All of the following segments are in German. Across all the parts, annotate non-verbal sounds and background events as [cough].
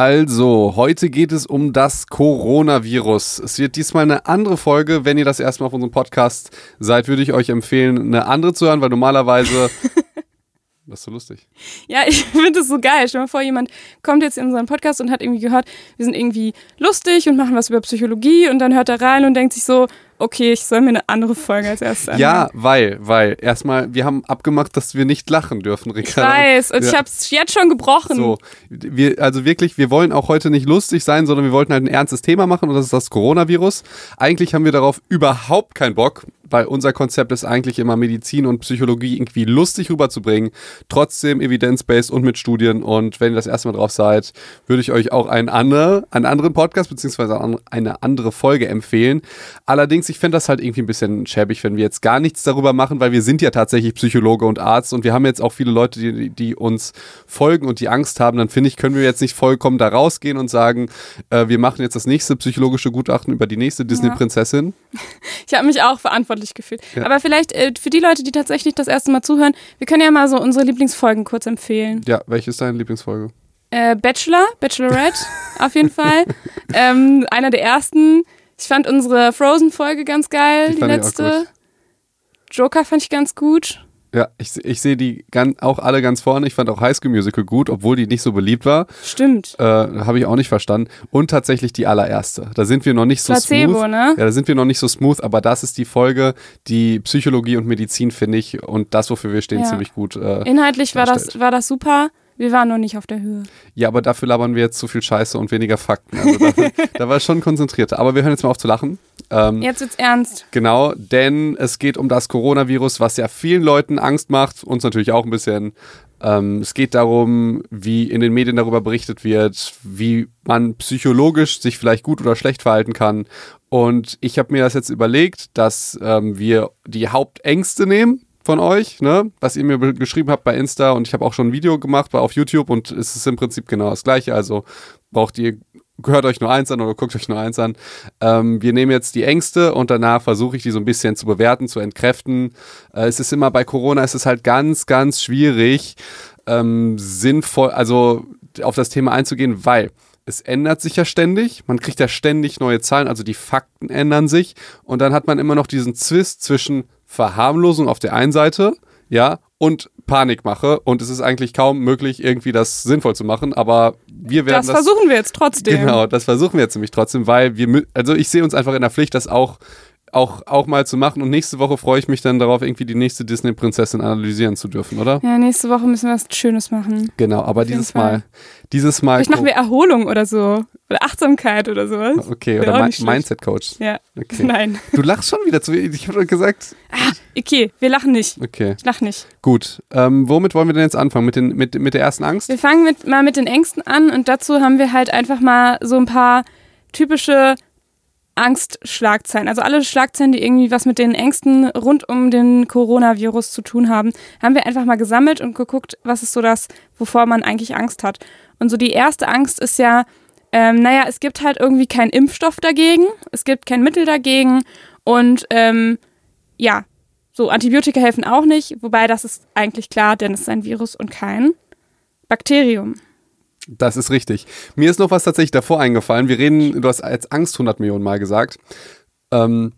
Also, heute geht es um das Coronavirus. Es wird diesmal eine andere Folge. Wenn ihr das erstmal auf unserem Podcast seid, würde ich euch empfehlen, eine andere zu hören, weil normalerweise. [laughs] das ist so lustig. Ja, ich [laughs] finde es so geil. Stell dir mal vor, jemand kommt jetzt in unseren Podcast und hat irgendwie gehört, wir sind irgendwie lustig und machen was über Psychologie und dann hört er rein und denkt sich so, okay, ich soll mir eine andere Folge als erstes anhören. Ja, weil, weil, erstmal, wir haben abgemacht, dass wir nicht lachen dürfen, Ich Ricardo. weiß, und Ja. ich habe es jetzt schon gebrochen. So, wir, also wirklich, wir wollen auch heute nicht lustig sein, sondern wir wollten halt ein ernstes Thema machen und das ist das Coronavirus. Eigentlich haben wir darauf überhaupt keinen Bock, weil unser Konzept ist eigentlich immer Medizin und Psychologie irgendwie lustig rüberzubringen, trotzdem evidence-based und mit Studien. Und wenn ihr das erste Mal drauf seid, würde ich euch auch einen, andere, einen anderen Podcast beziehungsweise an- eine andere Folge empfehlen. Allerdings, ich fände das halt irgendwie ein bisschen schäbig, wenn wir jetzt gar nichts darüber machen, weil wir sind ja tatsächlich Psychologe und Arzt und wir haben jetzt auch viele Leute, die, die uns folgen und die Angst haben. Dann finde ich, können wir jetzt nicht vollkommen da rausgehen und sagen, äh, wir machen jetzt das nächste psychologische Gutachten über die nächste Disney-Prinzessin. [laughs] Ich habe mich auch verantwortlich gefühlt. Ja. Aber vielleicht äh, für die Leute, die tatsächlich das erste Mal zuhören, wir können ja mal so unsere Lieblingsfolgen kurz empfehlen. Ja, welche ist deine Lieblingsfolge? Äh, Bachelor, Bachelorette, [laughs] auf jeden Fall. Ähm, einer der ersten. Ich fand unsere Frozen-Folge ganz geil, Die die, letzte. Joker fand ich ganz gut. Ja, ich, ich sehe die gan- auch alle ganz vorne. Ich fand auch High School Musical gut, obwohl die nicht so beliebt war. Stimmt. Äh, Habe ich auch nicht verstanden. Und tatsächlich die allererste. Da sind wir noch nicht so Placebo, smooth. ne? Ja, da sind wir noch nicht so smooth, aber das ist die Folge, die Psychologie und Medizin, finde ich, und das, wofür wir stehen, Ja. ziemlich gut. Äh, Inhaltlich war das, war das super. Wir waren noch nicht auf der Höhe. ja, aber dafür labern wir jetzt zu viel Scheiße und weniger Fakten. Also da, [laughs] da war es schon konzentrierter. Aber wir hören jetzt mal auf zu lachen. Ähm, Jetzt wird's ernst. Genau, denn es geht um das Coronavirus, was ja vielen Leuten Angst macht, uns natürlich auch ein bisschen. Ähm, es geht darum, wie in den Medien darüber berichtet wird, wie man psychologisch sich vielleicht gut oder schlecht verhalten kann. Und ich habe mir das jetzt überlegt, dass ähm, wir die Hauptängste nehmen von euch, ne? was ihr mir be- geschrieben habt bei Insta und ich habe auch schon ein Video gemacht auf YouTube und es ist im Prinzip genau das gleiche. Also braucht ihr hört euch nur eins an oder guckt euch nur eins an. Ähm, wir nehmen jetzt die Ängste und danach versuche ich die so ein bisschen zu bewerten, zu entkräften. Äh, es ist immer bei Corona, es ist halt ganz, ganz schwierig, ähm, sinnvoll, also auf das Thema einzugehen, weil es ändert sich ja ständig, man kriegt ja ständig neue Zahlen, also die Fakten ändern sich und dann hat man immer noch diesen Zwist zwischen Verharmlosung auf der einen Seite, ja, und Panikmache und es ist eigentlich kaum möglich, irgendwie das sinnvoll zu machen, aber wir werden Das, versuchen wir jetzt trotzdem. Genau, das versuchen wir jetzt nämlich trotzdem, weil wir, also ich sehe uns einfach in der Pflicht, das auch, auch, auch mal zu machen. Und nächste Woche freue ich mich dann darauf, irgendwie die nächste Disney-Prinzessin analysieren zu dürfen, oder? Ja, nächste Woche müssen wir was Schönes machen. Genau, aber dieses. Mal, dieses Mal. Vielleicht machen wir Erholung oder so. Oder Achtsamkeit oder sowas. Okay, Wäre oder. Mindset-Coach. Ja. Okay. [laughs] Nein. Du lachst schon wieder zu Ich habe gesagt. Okay, wir lachen nicht. Okay, Ich lach nicht. gut. Ähm, womit wollen wir denn jetzt anfangen? Mit, den, mit, mit der ersten Angst? Wir fangen mit, mal mit den Ängsten an und dazu haben wir halt einfach mal so ein paar typische Angstschlagzeilen. Also alle Schlagzeilen, die irgendwie was mit den Ängsten rund um den Coronavirus zu tun haben, haben wir einfach mal gesammelt und geguckt, was ist so das, wovor man eigentlich Angst hat. Und so die erste Angst ist ja, ähm, naja, es gibt halt irgendwie keinen Impfstoff dagegen, es gibt kein Mittel dagegen und ähm, ja, so Antibiotika helfen auch nicht, wobei das ist eigentlich klar, denn es ist ein Virus und kein Bakterium. Das ist richtig. Mir ist noch was tatsächlich davor eingefallen. Wir reden, du hast als Angst 100 Millionen Mal gesagt. Ähm,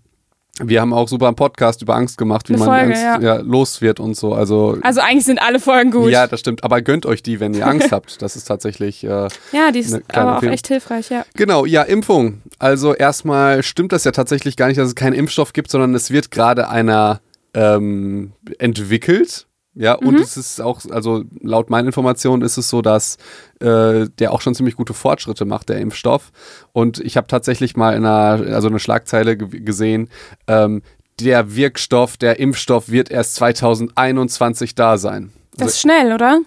wir haben auch super einen Podcast über Angst gemacht, wie Eine man Folge, Angst ja. ja, los wird und so. Also, Also eigentlich sind alle Folgen gut. ja, das stimmt. Aber gönnt euch die, wenn ihr Angst [laughs] habt. Das ist tatsächlich. Äh, Ja, die ist aber auch Empfehlung. echt hilfreich, ja. Genau, ja, Impfung. Also erstmal stimmt das ja tatsächlich gar nicht, dass es keinen Impfstoff gibt, sondern es wird gerade einer ähm, entwickelt. Ja, und es ist auch, also laut meinen Informationen ist es so, dass äh, der auch schon ziemlich gute Fortschritte macht, der Impfstoff. Und ich habe tatsächlich mal in einer, also eine Schlagzeile ge gesehen, ähm, der Wirkstoff, der Impfstoff wird erst 2021 da sein. Das ist schnell, oder?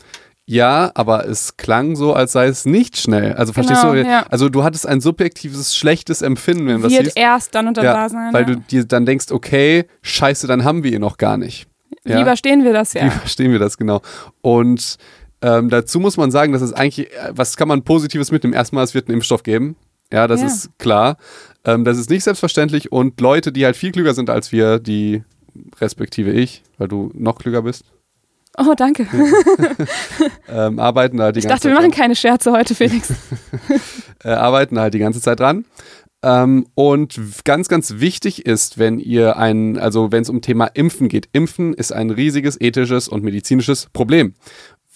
Ja, aber es klang so, als sei es nicht schnell. Also verstehst Genau, du? ja. Also du hattest ein subjektives, schlechtes Empfinden, wenn das Wird siehst. erst dann und dann ja, da sein. weil ja. du dir dann denkst, okay, scheiße, dann haben wir ihn noch gar nicht. Ja? Wie überstehen wir das Wie ja? verstehen wir das genau? Und ähm, dazu muss man sagen, dass es eigentlich, äh, was kann man Positives mitnehmen? Erstmal, es wird einen Impfstoff geben. Ja, das Ja. ist klar. Ähm, das ist nicht selbstverständlich und Leute, die halt viel klüger sind als wir, die respektive ich, weil du noch klüger bist. Oh, danke. [laughs] ähm, arbeiten halt die ich ganze dachte, wir Zeit machen keine Scherze heute, Felix. [laughs] äh, arbeiten halt die ganze Zeit dran. Ähm, und ganz, ganz wichtig ist, wenn ihr ein, also wenn es um Thema Impfen geht, Impfen ist ein riesiges ethisches und medizinisches Problem,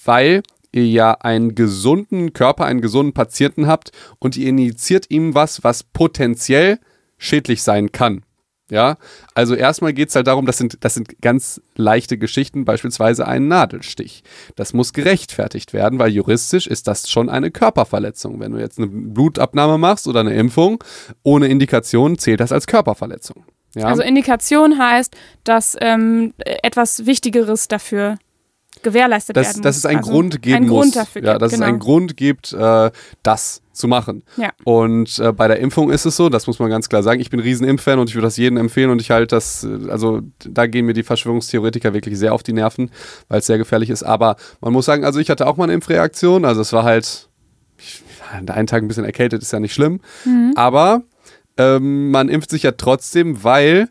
weil ihr ja einen gesunden Körper, einen gesunden Patienten habt und ihr injiziert ihm was, was potenziell schädlich sein kann. Ja, also erstmal geht es halt darum, das sind, das sind ganz leichte Geschichten, beispielsweise ein Nadelstich. Das muss gerechtfertigt werden, weil juristisch ist das schon eine Körperverletzung. Wenn du jetzt eine Blutabnahme machst oder eine Impfung ohne Indikation, zählt das als Körperverletzung. Ja? Also Indikation heißt, dass ähm, etwas Wichtigeres dafür gewährleistet dass, werden dass es einen also Grund geben einen muss. Grund dafür ja, gibt, dass genau. es einen Grund gibt, äh, das zu machen. Ja. Und äh, bei der Impfung ist es so, das muss man ganz klar sagen, ich bin ein riesen Impffan und ich würde das jedem empfehlen und ich halte das, äh, also da gehen mir die Verschwörungstheoretiker wirklich sehr auf die Nerven, weil es sehr gefährlich ist. Aber man muss sagen, also ich hatte auch mal eine Impfreaktion, also es war halt, ich, an einen Tag ein bisschen erkältet, ist ja nicht schlimm, Mhm. aber ähm, man impft sich ja trotzdem, weil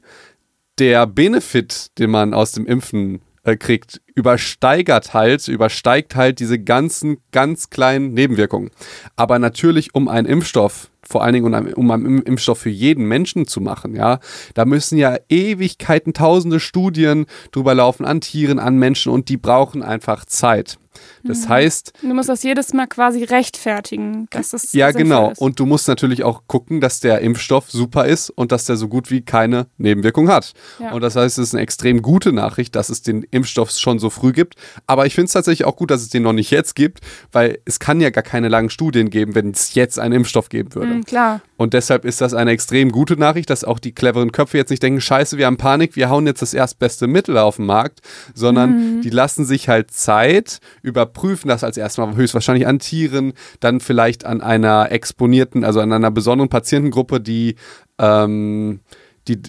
der Benefit, den man aus dem Impfen äh, kriegt, übersteigert halt, übersteigt halt diese ganzen ganz kleinen Nebenwirkungen. Aber natürlich, um einen Impfstoff, vor allen Dingen um einen, Impfstoff für jeden Menschen zu machen, ja, da müssen ja Ewigkeiten, tausende Studien drüber laufen an Tieren, an Menschen und die brauchen einfach Zeit. Das heißt, Du musst das jedes Mal quasi rechtfertigen, dass es ja, genau. Ist. Und du musst natürlich auch gucken, dass der Impfstoff super ist und dass der so gut wie keine Nebenwirkung hat. Ja. Und das heißt, es ist eine extrem gute Nachricht, dass es den Impfstoff schon so früh gibt. Aber ich finde es tatsächlich auch gut, dass es den noch nicht jetzt gibt, weil es kann ja gar keine langen Studien geben, wenn es jetzt einen Impfstoff geben würde. Mhm, klar. Und deshalb ist das eine extrem gute Nachricht, dass auch die cleveren Köpfe jetzt nicht denken, scheiße, wir haben Panik, wir hauen jetzt das erstbeste Mittel auf den Markt, sondern die lassen sich halt Zeit, überprüfen das als erstmal höchstwahrscheinlich an Tieren, dann vielleicht an einer exponierten, also an einer besonderen Patientengruppe, die, ähm, die,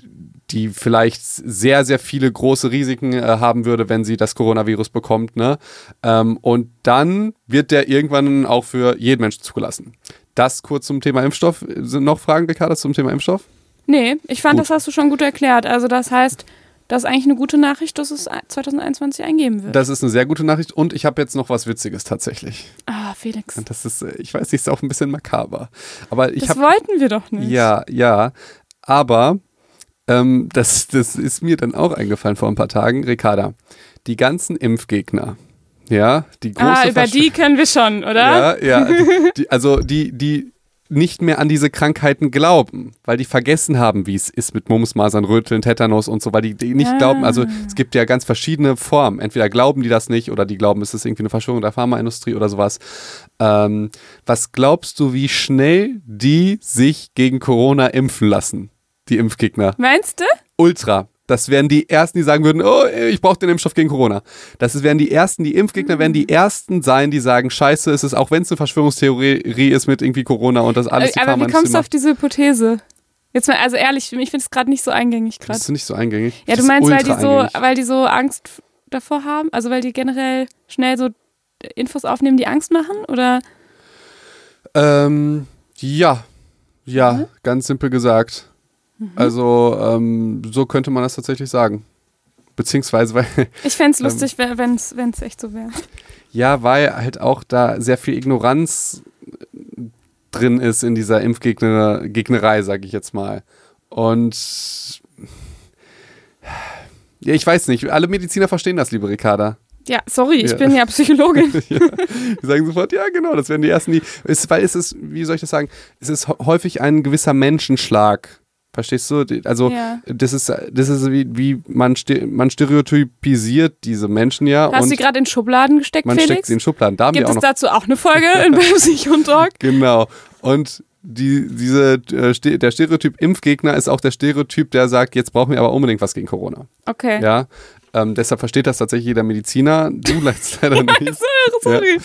die vielleicht sehr, sehr viele große Risiken äh, haben würde, wenn sie das Coronavirus bekommt. Ne? Ähm, und dann wird der irgendwann auch für jeden Menschen zugelassen. Das kurz zum Thema Impfstoff. Sind noch Fragen, Ricarda, zum Thema Impfstoff? Nee, ich fand, Gut. das hast du schon gut erklärt. Also das heißt, das ist eigentlich eine gute Nachricht, dass es 2021 eingeben wird. Das ist eine sehr gute Nachricht. Und ich habe jetzt noch was Witziges tatsächlich. ah, Felix. Und Das ist, äh, ich weiß nicht, ist auch ein bisschen makaber. Aber ich Das habe wollten wir doch nicht. Ja, ja. Aber ähm, das, das ist mir dann auch eingefallen vor ein paar Tagen. Ricarda, die ganzen Impfgegner, ja, die große ah, über Versch- die können wir schon, oder? Ja, ja. Die, [laughs] die, also die, die nicht mehr an diese Krankheiten glauben, weil die vergessen haben, wie es ist mit Mumps, Masern, Röteln, Tetanus und so, weil die, die nicht Ah. glauben, also es gibt ja ganz verschiedene Formen. Entweder glauben die das nicht oder die glauben, es ist irgendwie eine Verschwörung der Pharmaindustrie oder sowas. Ähm, was glaubst du, wie schnell die sich gegen Corona impfen lassen, die Impfgegner? Meinst du? Ultra. Das wären die Ersten, die sagen würden, oh, ich brauche den Impfstoff gegen Corona. Das wären die Ersten, die Impfgegner werden die Ersten sein, die sagen, scheiße, es ist, auch wenn es eine Verschwörungstheorie ist mit irgendwie Corona und das alles die Äh, Aber wie kommst du auf diese Hypothese? Jetzt mal, also ehrlich, ich finde es gerade nicht so eingängig gerade. Ist nicht so eingängig. Ja, du meinst, weil die so, eingängig. weil die so Angst davor haben? Also weil die generell schnell so Infos aufnehmen, die Angst machen? Oder? Ähm, ja. Ja, Mhm. ganz simpel gesagt. Also, ähm, so könnte man das tatsächlich sagen. Beziehungsweise, weil, [laughs] Ich fände es Ähm. lustig, wenn es echt so wäre. ja, weil halt auch da sehr viel Ignoranz drin ist in dieser Impfgegner Gegnerei, sage ich jetzt mal. Und ja, ich weiß nicht, alle Mediziner verstehen das, liebe Ricarda. Ja, sorry, ich Ja. bin ja Psychologin. [laughs] ja, die sagen sofort, ja, genau, das werden die ersten, die. Es, weil es ist, wie soll ich das sagen, es ist hä- häufig ein gewisser Menschenschlag. Verstehst du? Also, Ja. das ist, das ist wie, wie man, ste man stereotypisiert diese Menschen ja Hast du gerade in Schubladen gesteckt, man steckt Felix? sie in Schubladen. Da Gibt auch es noch. dazu auch eine Folge [laughs] in Psych und Talk? Genau. Und die, diese, äh, der Stereotyp Impfgegner ist auch der Stereotyp, der sagt, jetzt brauchen wir aber unbedingt was gegen Corona. Okay. Ja. Ähm, deshalb versteht das tatsächlich jeder Mediziner. Du [laughs] leider nicht. Sorry,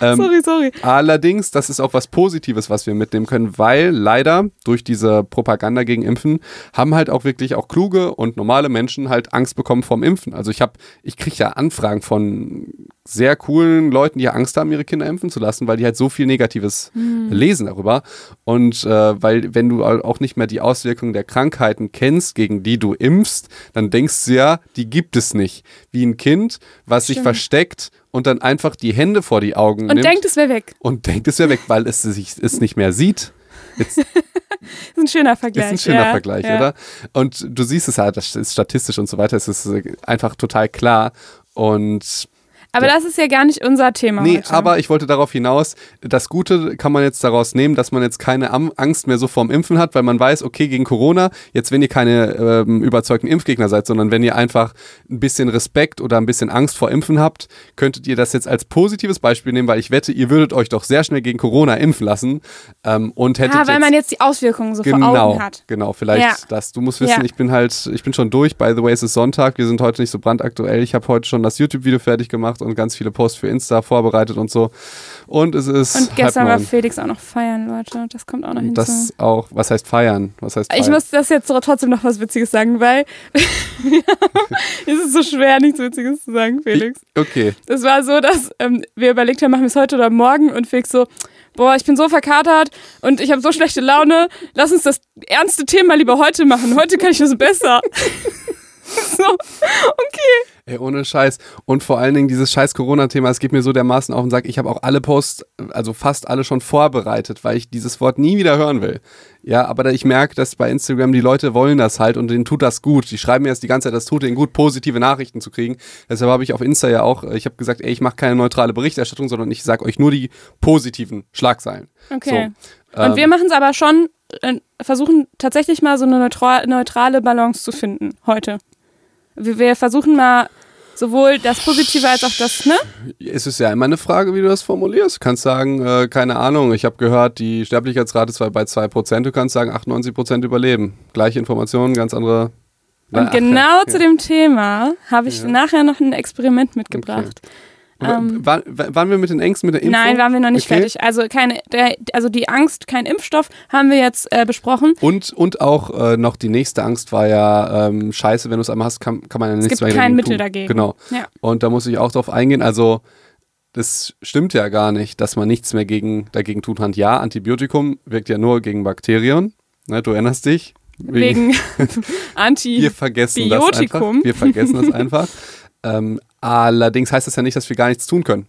Ähm, sorry, sorry. Allerdings, das ist auch was Positives, was wir mitnehmen können, weil leider durch diese Propaganda gegen Impfen haben halt auch wirklich auch kluge und normale Menschen halt Angst bekommen vorm Impfen. Also ich habe, ich kriege ja Anfragen von sehr coolen Leuten, die ja Angst haben, ihre Kinder impfen zu lassen, weil die halt so viel Negatives Hm. lesen darüber. Und äh, weil, wenn du auch nicht mehr die Auswirkungen der Krankheiten kennst, gegen die du impfst, dann denkst du ja, die gibt es nicht. Wie ein Kind, was sich Stimmt. versteckt und dann einfach die Hände vor die Augen Und nimmt denkt, es wäre weg. und denkt, es wäre weg, weil es sich es nicht mehr sieht. Jetzt Das [laughs] ist ein schöner Vergleich. ist ein schöner ja, Vergleich, ja. oder? Und du siehst es halt, das ist statistisch und so weiter, es ist äh, einfach total klar. Und Aber Ja. das ist ja gar nicht unser Thema nee, heute. aber ich wollte darauf hinaus, das Gute kann man jetzt daraus nehmen, dass man jetzt keine Angst mehr so vorm Impfen hat, weil man weiß, okay, gegen Corona, jetzt wenn ihr keine ähm, überzeugten Impfgegner seid, sondern wenn ihr einfach ein bisschen Respekt oder ein bisschen Angst vor Impfen habt, könntet ihr das jetzt als positives Beispiel nehmen, weil ich wette, ihr würdet euch doch sehr schnell gegen Corona impfen lassen ähm, und hättet ah, weil jetzt man jetzt die Auswirkungen so vor Genau, Augen hat. genau. Vielleicht Ja. das. Du musst wissen, Ja. ich bin halt, ich bin schon durch. By the way, es ist Sonntag. Wir sind heute nicht so brandaktuell. Ich habe heute schon das YouTube-Video fertig gemacht und ganz viele Posts für Insta vorbereitet und so. Und es ist Und gestern war. Felix auch noch feiern, Leute. Das kommt auch noch hinzu. das auch. Was heißt feiern? Was heißt feiern? Ich muss das jetzt trotzdem noch was Witziges sagen, weil [laughs] es ist so schwer, nichts Witziges zu sagen, Felix. okay. Es war so, dass ähm, wir überlegt haben, machen wir es heute oder morgen und Felix so, boah, ich bin so verkatert und ich habe so schlechte Laune, lass uns das ernste Thema lieber heute machen. Heute kann ich das besser. [laughs] [laughs] so, okay. Ey, ohne Scheiß. Und vor allen Dingen dieses scheiß Corona-Thema, es geht mir so dermaßen auf den Sack. Ich habe auch alle Posts, also fast alle schon vorbereitet, weil ich dieses Wort nie wieder hören will. Ja, aber ich merke, dass bei Instagram die Leute wollen das halt und denen tut das gut. Die schreiben mir jetzt die ganze Zeit, das tut denen gut, positive Nachrichten zu kriegen. Deshalb habe ich auf Insta ja auch, ich habe gesagt, ey, ich mache keine neutrale Berichterstattung, sondern ich sage euch nur die positiven Schlagzeilen. Okay. So, Und ähm, wir machen es aber schon, äh, versuchen tatsächlich mal so eine neutral, neutrale Balance zu finden heute. Wir, wir versuchen mal sowohl das Positive als auch das, ne? Es ist ja immer eine Frage, wie du das formulierst. Du kannst sagen, äh, keine Ahnung, ich habe gehört, die Sterblichkeitsrate ist bei 2%. Du kannst sagen, 98% überleben. Gleiche Informationen, ganz andere. Und Ach, genau ja. zu dem Thema habe ich Ja. nachher noch ein Experiment mitgebracht. Ähm, Wa- wa- waren wir mit den Ängsten mit der Impfung? Nein, waren wir noch nicht Okay. fertig. Also keine, der, also die Angst, kein Impfstoff, haben wir jetzt äh, besprochen. Und, und auch äh, noch die nächste Angst war ja, ähm, scheiße, wenn du es einmal hast, kann, kann man ja nichts gibt mehr kein Mittel tun. dagegen. Genau. Ja. Und da muss ich auch drauf eingehen. Also, das stimmt ja gar nicht, dass man nichts mehr gegen, dagegen tun kann. Ja, Antibiotikum wirkt ja nur gegen Bakterien. Ne, du erinnerst dich. Wegen [laughs] Anti. wir vergessen das einfach. Wir vergessen das einfach. [laughs] ähm, allerdings heißt das ja nicht, dass wir gar nichts tun können.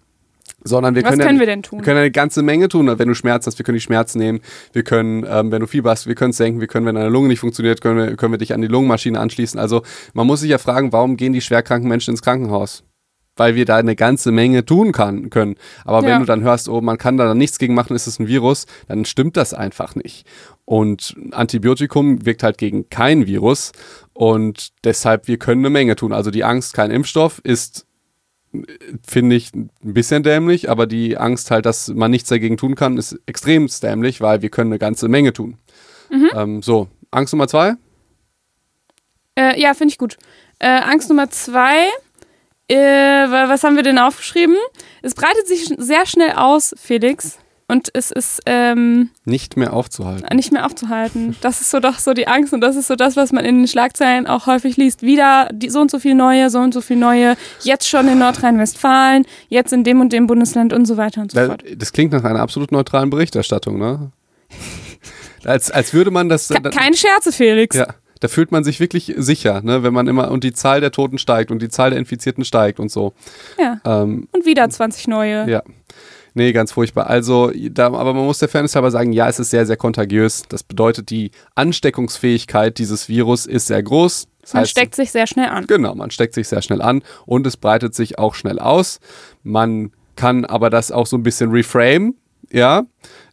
Sondern wir Was können, können ja, wir denn tun? Wir können eine ganze Menge tun. Wenn du Schmerzen hast, wir können die Schmerzen nehmen. Wir können, ähm, wenn du Fieber hast, wir können es senken. Wir können, wenn deine Lunge nicht funktioniert, können wir, können wir dich an die Lungenmaschine anschließen. Also man muss sich ja fragen, warum gehen die schwerkranken Menschen ins Krankenhaus? Weil wir da eine ganze Menge tun kann, können. Aber wenn Ja. du dann hörst, oh, man kann da nichts gegen machen, ist es ein Virus, dann stimmt das einfach nicht. Und Antibiotikum wirkt halt gegen kein Virus. Und deshalb, wir können eine Menge tun. Also die Angst, kein Impfstoff, ist finde ich ein bisschen dämlich, aber die Angst halt, dass man nichts dagegen tun kann, ist extrem dämlich, weil wir können eine ganze Menge tun. Mhm. Ähm, so, Angst Nummer zwei? Äh, ja, finde ich gut. Äh, Angst Nummer zwei. Äh, wa- was haben wir denn aufgeschrieben? Es breitet sich sehr schnell aus, Felix. Und es ist ähm, Nicht mehr aufzuhalten. nicht mehr aufzuhalten. Das ist so doch so die Angst und das ist so das, was man in den Schlagzeilen auch häufig liest. Wieder die, so und so viel neue, so und so viel neue, jetzt schon in Nordrhein-Westfalen, jetzt in dem und dem Bundesland und so weiter und so fort. das klingt nach einer absolut neutralen Berichterstattung, ne? [laughs] als, als würde man das. Ke- Keine Scherze, Felix. ja, da fühlt man sich wirklich sicher, ne? Wenn man immer und die Zahl der Toten steigt und die Zahl der Infizierten steigt und so. Ja. Ähm, Und wieder 20 neue. Ja. Nee, ganz furchtbar. Also, da, aber man muss der Fairness halber sagen, ja, es ist sehr, sehr kontagiös. Das bedeutet, die Ansteckungsfähigkeit dieses Virus ist sehr groß. Das Man heißt, steckt sich sehr schnell an. Genau, man steckt sich sehr schnell an und es breitet sich auch schnell aus. Man kann aber das auch so ein bisschen reframe, ja.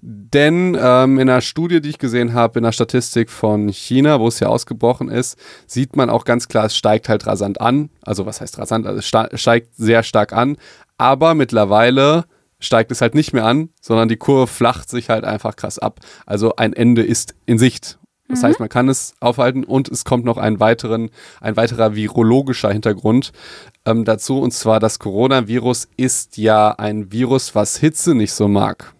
Denn ähm, in einer Studie, die ich gesehen habe, in der Statistik von China, wo es ja ausgebrochen ist, sieht man auch ganz klar, es steigt halt rasant an. Also was heißt rasant? Also es steigt sehr stark an. Aber mittlerweile steigt es halt nicht mehr an, sondern die Kurve flacht sich halt einfach krass ab. Also ein Ende ist in Sicht. Das heißt, man kann es aufhalten und es kommt noch ein, weiteren, ein weiterer virologischer Hintergrund ähm, dazu. Und zwar, das Coronavirus ist ja ein Virus, was Hitze nicht so mag.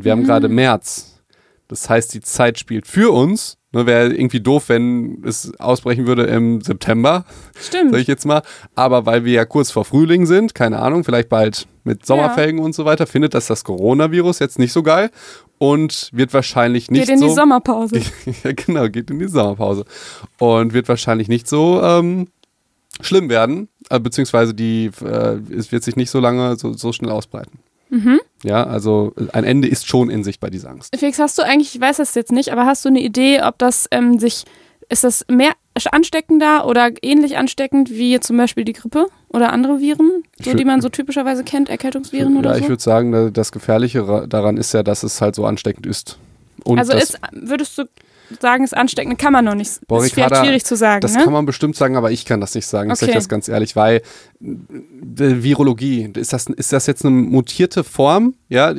Und wir haben gerade März. Das heißt, die Zeit spielt für uns Ne, Wäre irgendwie doof, wenn es ausbrechen würde im September, Stimmt. sag ich jetzt mal. Aber weil wir ja kurz vor Frühling sind, keine Ahnung, vielleicht bald mit Sommerfelgen und so weiter, findet das das Coronavirus jetzt nicht so geil und wird wahrscheinlich nicht Geht in so die Sommerpause. [laughs] ja, genau, geht in die Sommerpause. Und wird wahrscheinlich nicht so ähm, schlimm werden, äh, beziehungsweise die, äh, es wird sich nicht so lange so, so schnell ausbreiten. Mhm. Ja, also ein Ende ist schon in sich bei dieser Angst. Felix, hast du eigentlich, ich weiß das jetzt nicht, aber hast du eine Idee, ob das ähm, sich, ist das mehr ansteckender oder ähnlich ansteckend wie zum Beispiel die Grippe oder andere Viren, so Ich die man so typischerweise kennt, Erkältungsviren oder ja, ich so? würde sagen, da- das Gefährliche ra- daran ist ja, dass es halt so ansteckend ist. Und Also ist, würdest du sagen, ist ansteckend, kann man noch nicht. Boah, ist Ricarda, schwierig zu sagen, das ne? kann man bestimmt sagen, aber ich kann das nicht sagen. Ich sage Okay. das ganz ehrlich, weil äh, Virologie, ist das, ist das jetzt eine mutierte Form? Ja,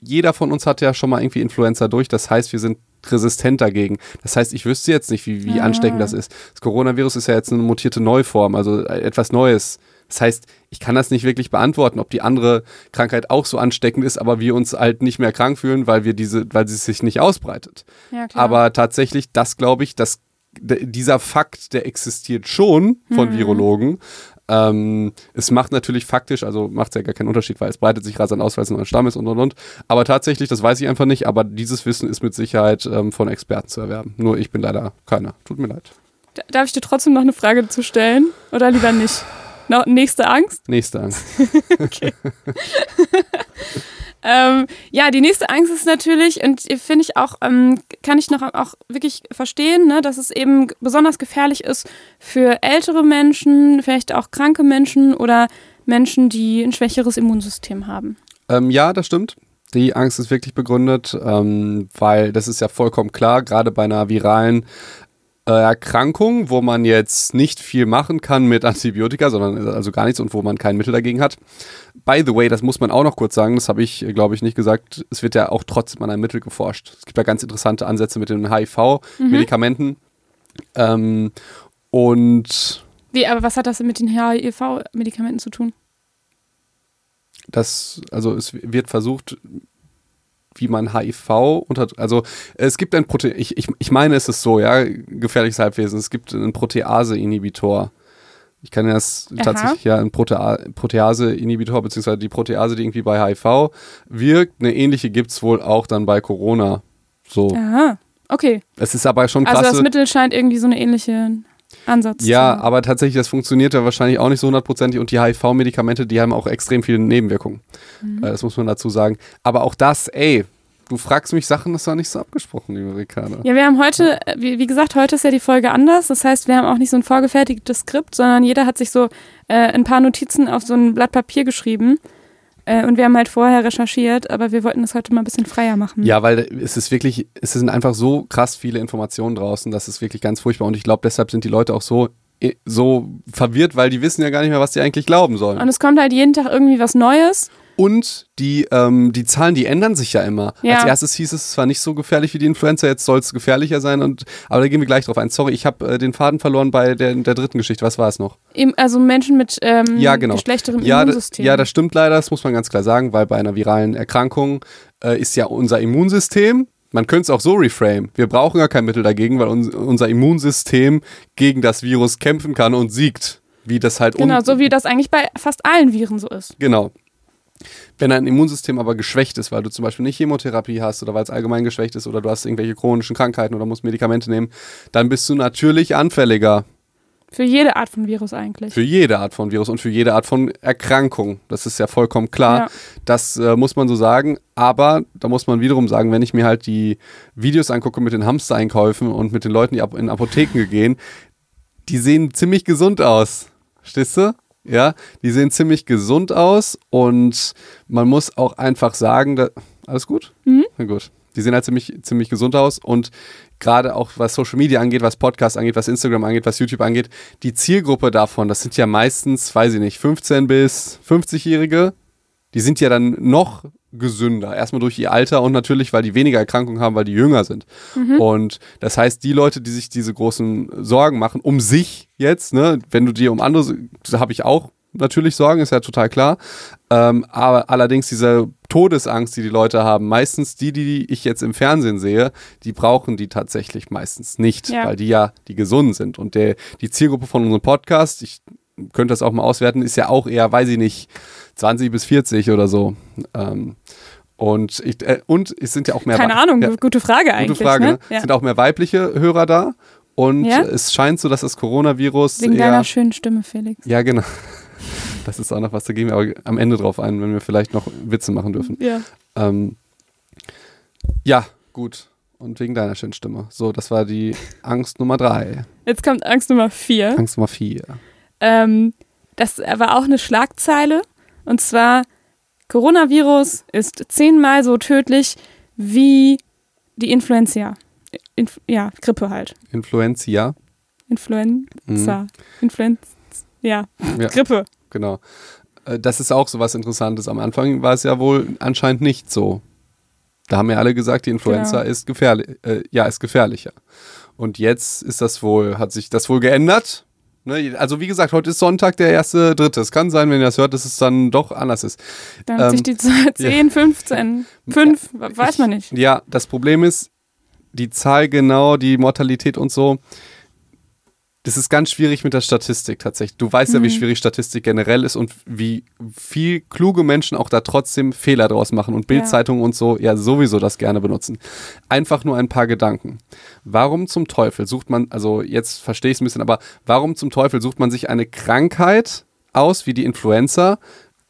jeder von uns hat ja schon mal irgendwie Influenza durch. Das heißt, wir sind resistent dagegen. Das heißt, ich wüsste jetzt nicht, wie, wie Ah. ansteckend das ist. Das Coronavirus ist ja jetzt eine mutierte Neuform, also äh, etwas Neues. Das heißt, ich kann das nicht wirklich beantworten, ob die andere Krankheit auch so ansteckend ist, aber wir uns halt nicht mehr krank fühlen, weil wir diese, weil sie sich nicht ausbreitet. ja. Aber tatsächlich, das glaube ich, dass dieser Fakt, der existiert schon von Mhm. Virologen. Ähm, es macht natürlich faktisch, also macht es ja gar keinen Unterschied, weil es breitet sich rasant aus, weil es ein neuer Stamm ist und und und. Aber tatsächlich, das weiß ich einfach nicht, aber dieses Wissen ist mit Sicherheit ähm, von Experten zu erwerben. Nur ich bin leider keiner. Tut mir leid. Darf ich dir trotzdem noch eine Frage zu stellen? Oder lieber nicht? No, nächste Angst? Nächste Angst. [laughs] [laughs] Ähm, ja, die nächste Angst ist natürlich, und finde ich auch, ähm, kann ich noch auch wirklich verstehen, ne, dass es eben besonders gefährlich ist für ältere Menschen, vielleicht auch kranke Menschen oder Menschen, die ein schwächeres Immunsystem haben. Ähm, ja, das stimmt. Die Angst ist wirklich begründet, ähm, weil das ist ja vollkommen klar, gerade bei einer viralen Erkrankung, wo man jetzt nicht viel machen kann mit Antibiotika, sondern also gar nichts und wo man kein Mittel dagegen hat. By the way, das muss man auch noch kurz sagen, das habe ich, glaube ich, nicht gesagt. Es wird ja auch trotzdem an einem Mittel geforscht. Es gibt ja ganz interessante Ansätze mit den HIV-Medikamenten. Ähm, und Wie, aber was hat das mit den HIV-Medikamenten zu tun? das, also es wird versucht, wie man HIV unter, also es gibt ein Prote, ich, ich, ich meine, es ist so, ja, gefährliches Halbwesen, es gibt einen Protease-Inhibitor. Ich kann das Aha. tatsächlich, ja, ein Protea Protease-Inhibitor, beziehungsweise die Protease, die irgendwie bei HIV wirkt, eine ähnliche gibt es wohl auch dann bei Corona. So. Aha, okay. Es ist aber schon Also krass. das Mittel scheint irgendwie so eine ähnliche Ansatz Ja, aber tatsächlich, das funktioniert ja wahrscheinlich auch nicht so hundertprozentig und die HIV-Medikamente, die haben auch extrem viele Nebenwirkungen. Mhm. Äh, Das muss man dazu sagen. Aber auch das, ey, du fragst mich Sachen, das war nicht so abgesprochen, liebe Ricardo. Ja, wir haben heute, äh, wie, wie gesagt, heute ist ja die Folge anders. Das heißt, wir haben auch nicht so ein vorgefertigtes Skript, sondern jeder hat sich so äh, ein paar Notizen auf so ein Blatt Papier geschrieben. Äh, und wir haben halt vorher recherchiert, aber wir wollten das heute mal ein bisschen freier machen. Ja, weil es ist wirklich, es sind einfach so krass viele Informationen draußen, das ist wirklich ganz furchtbar und ich glaube, deshalb sind die Leute auch so, eh, so verwirrt, weil die wissen ja gar nicht mehr, was sie eigentlich glauben sollen. Und es kommt halt jeden Tag irgendwie was Neues. Und die, ähm, die Zahlen, die ändern sich ja immer. Ja. Als erstes hieß es, es war nicht so gefährlich wie die Influenza, jetzt soll es gefährlicher sein. Und, aber da gehen wir gleich drauf ein. Sorry, ich habe äh, den Faden verloren bei der, der dritten Geschichte. Was war es noch? Im- Also Menschen mit ähm, Ja, genau. schlechterem Ja, Immunsystem. ja, das stimmt leider, das muss man ganz klar sagen, weil bei einer viralen Erkrankung äh, ist ja unser Immunsystem, man könnte es auch so reframe, wir brauchen ja kein Mittel dagegen, weil uns, unser Immunsystem gegen das Virus kämpfen kann und siegt. Wie das halt un- genau, so wie das eigentlich bei fast allen Viren so ist. Genau. Wenn dein Immunsystem aber geschwächt ist, weil du zum Beispiel nicht Chemotherapie hast oder weil es allgemein geschwächt ist oder du hast irgendwelche chronischen Krankheiten oder musst Medikamente nehmen, dann bist du natürlich anfälliger Für jede Art von Virus eigentlich. für jede Art von Virus und für jede Art von Erkrankung. Das ist ja vollkommen klar. Ja. Das äh, muss man so sagen. Aber da muss man wiederum sagen, wenn ich mir halt die Videos angucke mit den Hamstereinkäufen und mit den Leuten, die in Apotheken gehen, die sehen ziemlich gesund aus. Stehst du? Ja, die sehen ziemlich gesund aus und man muss auch einfach sagen, da, alles gut? Mhm. Na gut. Die sehen halt ziemlich, ziemlich gesund aus und gerade auch was Social Media angeht, was Podcast angeht, was Instagram angeht, was YouTube angeht, die Zielgruppe davon, das sind ja meistens, weiß ich nicht, 15 bis 50-Jährige, die sind ja dann noch gesünder. Erstmal durch ihr Alter und natürlich, weil die weniger Erkrankungen haben, weil die jünger sind. Und das heißt, die Leute, die sich diese großen Sorgen machen, um sich jetzt, ne, wenn du dir um andere, habe ich auch natürlich Sorgen, ist ja total klar. Ähm, aber allerdings diese Todesangst, die die Leute haben, meistens die, die ich jetzt im Fernsehen sehe, die brauchen die tatsächlich meistens nicht, Ja. weil die ja die gesund sind. Und der, die Zielgruppe von unserem Podcast, ich könnte das auch mal auswerten, ist ja auch eher, weiß ich nicht, 20 bis 40 oder so. Ähm, und, ich, äh, und es sind ja auch mehr Keine Ahnung, ja, gute Frage eigentlich. Gute Frage. Ne? Ne? Ja. Sind auch mehr weibliche Hörer da. Und Ja? es scheint so, dass das Coronavirus Wegen eher. deiner schönen Stimme, Felix. Ja, genau. [laughs] Das ist auch noch was, da gehen wir aber am Ende drauf ein, wenn wir vielleicht noch Witze machen dürfen. Ja. Ähm, ja, gut. Und wegen deiner schönen Stimme. So, das war die Angst Nummer drei. Jetzt kommt Angst Nummer vier. Angst Nummer vier. Ähm, das war auch eine Schlagzeile. Und zwar, Coronavirus ist zehnmal so tödlich wie die Influenza. Inf ja, Grippe halt. Influenza. Influenza. Influenza. Ja, Mhm. Ja. Grippe. Genau. Äh, Das ist auch so was Interessantes. Am Anfang war es ja wohl anscheinend nicht so. Da haben ja alle gesagt, die Influenza Genau. ist gefährlich, äh, ja, ist gefährlicher. Und jetzt ist das wohl, hat sich das wohl geändert. Ne? Also wie gesagt, heute ist Sonntag, der erste Dritte. Es kann sein, wenn ihr das hört, dass es dann doch anders ist. Dann hat Ähm, sich die Zahl 10, 15, 5, weiß man nicht. Ja, das Problem ist, die Zahl genau, die Mortalität und so, das ist ganz schwierig mit der Statistik tatsächlich. Du weißt ja, wie schwierig Statistik generell ist und wie viel kluge Menschen auch da trotzdem Fehler draus machen und Bildzeitungen und so ja sowieso das gerne benutzen. Einfach nur ein paar Gedanken. Warum zum Teufel sucht man, also jetzt verstehe ich es ein bisschen, aber warum zum Teufel sucht man sich eine Krankheit aus wie die Influenza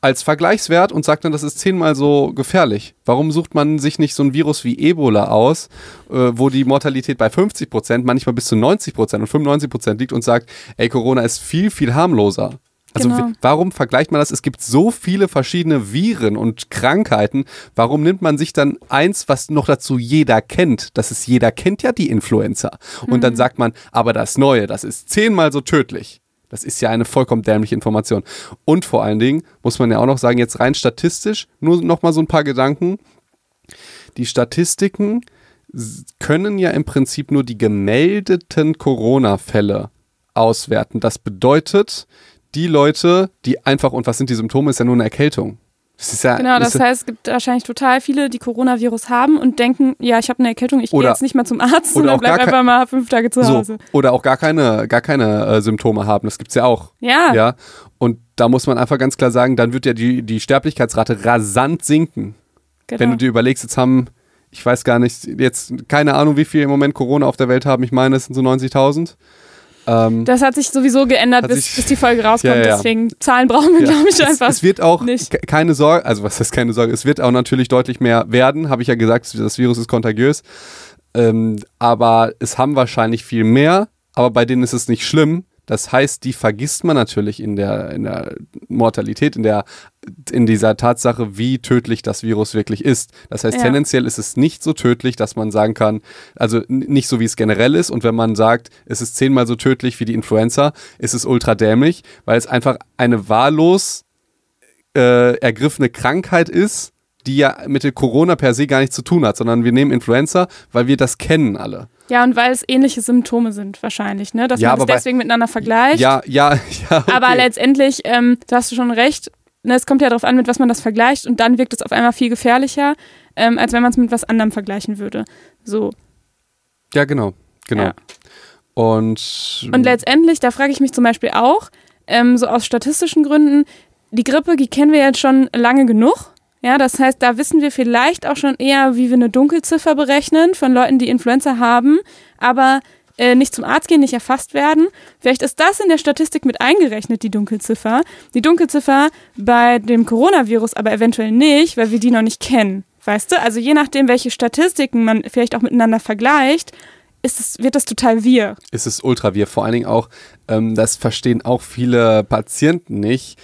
als Vergleichswert und sagt dann, das ist zehnmal so gefährlich. Warum sucht man sich nicht so ein Virus wie Ebola aus, äh, wo die Mortalität bei 50 Prozent, manchmal bis zu 90 Prozent und 95 Prozent liegt und sagt, ey, Corona ist viel, viel harmloser. Also Genau. warum vergleicht man das? Es gibt so viele verschiedene Viren und Krankheiten. Warum nimmt man sich dann eins, was noch dazu jeder kennt? Das ist jeder kennt ja die Influenza. Und dann sagt man, aber das Neue, das ist zehnmal so tödlich. Das ist ja eine vollkommen dämliche Information. Und vor allen Dingen muss man ja auch noch sagen, jetzt rein statistisch, nur noch mal so ein paar Gedanken. Die Statistiken können ja im Prinzip nur die gemeldeten Corona-Fälle auswerten. Das bedeutet, die Leute, die einfach, und was sind die Symptome, ist ja nur eine Erkältung. Ja, Genau, das heißt, es gibt wahrscheinlich total viele, die Coronavirus haben und denken, ja, ich habe eine Erkältung, ich gehe jetzt nicht mal zum Arzt, oder sondern auch bleib gar kein- einfach mal fünf Tage zu so. Hause. Oder auch gar keine, gar keine äh, Symptome haben. Das gibt's ja auch. Ja, Ja. Und da muss man einfach ganz klar sagen, dann wird ja die, die Sterblichkeitsrate rasant sinken. genau. Wenn du dir überlegst, jetzt haben, ich weiß gar nicht, jetzt keine Ahnung, wie viel im Moment Corona auf der Welt haben. Ich meine, es sind so 90.000. Ähm, das hat sich sowieso geändert, bis, sich- bis die Folge rauskommt. Ja, ja. Deswegen Zahlen brauchen wir, ja. glaube ich, es, einfach. es wird auch nicht. ke- keine Sorge, also was heißt keine Sorge, es wird auch natürlich deutlich mehr werden, habe ich ja gesagt, das Virus ist kontagiös. Ähm, aber es haben wahrscheinlich viel mehr, aber bei denen ist es nicht schlimm. Das heißt, die vergisst man natürlich in der, in der Mortalität, in, der, in dieser Tatsache, wie tödlich das Virus wirklich ist. Das heißt, Ja. tendenziell ist es nicht so tödlich, dass man sagen kann, also nicht so wie es generell ist. Und wenn man sagt, es ist zehnmal so tödlich wie die Influenza, ist es ultra dämlich, weil es einfach eine wahllos äh, ergriffene Krankheit ist, die ja mit der Corona per se gar nichts zu tun hat, sondern wir nehmen Influenza, weil wir das kennen alle. Ja, und weil es ähnliche Symptome sind wahrscheinlich, ne? dass Ja, man bei- deswegen miteinander vergleicht. Ja, ja, [laughs] ja. Okay. Aber letztendlich, ähm, da hast du schon recht, ne, es kommt ja darauf an, mit was man das vergleicht und dann wirkt es auf einmal viel gefährlicher, ähm, als wenn man es mit was anderem vergleichen würde. So. ja, genau, genau. Ja. Und, Und letztendlich, da frage ich mich zum Beispiel auch, ähm, so aus statistischen Gründen, die Grippe, die kennen wir jetzt schon lange genug. Ja, das heißt, da wissen wir vielleicht auch schon eher, wie wir eine Dunkelziffer berechnen von Leuten, die Influenza haben, aber äh, nicht zum Arzt gehen, nicht erfasst werden. Vielleicht ist das in der Statistik mit eingerechnet, die Dunkelziffer. Die Dunkelziffer bei dem Coronavirus aber eventuell nicht, weil wir die noch nicht kennen. Weißt du? Also je nachdem, welche Statistiken man vielleicht auch miteinander vergleicht, ist es, wird das total wir. ist es ultra wir. Vor allen Dingen auch, ähm, das verstehen auch viele Patienten nicht,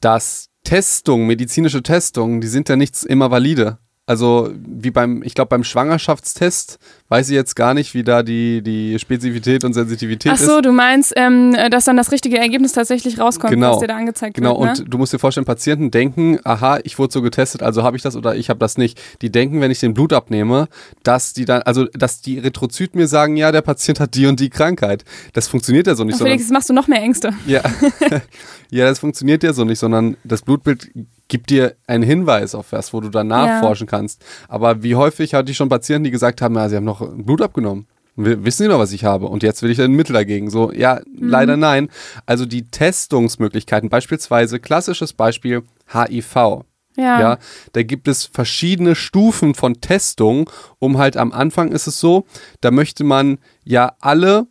dass Testungen, medizinische Testungen, die sind ja nichts immer valide. Also wie beim, ich glaube beim Schwangerschaftstest weiß ich jetzt gar nicht, wie da die, die Spezifität und Sensitivität Ach so, ist. du meinst, ähm, dass dann das richtige Ergebnis tatsächlich rauskommt, Genau. was dir da angezeigt Genau, wird. Ne? und du musst dir vorstellen, Patienten denken, aha, ich wurde so getestet, also habe ich das oder ich habe das nicht. Die denken, wenn ich den Blut abnehme, dass die dann, also dass die Erythrozyten mir sagen, ja, der Patient hat die und die Krankheit. Das funktioniert ja so nicht, sondern Felix, jetzt machst du noch mehr Ängste. ja. [laughs] ja, das funktioniert ja so nicht, sondern das Blutbild gibt dir einen Hinweis auf was, wo du dann nachforschen kannst. Aber wie häufig hatte ich schon Patienten, die gesagt haben, ja, sie haben noch Blut abgenommen. Wissen Sie noch, was ich habe? Und jetzt will ich ein Mittel dagegen. So, ja, leider nein. Also die Testungsmöglichkeiten, beispielsweise klassisches Beispiel HIV. Ja. Ja, da gibt es verschiedene Stufen von Testung, um halt am Anfang ist es so, da möchte man ja alle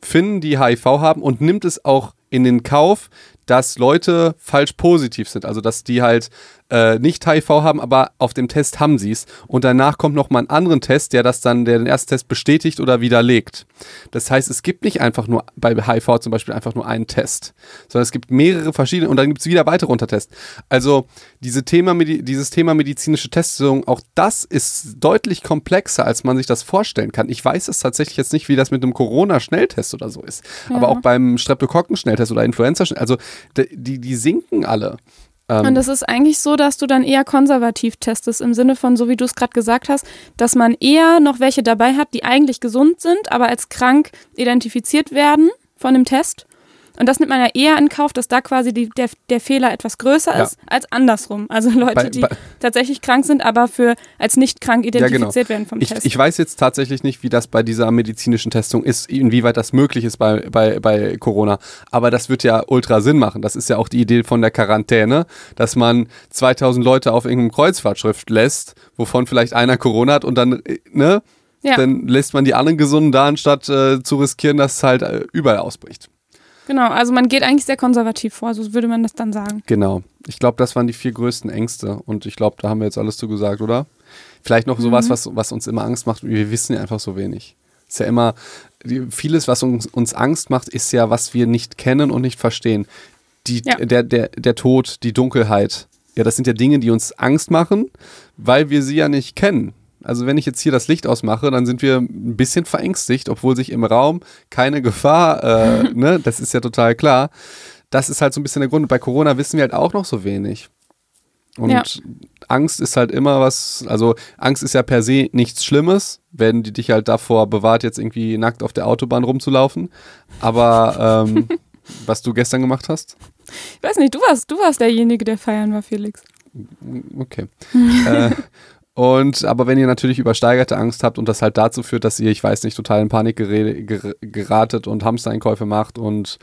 finden, die HIV haben und nimmt es auch in den Kauf, dass Leute falsch positiv sind, also dass die halt äh, nicht HIV haben, aber auf dem Test haben sie es und danach kommt noch mal ein anderen Test, der das dann, der den ersten Test bestätigt oder widerlegt. Das heißt, es gibt nicht einfach nur bei HIV zum Beispiel einfach nur einen Test, sondern es gibt mehrere verschiedene und dann gibt es wieder weitere Untertests. Also diese Thema, dieses Thema medizinische Testung, auch das ist deutlich komplexer, als man sich das vorstellen kann. Ich weiß es tatsächlich jetzt nicht, wie das mit einem Corona-Schnelltest oder so ist. Aber auch beim Streptokokken-Schnelltest oder Influenza, also die, die sinken alle. Ähm, Und es ist eigentlich so, dass du dann eher konservativ testest, im Sinne von, so wie du es gerade gesagt hast, dass man eher noch welche dabei hat, die eigentlich gesund sind, aber als krank identifiziert werden von dem Test. Und das nimmt man ja eher in Kauf, dass da quasi die, der, der Fehler etwas größer Ja. ist als andersrum. Also Leute, Bei- die bei- tatsächlich krank sind, aber für als nicht krank genau. identifiziert werden vom Ich, Test. ich weiß jetzt tatsächlich nicht, wie das bei dieser medizinischen Testung ist, inwieweit das möglich ist bei, bei, bei Corona. Aber das wird ja ultra Sinn machen. Das ist ja auch die Idee von der Quarantäne, dass man 2000 Leute auf irgendeinem Kreuzfahrtschrift lässt, wovon vielleicht einer Corona hat und dann, äh, ne? ja, Dann lässt man die anderen Gesunden da, anstatt äh, zu riskieren, dass es halt äh, überall ausbricht. Genau. Also man geht eigentlich sehr konservativ vor, so würde man das dann sagen. Genau. Ich glaube, das waren die vier größten Ängste. Und ich glaube, da haben wir jetzt alles zu gesagt, oder? Vielleicht noch sowas, was, was uns immer Angst macht. Wir wissen ja einfach so wenig. Ist ja immer, vieles, was uns, uns Angst macht, ist ja, was wir nicht kennen und nicht verstehen. Die, Ja. der, der, der Tod, die Dunkelheit. Ja, das sind ja Dinge, die uns Angst machen, weil wir sie ja nicht kennen. Also wenn ich jetzt hier das Licht ausmache, dann sind wir ein bisschen verängstigt, obwohl sich im Raum keine Gefahr, äh, [laughs] ne, das ist ja total klar. Das ist halt so ein bisschen der Grund. Und bei Corona wissen wir halt auch noch so wenig. Und Ja. Angst ist halt immer was, also Angst ist ja per se nichts Schlimmes, wenn die dich halt davor bewahrt, jetzt irgendwie nackt auf der Autobahn rumzulaufen. Aber ähm, [laughs] was du gestern gemacht hast, Ich weiß nicht, du warst, du warst derjenige, der feiern war, Felix. okay. [laughs] äh, und aber wenn ihr natürlich übersteigerte Angst habt und das halt dazu führt, dass ihr, ich weiß nicht, total in Panik ger- geratet und Hamstereinkäufe macht und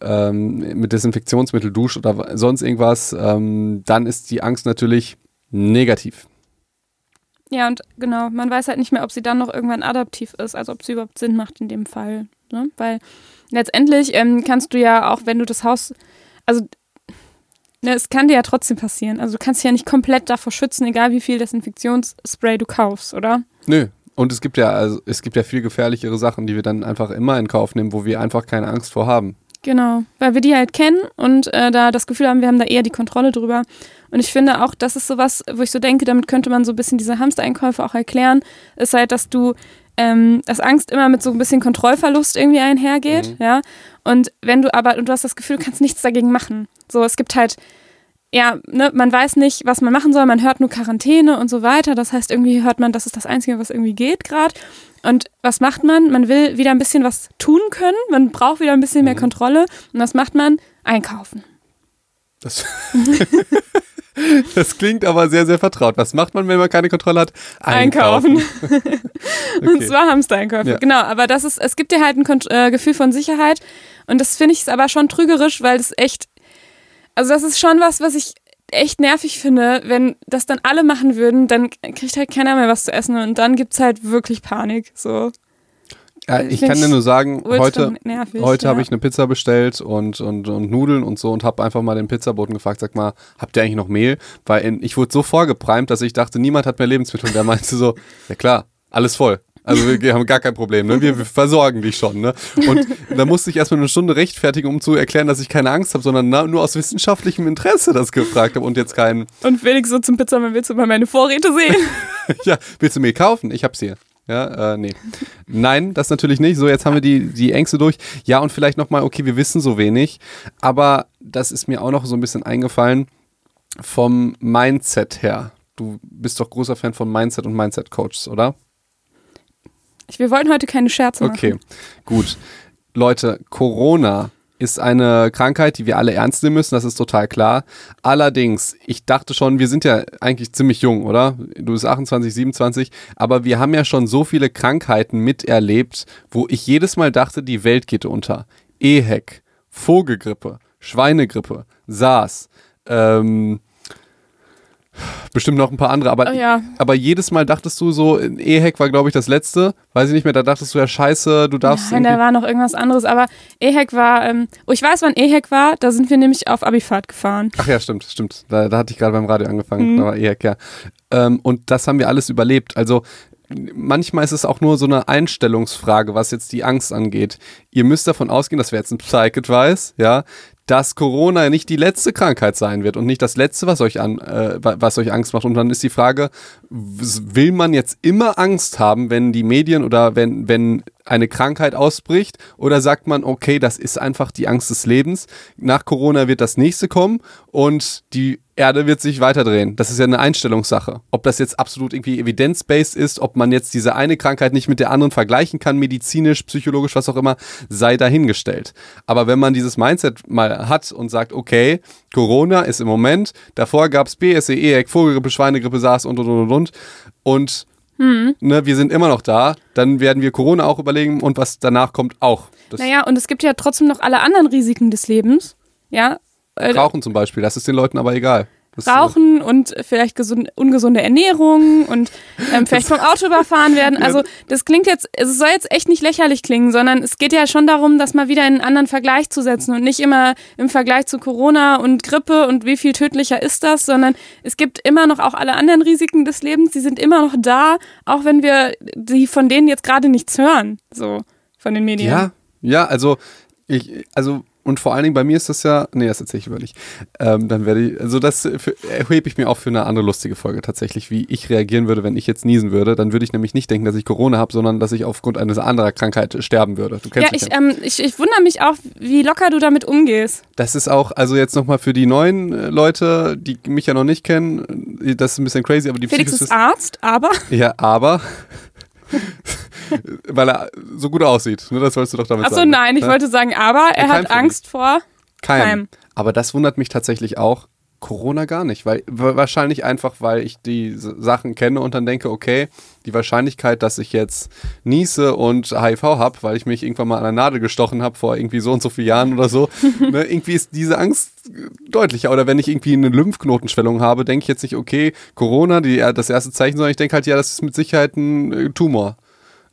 ähm, mit Desinfektionsmittel duscht oder sonst irgendwas, ähm, dann ist die Angst natürlich negativ. Ja, und genau, man weiß halt nicht mehr, ob sie dann noch irgendwann adaptiv ist, also ob sie überhaupt Sinn macht in dem Fall. Ne? Weil letztendlich ähm, kannst du ja auch, wenn du das Haus, also ne, es kann dir ja trotzdem passieren. Also du kannst dich ja nicht komplett davor schützen, egal wie viel Desinfektionsspray du kaufst, oder? Nö. Und es gibt ja, also es gibt ja viel gefährlichere Sachen, die wir dann einfach immer in Kauf nehmen, wo wir einfach keine Angst vor haben. Genau, weil wir die halt kennen und äh, da das Gefühl haben, wir haben da eher die Kontrolle drüber. Und ich finde auch, das ist sowas, wo ich so denke, damit könnte man so ein bisschen diese Hamstereinkäufe auch erklären, ist halt, dass du, ähm, dass Angst immer mit so ein bisschen Kontrollverlust irgendwie einhergeht, ja. Und wenn du aber, und du hast das Gefühl, du kannst nichts dagegen machen. So, es gibt halt, ja, ne, man weiß nicht, was man machen soll, man hört nur Quarantäne und so weiter. Das heißt, irgendwie hört man, das ist das Einzige, was irgendwie geht gerade. Und was macht man? Man will wieder ein bisschen was tun können, man braucht wieder ein bisschen mehr Kontrolle. Und was macht man? Einkaufen. Das, [laughs] [laughs] das klingt aber sehr, sehr vertraut. Was macht man, wenn man keine Kontrolle hat? Einkaufen. [laughs] Und Okay. zwar Hamstereinkäufe. Ja. Genau, aber das ist, es gibt dir halt ein Kont äh, Gefühl von Sicherheit. Und das finde ich aber schon trügerisch, weil das echt, also das ist schon was, was ich echt nervig finde, wenn das dann alle machen würden, dann kriegt halt keiner mehr was zu essen und dann gibt es halt wirklich Panik. So. Ich kann dir nur sagen, heute, nervig, heute ja. habe ich eine Pizza bestellt und, und, und Nudeln und so und habe einfach mal den Pizzaboten gefragt, sag mal, habt ihr eigentlich noch Mehl? Weil in, ich wurde so vorgeprimt, dass ich dachte, niemand hat mehr Lebensmittel. Und der meinte so, [laughs] ja klar, alles voll. Also wir haben gar kein Problem, ne? Wir, wir versorgen dich schon, ne? Und da musste ich erstmal eine Stunde rechtfertigen, um zu erklären, dass ich keine Angst habe, sondern nur aus wissenschaftlichem Interesse das gefragt habe und jetzt keinen. Und Felix so zum Pizzamann, willst du mal meine Vorräte sehen? [laughs] ja, willst du mir kaufen? Ich hab's hier. Ja, äh, nee. Nein, das natürlich nicht. So, jetzt haben wir die, die Ängste durch. Ja, und vielleicht nochmal, okay, wir wissen so wenig, aber das ist mir auch noch so ein bisschen eingefallen vom Mindset her. Du bist doch großer Fan von Mindset und Mindset-Coaches, oder? Wir wollten heute keine Scherze machen. Okay, gut. Leute, Corona ist eine Krankheit, die wir alle ernst nehmen müssen, das ist total klar. Allerdings, ich dachte schon, wir sind ja eigentlich ziemlich jung, oder? Du bist 28, 27, aber wir haben ja schon so viele Krankheiten miterlebt, wo ich jedes Mal dachte, die Welt geht unter. EHEC, Vogelgrippe, Schweinegrippe, SARS, ähm, bestimmt noch ein paar andere, aber, Oh ja. aber jedes Mal dachtest du so, EHEC war glaube ich das letzte, weiß ich nicht mehr, da dachtest du ja scheiße, du darfst Nein, da war noch irgendwas anderes, aber EHEC war, ähm, oh, ich weiß, wann EHEC war, da sind wir nämlich auf Abifahrt gefahren. Ach ja, stimmt, stimmt. Da, da hatte ich gerade beim Radio angefangen. Mhm. Da war EHEC, ja. Ähm, und das haben wir alles überlebt. Also manchmal ist es auch nur so eine Einstellungsfrage, was jetzt die Angst angeht. Ihr müsst davon ausgehen, das wäre jetzt ein Psych-Advice, ja, dass Corona nicht die letzte Krankheit sein wird und nicht das letzte, was euch an, äh, wa- was euch Angst macht. Und dann ist die Frage, will man jetzt immer Angst haben, wenn die Medien oder wenn, wenn eine Krankheit ausbricht? Oder sagt man, okay, das ist einfach die Angst des Lebens. Nach Corona wird das nächste kommen und die Erde wird sich weiterdrehen. Das ist ja eine Einstellungssache. Ob das jetzt absolut irgendwie evidence-based ist, ob man jetzt diese eine Krankheit nicht mit der anderen vergleichen kann, medizinisch, psychologisch, was auch immer, sei dahingestellt. Aber wenn man dieses Mindset mal hat und sagt, okay, Corona ist im Moment, davor gab es BSE, EHEC, Vogelgrippe, Schweinegrippe, SARS und und und und und. Und ne, wir sind immer noch da, dann werden wir Corona auch überlegen und was danach kommt auch. Das Naja, und es gibt ja trotzdem noch alle anderen Risiken des Lebens. Ja. Äh, Rauchen zum Beispiel, das ist den Leuten aber egal. Rauchen und vielleicht gesund, ungesunde Ernährung und ähm, vielleicht vom Auto überfahren werden. Also das klingt jetzt, es soll jetzt echt nicht lächerlich klingen, sondern es geht ja schon darum, das mal wieder in einen anderen Vergleich zu setzen und nicht immer im Vergleich zu Corona und Grippe und wie viel tödlicher ist das, sondern es gibt immer noch auch alle anderen Risiken des Lebens, die sind immer noch da, auch wenn wir die von denen jetzt gerade nichts hören, so von den Medien. Ja, ja, also ich, also und vor allen Dingen bei mir ist das ja, nee, das erzähle ich über nicht. Ähm, dann werde ich, also das für, erhebe ich mir auch für eine andere lustige Folge tatsächlich, wie ich reagieren würde, wenn ich jetzt niesen würde. Dann würde ich nämlich nicht denken, dass ich Corona habe, sondern dass ich aufgrund eines anderer Krankheit sterben würde. Du kennst Ja, mich ich, ähm, ich, ich wundere mich auch, wie locker du damit umgehst. Das ist auch, also jetzt nochmal für die neuen äh, Leute, die mich ja noch nicht kennen, äh, das ist ein bisschen crazy, aber die Felix ist Arzt, aber Ja, aber [laughs] weil er so gut aussieht, ne, das wolltest du doch damit Achso, sagen. nein, ich ne? wollte sagen, aber er Kein hat. Angst vor. Keim. Keim. Aber das wundert mich tatsächlich auch. Corona gar nicht, weil wa- wahrscheinlich einfach, weil ich die Sachen kenne und dann denke, okay, die Wahrscheinlichkeit, dass ich jetzt niese und HIV habe, weil ich mich irgendwann mal an der Nadel gestochen habe vor irgendwie so und so vielen Jahren oder so, [laughs] ne, irgendwie ist diese Angst deutlicher. Oder wenn ich irgendwie eine Lymphknotenschwellung habe, denke ich jetzt nicht, okay, Corona, die, äh, das erste Zeichen, sondern ich denke halt, ja, das ist mit Sicherheit ein äh, Tumor.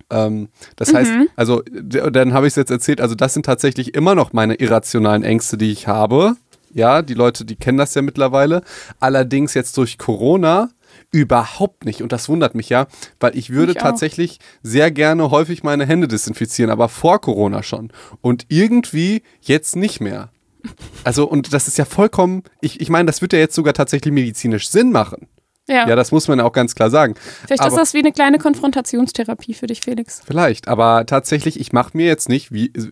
Ähm, das heißt, also dann habe ich es jetzt erzählt, also das sind tatsächlich immer noch meine irrationalen Ängste, die ich habe. Ja, die Leute, die kennen das ja mittlerweile. Allerdings jetzt durch Corona überhaupt nicht. Und das wundert mich ja, weil ich würde auch. tatsächlich sehr gerne häufig meine Hände desinfizieren, aber vor Corona schon. Und irgendwie jetzt nicht mehr. Also, und das ist ja vollkommen, ich, ich meine, das wird ja jetzt sogar tatsächlich medizinisch Sinn machen. Ja, Ja, das muss man auch ganz klar sagen. vielleicht aber- ist das wie eine kleine Konfrontationstherapie für dich, Felix. Vielleicht, aber tatsächlich, ich mache mir jetzt nicht wie, äh,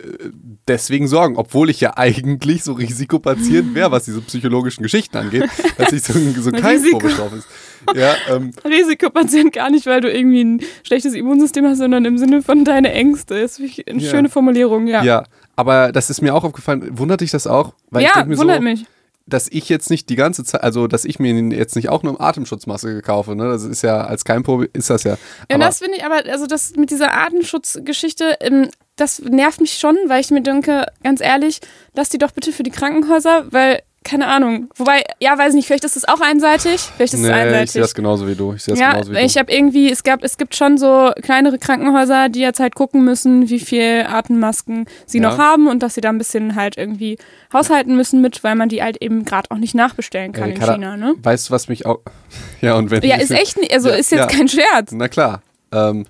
deswegen Sorgen, obwohl ich ja eigentlich so Risikopatient wäre, was diese psychologischen Geschichten angeht, dass ich so, so [laughs] kein. Vorbestrauf ist. Ja, ähm, Risikopatient gar nicht, weil du irgendwie ein schlechtes Immunsystem hast, sondern im Sinne von deine Ängste. Das ist eine Ja. schöne Formulierung, ja. ja. aber das ist mir auch aufgefallen. Wundert dich das auch? Weil ich Ja, denk mir wundert so, mich. Dass ich jetzt nicht die ganze Zeit, also dass ich mir jetzt nicht auch eine Atemschutzmaske kaufe, ne? Das ist ja als kein Problem, ist das ja. Ja, das finde ich aber, also das mit dieser Artenschutzgeschichte, ähm, das nervt mich schon, weil ich mir denke, ganz ehrlich, lass die doch bitte für die Krankenhäuser, weil, keine Ahnung. Wobei, ja, weiß nicht, vielleicht ist es auch einseitig, vielleicht ist es nee, einseitig. ich sehe das genauso wie du. Ich sehe das ja, genauso wie ich du. habe irgendwie, es gab, es gibt schon so kleinere Krankenhäuser, die jetzt halt gucken müssen, wie viel Atemmasken sie Ja. noch haben und dass sie da ein bisschen halt irgendwie haushalten müssen mit, weil man die halt eben gerade auch nicht nachbestellen kann Ey, in China, ne? Weißt du, was mich auch. [laughs] Ja, und wenn Ja, ich- ist echt, also Ja, ist jetzt ja. kein Scherz. Na klar. Ähm,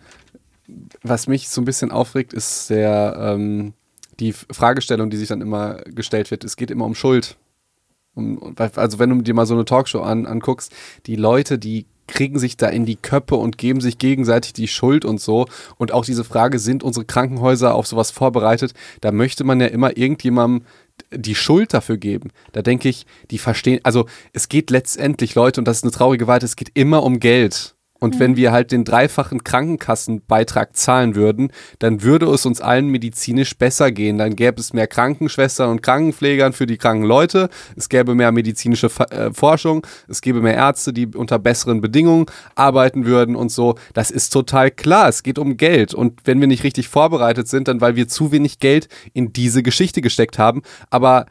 was mich so ein bisschen aufregt, ist der, ähm, die Fragestellung, die sich dann immer gestellt wird. Es geht immer um Schuld. Also wenn du dir mal so eine Talkshow an, anguckst, die Leute, die kriegen sich da in die Köpfe und geben sich gegenseitig die Schuld und so. Und auch diese Frage, sind unsere Krankenhäuser auf sowas vorbereitet? Da möchte man ja immer irgendjemandem die Schuld dafür geben. Da denke ich, die verstehen, also es geht letztendlich, Leute, und das ist eine traurige Wahrheit, es geht immer um Geld. Und wenn wir halt den dreifachen Krankenkassenbeitrag zahlen würden, dann würde es uns allen medizinisch besser gehen. Dann gäbe es mehr Krankenschwestern und Krankenpflegern für die kranken Leute. Es gäbe mehr medizinische äh, Forschung. Es gäbe mehr Ärzte, die unter besseren Bedingungen arbeiten würden und so. Das ist total klar. Es geht um Geld. Und wenn wir nicht richtig vorbereitet sind, dann weil wir zu wenig Geld in diese Geschichte gesteckt haben. Aber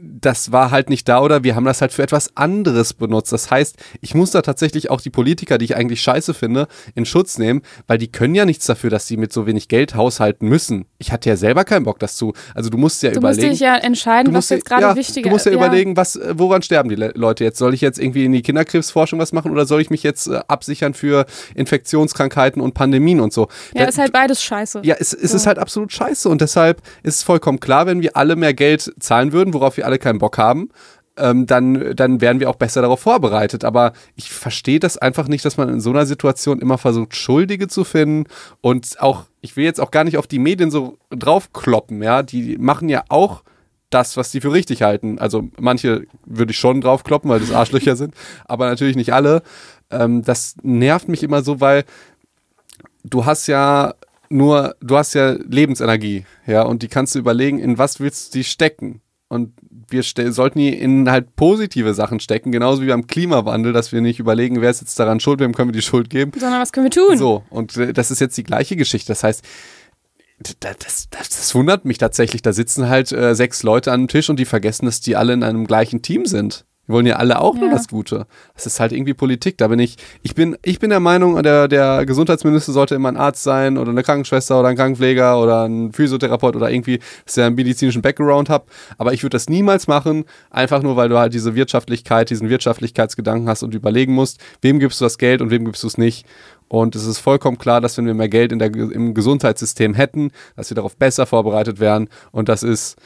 das war halt nicht da oder wir haben das halt für etwas anderes benutzt. Das heißt, ich muss da tatsächlich auch die Politiker, die ich eigentlich scheiße finde, in Schutz nehmen, weil die können ja nichts dafür, dass sie mit so wenig Geld haushalten müssen. Ich hatte ja selber keinen Bock das zu. Also du musst ja du überlegen. Du musst dich ja entscheiden, was jetzt gerade ja, wichtig ist. Du musst ja, ja, überlegen, was, äh, woran sterben die Leute jetzt? Soll ich jetzt irgendwie in die Kinderkrebsforschung was machen oder soll ich mich jetzt äh, absichern für Infektionskrankheiten und Pandemien und so? Ja, da, ist halt beides scheiße. Ja, es, es so. ist halt absolut scheiße und deshalb ist es vollkommen klar, wenn wir alle mehr Geld zahlen würden, worauf wir alle keinen Bock haben, ähm, dann, dann wären wir auch besser darauf vorbereitet. Aber ich verstehe das einfach nicht, dass man in so einer Situation immer versucht, Schuldige zu finden und auch, ich will jetzt auch gar nicht auf die Medien so draufkloppen, ja, die machen ja auch das, was die für richtig halten. Also manche würde ich schon draufkloppen, weil das Arschlöcher sind, aber natürlich nicht alle. Ähm, das nervt mich immer so, weil du hast ja nur, du hast ja Lebensenergie, ja, und die kannst du überlegen, in was willst du die stecken? Und wir sollten die in halt positive Sachen stecken, genauso wie beim Klimawandel, dass wir nicht überlegen, wer ist jetzt daran schuld, wem können wir die Schuld geben. Sondern was können wir tun? So, und äh, das ist jetzt die gleiche Geschichte. Das heißt, das, das, das wundert mich tatsächlich. Da sitzen halt äh, sechs Leute an einem Tisch und die vergessen, dass die alle in einem gleichen Team sind. Wir wollen ja alle auch ja. nur das Gute. Das ist halt irgendwie Politik. Da bin ich, ich bin, ich bin der Meinung, der, der Gesundheitsminister sollte immer ein Arzt sein oder eine Krankenschwester oder ein Krankenpfleger oder ein Physiotherapeut oder irgendwie, dass er einen medizinischen Background hat. Aber ich würde das niemals machen, einfach nur, weil du halt diese Wirtschaftlichkeit, diesen Wirtschaftlichkeitsgedanken hast und überlegen musst, wem gibst du das Geld und wem gibst du es nicht. Und es ist vollkommen klar, dass wenn wir mehr Geld in der, im Gesundheitssystem hätten, dass wir darauf besser vorbereitet wären. Und das ist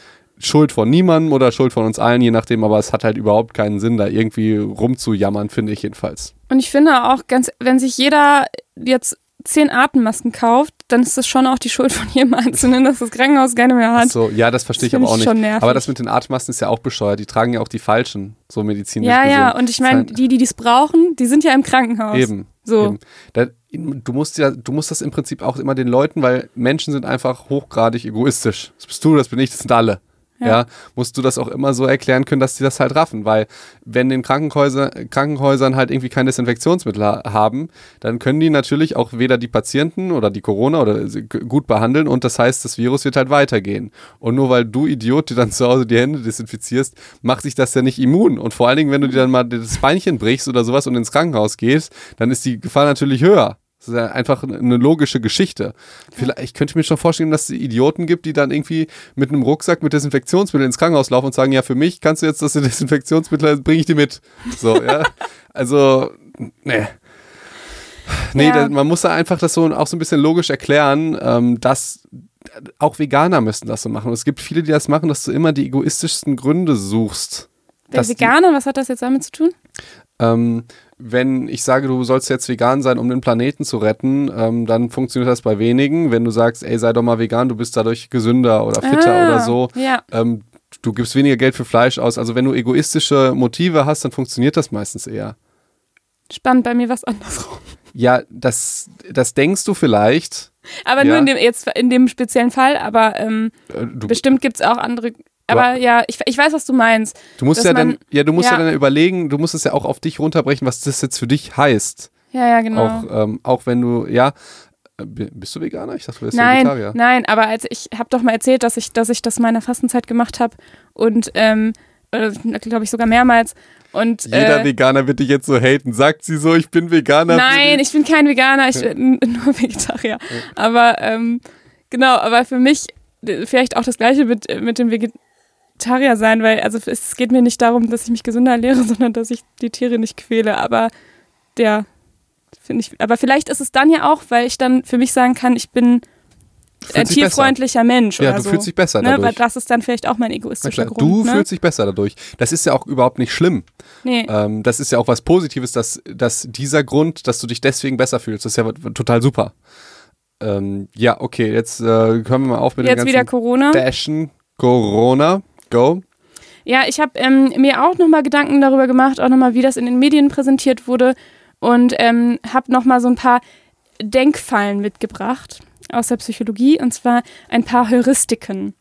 Schuld von niemandem oder Schuld von uns allen, je nachdem, aber es hat halt überhaupt keinen Sinn, da irgendwie rumzujammern, finde ich jedenfalls. Und ich finde auch ganz, wenn sich jeder jetzt zehn Atemmasken kauft, dann ist das schon auch die Schuld von [laughs] jedem Einzelnen, dass das Krankenhaus keine mehr hat. so, ja, das verstehe ich aber auch nicht. Aber das mit den Atemmasken ist ja auch bescheuert. Die tragen ja auch die falschen, so medizinisch Ja, gesehen. ja, und ich meine, die, die dies brauchen, die sind ja im Krankenhaus. Eben. So. Eben. Da, du musst ja, du musst das im Prinzip auch immer den Leuten, weil Menschen sind einfach hochgradig egoistisch. Das bist du, das bin ich, das sind alle ja. ja. musst du das auch immer so erklären können, dass die das halt raffen. Weil wenn den Krankenhäuser, Krankenhäusern halt irgendwie kein Desinfektionsmittel haben, dann können die natürlich auch weder die Patienten oder die Corona oder gut behandeln und das heißt, das Virus wird halt weitergehen. Und nur weil du Idiot dir dann zu Hause die Hände desinfizierst, macht sich das ja nicht immun. Und vor allen Dingen, wenn du dir dann mal das Beinchen brichst oder sowas und ins Krankenhaus gehst, dann ist die Gefahr natürlich höher. Das ist ja einfach eine logische Geschichte. Vielleicht, ich könnte mir schon vorstellen, dass es Idioten gibt, die dann irgendwie mit einem Rucksack mit Desinfektionsmittel ins Krankenhaus laufen und sagen, ja, für mich kannst du jetzt das [laughs] Desinfektionsmittel, bringe ich dir mit. So, ja. [laughs] Also, ne. Nee, ja. man muss da einfach das so auch so ein bisschen logisch erklären, ähm, dass auch Veganer müssen das so machen. Und es gibt viele, die das machen, dass du immer die egoistischsten Gründe suchst. Der Veganer, was hat das jetzt damit zu tun? Ähm, wenn ich sage, du sollst jetzt vegan sein, um den Planeten zu retten, ähm, dann funktioniert das bei wenigen. Wenn du sagst, ey, sei doch mal vegan, du bist dadurch gesünder oder fitter ah, oder so, ja. ähm, du gibst weniger Geld für Fleisch aus. Also wenn du egoistische Motive hast, dann funktioniert das meistens eher. Spannend, bei mir was andersrum. Ja, das, das denkst du vielleicht. Aber ja. nur in dem, jetzt in dem speziellen Fall, aber ähm, äh, bestimmt gibt es auch andere aber ja, ich, ich weiß, was du meinst. Du musst ja dann, ja, du musst ja. ja. dann überlegen, du musst es ja auch auf dich runterbrechen, was das jetzt für dich heißt. Ja, ja, genau. Auch, ähm, auch wenn du, ja, äh, bist du Veganer? Ich dachte, du wärst nein, Vegetarier. Nein, aber als ich habe doch mal erzählt, dass ich, dass ich das meiner Fastenzeit gemacht habe und ähm, äh, glaube ich sogar mehrmals. Und, Jeder äh, Veganer wird dich jetzt so haten. Sagt sie so, ich bin Veganer. Nein, ich bin kein Veganer, ich bin nur Vegetarier. Aber ähm, genau, aber für mich vielleicht auch das gleiche mit, mit dem Vegetarier Vegetarier sein, weil also es geht mir nicht darum, dass ich mich gesünder ernähre, [laughs] sondern dass ich die Tiere nicht quäle. Aber der finde ich. Aber vielleicht ist es dann ja auch, weil ich dann für mich sagen kann, ich bin ein tierfreundlicher Mensch ja, du so. fühlst dich besser ne? dadurch. Weil das ist dann vielleicht auch mein egoistischer Grund. du ne? fühlst dich besser dadurch. Das ist ja auch überhaupt nicht schlimm. Nee. Ähm, das ist ja auch was Positives, dass, dass dieser Grund, dass du dich deswegen besser fühlst, das ist ja total super. Ähm, ja, okay, jetzt äh, hören wir mal auf mit Jetzt dem wieder ganzen Corona. Dashen. Corona. Go. Ja, ich habe ähm, mir auch nochmal Gedanken darüber gemacht, auch nochmal, wie das in den Medien präsentiert wurde und ähm, habe nochmal so ein paar Denkfallen mitgebracht aus der Psychologie und zwar ein paar Heuristiken.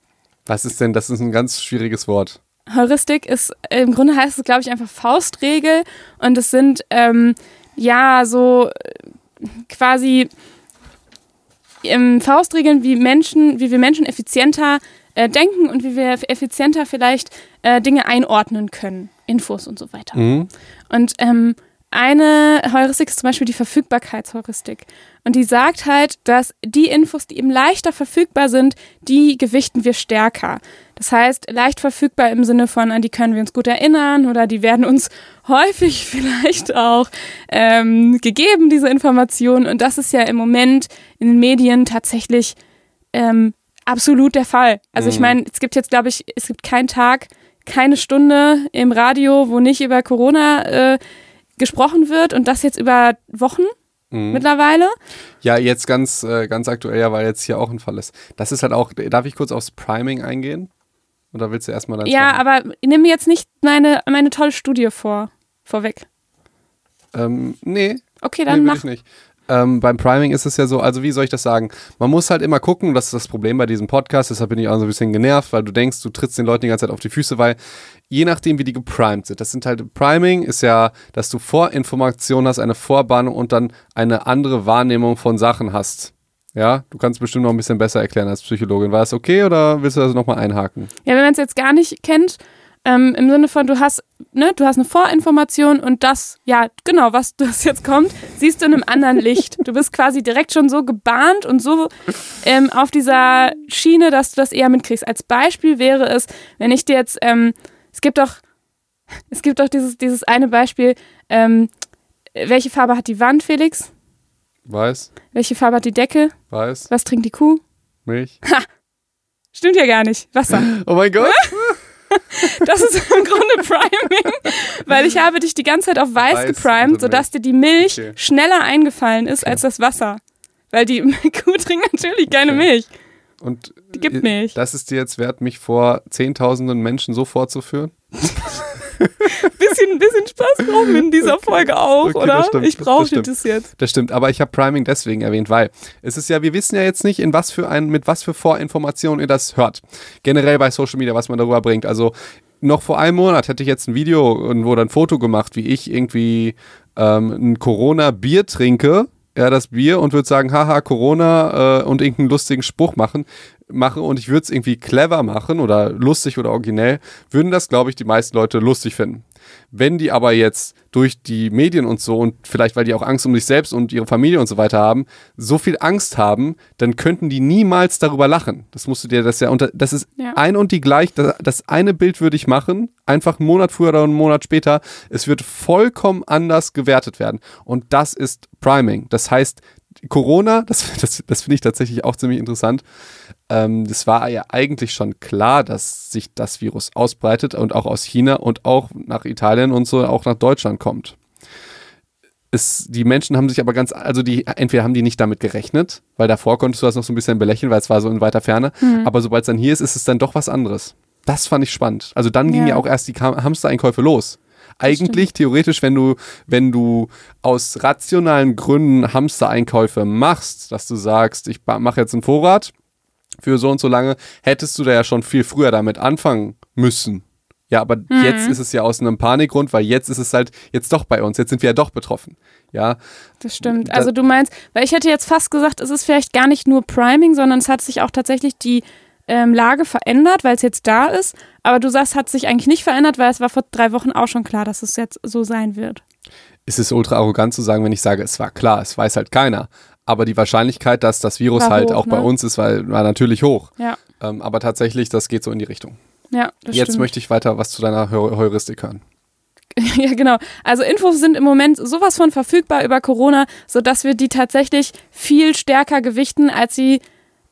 Was ist denn, das ist ein ganz schwieriges Wort. Heuristik ist, im Grunde heißt es, glaube ich, einfach Faustregel und es sind, ähm, ja, so äh, quasi ähm, Faustregeln, wie Menschen, wie wir Menschen effizienter äh, denken und wie wir effizienter vielleicht äh, Dinge einordnen können, Infos und so weiter. Mhm. Und ähm, eine Heuristik ist zum Beispiel die Verfügbarkeitsheuristik. Und die sagt halt, dass die Infos, die eben leichter verfügbar sind, die gewichten wir stärker. Das heißt, leicht verfügbar im Sinne von, an die können wir uns gut erinnern oder die werden uns [laughs] häufig vielleicht auch ähm, gegeben, diese Informationen. Und das ist ja im Moment in den Medien tatsächlich ähm, absolut der Fall. Also ich Mhm. meine, es gibt jetzt, glaube ich, es gibt keinen Tag, keine Stunde im Radio, wo nicht über Corona äh, gesprochen wird und das jetzt über Wochen Mhm. mittlerweile. Ja, jetzt ganz, äh, ganz aktuell, ja, weil jetzt hier auch ein Fall ist. Das ist halt auch, darf ich kurz aufs Priming eingehen? Oder willst du erstmal dein Ja, aber nimm mir jetzt nicht meine, meine tolle Studie vor, vorweg. Ähm, nee, Okay, nee, dann will mach. ich nicht. Ähm, beim Priming ist es ja so, also wie soll ich das sagen? Man muss halt immer gucken, das ist das Problem bei diesem Podcast, deshalb bin ich auch so ein bisschen genervt, weil du denkst, du trittst den Leuten die ganze Zeit auf die Füße, weil je nachdem, wie die geprimed sind, das sind halt, Priming ist ja, dass du Vorinformation hast, eine Vorwarnung und dann eine andere Wahrnehmung von Sachen hast. Ja, du kannst bestimmt noch ein bisschen besser erklären als Psychologin. War das okay oder willst du das nochmal einhaken? Ja, wenn man es jetzt gar nicht kennt, ähm, im Sinne von, du hast, ne, du hast eine Vorinformation und das, ja, genau, was [laughs] das jetzt kommt, siehst du in einem anderen Licht. Du bist quasi direkt schon so gebahnt und so ähm, auf dieser Schiene, dass du das eher mitkriegst. Als Beispiel wäre es, wenn ich dir jetzt, ähm, es gibt doch, es gibt doch dieses, dieses eine Beispiel, ähm, welche Farbe hat die Wand, Felix? Weiß, Welche Farbe hat die Decke? weiß, Was trinkt die Kuh? Milch. Stimmt ja gar nicht. Wasser. Oh mein Gott. [laughs] [laughs] Das ist im Grunde Priming, weil ich habe dich die ganze Zeit auf weiß, Weiß geprimed, sodass dir die Milch Okay. schneller eingefallen ist als das Wasser. Weil die [laughs] Kuh trinkt natürlich keine Okay. Milch. Und Die gibt äh, Milch. das ist dir jetzt wert, mich vor zehntausenden Menschen so vorzuführen? [laughs] [laughs] Bisschen, bisschen Spaß brauchen in dieser Folge auch, Okay, oder? stimmt, ich brauche das das jetzt. Das stimmt, aber ich habe Priming deswegen erwähnt, weil es ist ja, wir wissen ja jetzt nicht, in was für ein, mit was für Vorinformationen ihr das hört. Generell bei Social Media, was man darüber bringt. Also noch vor einem Monat hätte ich jetzt ein Video oder ein Foto gemacht, wie ich irgendwie ähm, ein Corona-Bier trinke, ja, das Bier und würde sagen, haha, Corona äh, und irgendeinen lustigen Spruch machen, mache und ich würde es irgendwie clever machen oder lustig oder originell, würden das, glaube ich, die meisten Leute lustig finden. Wenn die aber jetzt durch die Medien und so und vielleicht, weil die auch Angst um sich selbst und ihre Familie und so weiter haben, so viel Angst haben, dann könnten die niemals darüber lachen. Das musst du dir das ja unter. Das ist Ja. ein und die gleich. Das, das eine Bild würde ich machen, einfach einen Monat früher oder einen Monat später. Es wird vollkommen anders gewertet werden. Und das ist Priming. Das heißt, Corona, das, das, das finde ich tatsächlich auch ziemlich interessant. Ähm, das war ja eigentlich schon klar, dass sich das Virus ausbreitet und auch aus China und auch nach Italien und so auch nach Deutschland kommt. Es, die Menschen haben sich aber ganz, also die, entweder haben die nicht damit gerechnet, weil davor konntest du das noch so ein bisschen belächeln, weil es war so in weiter Ferne, aber sobald es dann hier ist, ist es dann doch was anderes. Das fand ich spannend. Also dann ging Ja. ja auch erst die Hamstereinkäufe los. Eigentlich theoretisch, wenn du, wenn du aus rationalen Gründen Hamstereinkäufe machst, dass du sagst, ich mache jetzt einen Vorrat für so und so lange, hättest du da ja schon viel früher damit anfangen müssen. Ja, aber jetzt ist es ja aus einem Panikgrund, weil jetzt ist es halt jetzt doch bei uns, jetzt sind wir ja doch betroffen. Ja, Das stimmt. Also du meinst, weil ich hätte jetzt fast gesagt, es ist vielleicht gar nicht nur Priming, sondern es hat sich auch tatsächlich die ähm, Lage verändert, weil es jetzt da ist. Aber du sagst, hat sich eigentlich nicht verändert, weil es war vor drei Wochen auch schon klar, dass es jetzt so sein wird. es ist ultra arrogant zu sagen, wenn ich sage, es war klar, es weiß halt keiner. Aber die Wahrscheinlichkeit, dass das Virus War halt hoch, auch bei ne? uns ist, war, war natürlich hoch. Ja, Ähm, aber tatsächlich, das geht so in die Richtung. ja, das Jetzt stimmt. möchte ich weiter was zu deiner Heu Heuristik hören. [laughs] Ja, genau. Also Infos sind im Moment sowas von verfügbar über Corona, sodass wir die tatsächlich viel stärker gewichten, als sie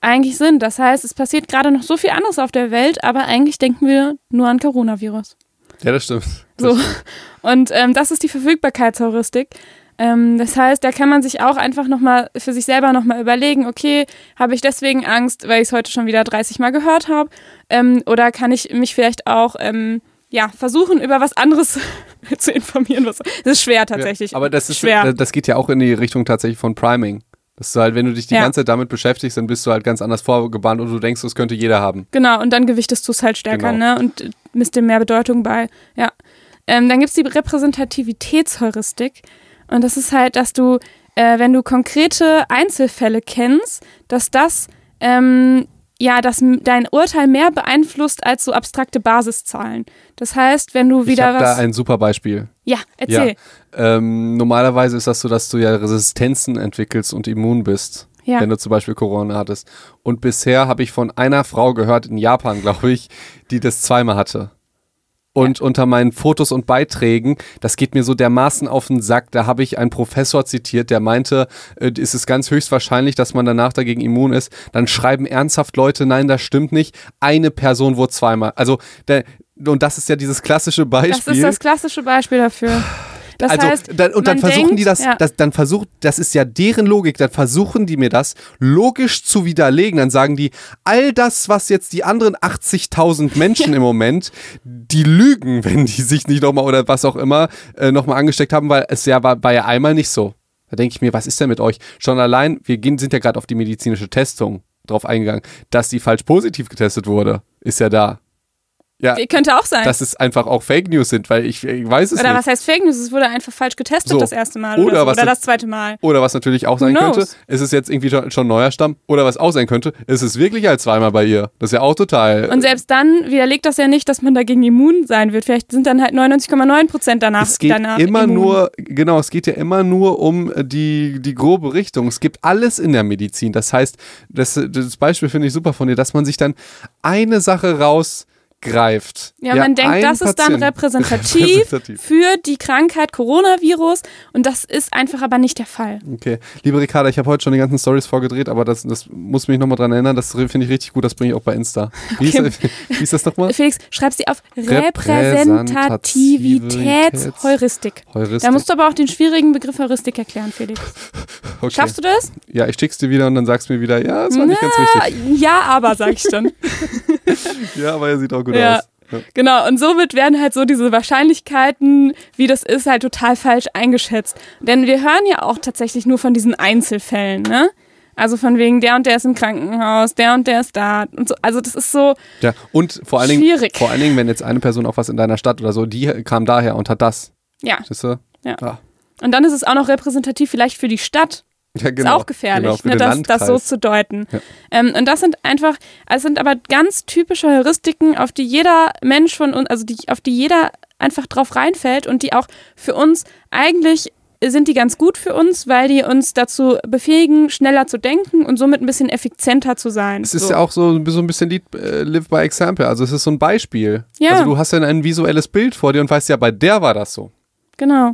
eigentlich sind. Das heißt, es passiert gerade noch so viel anderes auf der Welt, aber eigentlich denken wir nur an Coronavirus. Ja, das stimmt. Das So. stimmt. Und ähm, das ist die Verfügbarkeitsheuristik. Ähm, das heißt, da kann man sich auch einfach nochmal für sich selber nochmal überlegen, okay, habe ich deswegen Angst, weil ich es heute schon wieder 30 Mal gehört habe? Ähm, oder kann ich mich vielleicht auch ähm, ja, versuchen, über was anderes [laughs] zu informieren? Was, das ist schwer tatsächlich. Ja, aber das ist schwer. Das geht ja auch in die Richtung tatsächlich von Priming. Das ist halt, wenn du dich die Ja. ganze Zeit damit beschäftigst, dann bist du halt ganz anders vorgebannt und du denkst, das könnte jeder haben. Genau, und dann gewichtest du es halt stärker, Genau. ne? Und äh, misst dem mehr Bedeutung bei. Ja. Ähm, dann gibt es die Repräsentativitätsheuristik. Und das ist halt, dass du, äh, wenn du konkrete Einzelfälle kennst, dass das ähm, ja, dass dein Urteil mehr beeinflusst als so abstrakte Basiszahlen. Das heißt, wenn du Ich wieder da was. ein super Beispiel. ja, erzähl. Ähm, normalerweise ist das so, dass du ja Resistenzen entwickelst und immun bist. Ja. Wenn du zum Beispiel Corona hattest. Und bisher habe ich von einer Frau gehört, in Japan, [laughs] glaube ich, die das zweimal hatte. Und unter meinen Fotos und Beiträgen, das geht mir so dermaßen auf den Sack. Da habe ich einen Professor zitiert, der meinte, äh, es ist ganz höchstwahrscheinlich, dass man danach dagegen immun ist. Dann schreiben ernsthaft Leute, nein, das stimmt nicht. Eine Person wurde zweimal. Also, der, und das ist ja dieses klassische Beispiel. Das ist das klassische Beispiel dafür. Das also, heißt, dann, und dann versuchen denkt, die das, ja. das, dann versucht, das ist ja deren Logik, dann versuchen die mir das logisch zu widerlegen. Dann sagen die, all das, was jetzt die anderen 80.000 Menschen [laughs] im Moment, die lügen, wenn die sich nicht nochmal oder was auch immer äh, nochmal angesteckt haben, weil es ja war, war ja einmal nicht so. Da denke ich mir, was ist denn mit euch? Schon allein, wir gehen, sind ja gerade auf die medizinische Testung drauf eingegangen, dass die falsch positiv getestet wurde, ist ja da. Ja, Könnte auch sein. dass es einfach auch Fake News sind, weil ich, ich weiß es oder nicht. was heißt Fake News? Es wurde einfach falsch getestet So. das erste Mal Oder oder, so. was oder das- zweite Mal. Oder was natürlich auch sein könnte, ist es jetzt irgendwie schon, neuer Stamm. Oder was auch sein könnte, ist es wirklich halt zweimal bei ihr. Das ist ja auch total. Und selbst dann widerlegt das ja nicht, dass man dagegen immun sein wird. Vielleicht sind dann halt 99,9 Prozent danach. es geht danach immer immun. nur, genau, es geht ja immer nur um die, die grobe Richtung. Es gibt alles in der Medizin. Das heißt, das, das Beispiel finde ich super von dir, dass man sich dann eine Sache rausgreift. Ja, man denkt, das ist dann [laughs] repräsentativ, Repräsentativ. für die Krankheit Coronavirus und das ist einfach aber nicht der Fall. Okay. Liebe Ricarda, ich habe heute schon die ganzen Stories vorgedreht, aber das, das muss mich nochmal dran erinnern. Das finde ich richtig gut, das bringe ich auch bei Insta. Wie, Okay. ist, wie ist das nochmal? Felix, schreib sie auf Repräsentativitätsheuristik. Heuristik. Da musst du aber auch den schwierigen Begriff Heuristik erklären, Felix. [laughs] okay. Schaffst du das? Ja, ich schick's dir wieder und dann sagst du mir wieder, ja, das war nicht ganz richtig. Ja, aber, sag ich dann. [laughs] Ja, aber er sieht auch gut Ja. aus. Ja. Genau, und somit werden halt so diese Wahrscheinlichkeiten, wie das ist, halt total falsch eingeschätzt. Denn wir hören ja auch tatsächlich nur von diesen Einzelfällen, ne? Also von wegen, der und der ist im Krankenhaus, der und der ist da und so. Also das ist so, Ja, und vor allen, Dingen, Schwierig. vor allen Dingen, wenn jetzt eine Person auch was in deiner Stadt oder so, die kam daher und hat das. ja. Siehst du? Ja. Ah. Und dann ist es auch noch repräsentativ vielleicht für die Stadt. Ja, Ist genau. auch gefährlich, Genau, ne, das, das so zu deuten. Ja. Ähm, und das sind einfach, es sind aber ganz typische Heuristiken, auf die jeder Mensch von uns, also die, auf die jeder einfach drauf reinfällt und die auch für uns eigentlich sind die ganz gut für uns, weil die uns dazu befähigen, schneller zu denken und somit ein bisschen effizienter zu sein. Es ist so. ja auch so, so ein bisschen Lead, äh, Live by Example. Also es ist so ein Beispiel. Ja. Also du hast ja ein visuelles Bild vor dir und weißt ja, bei der war das so. Genau.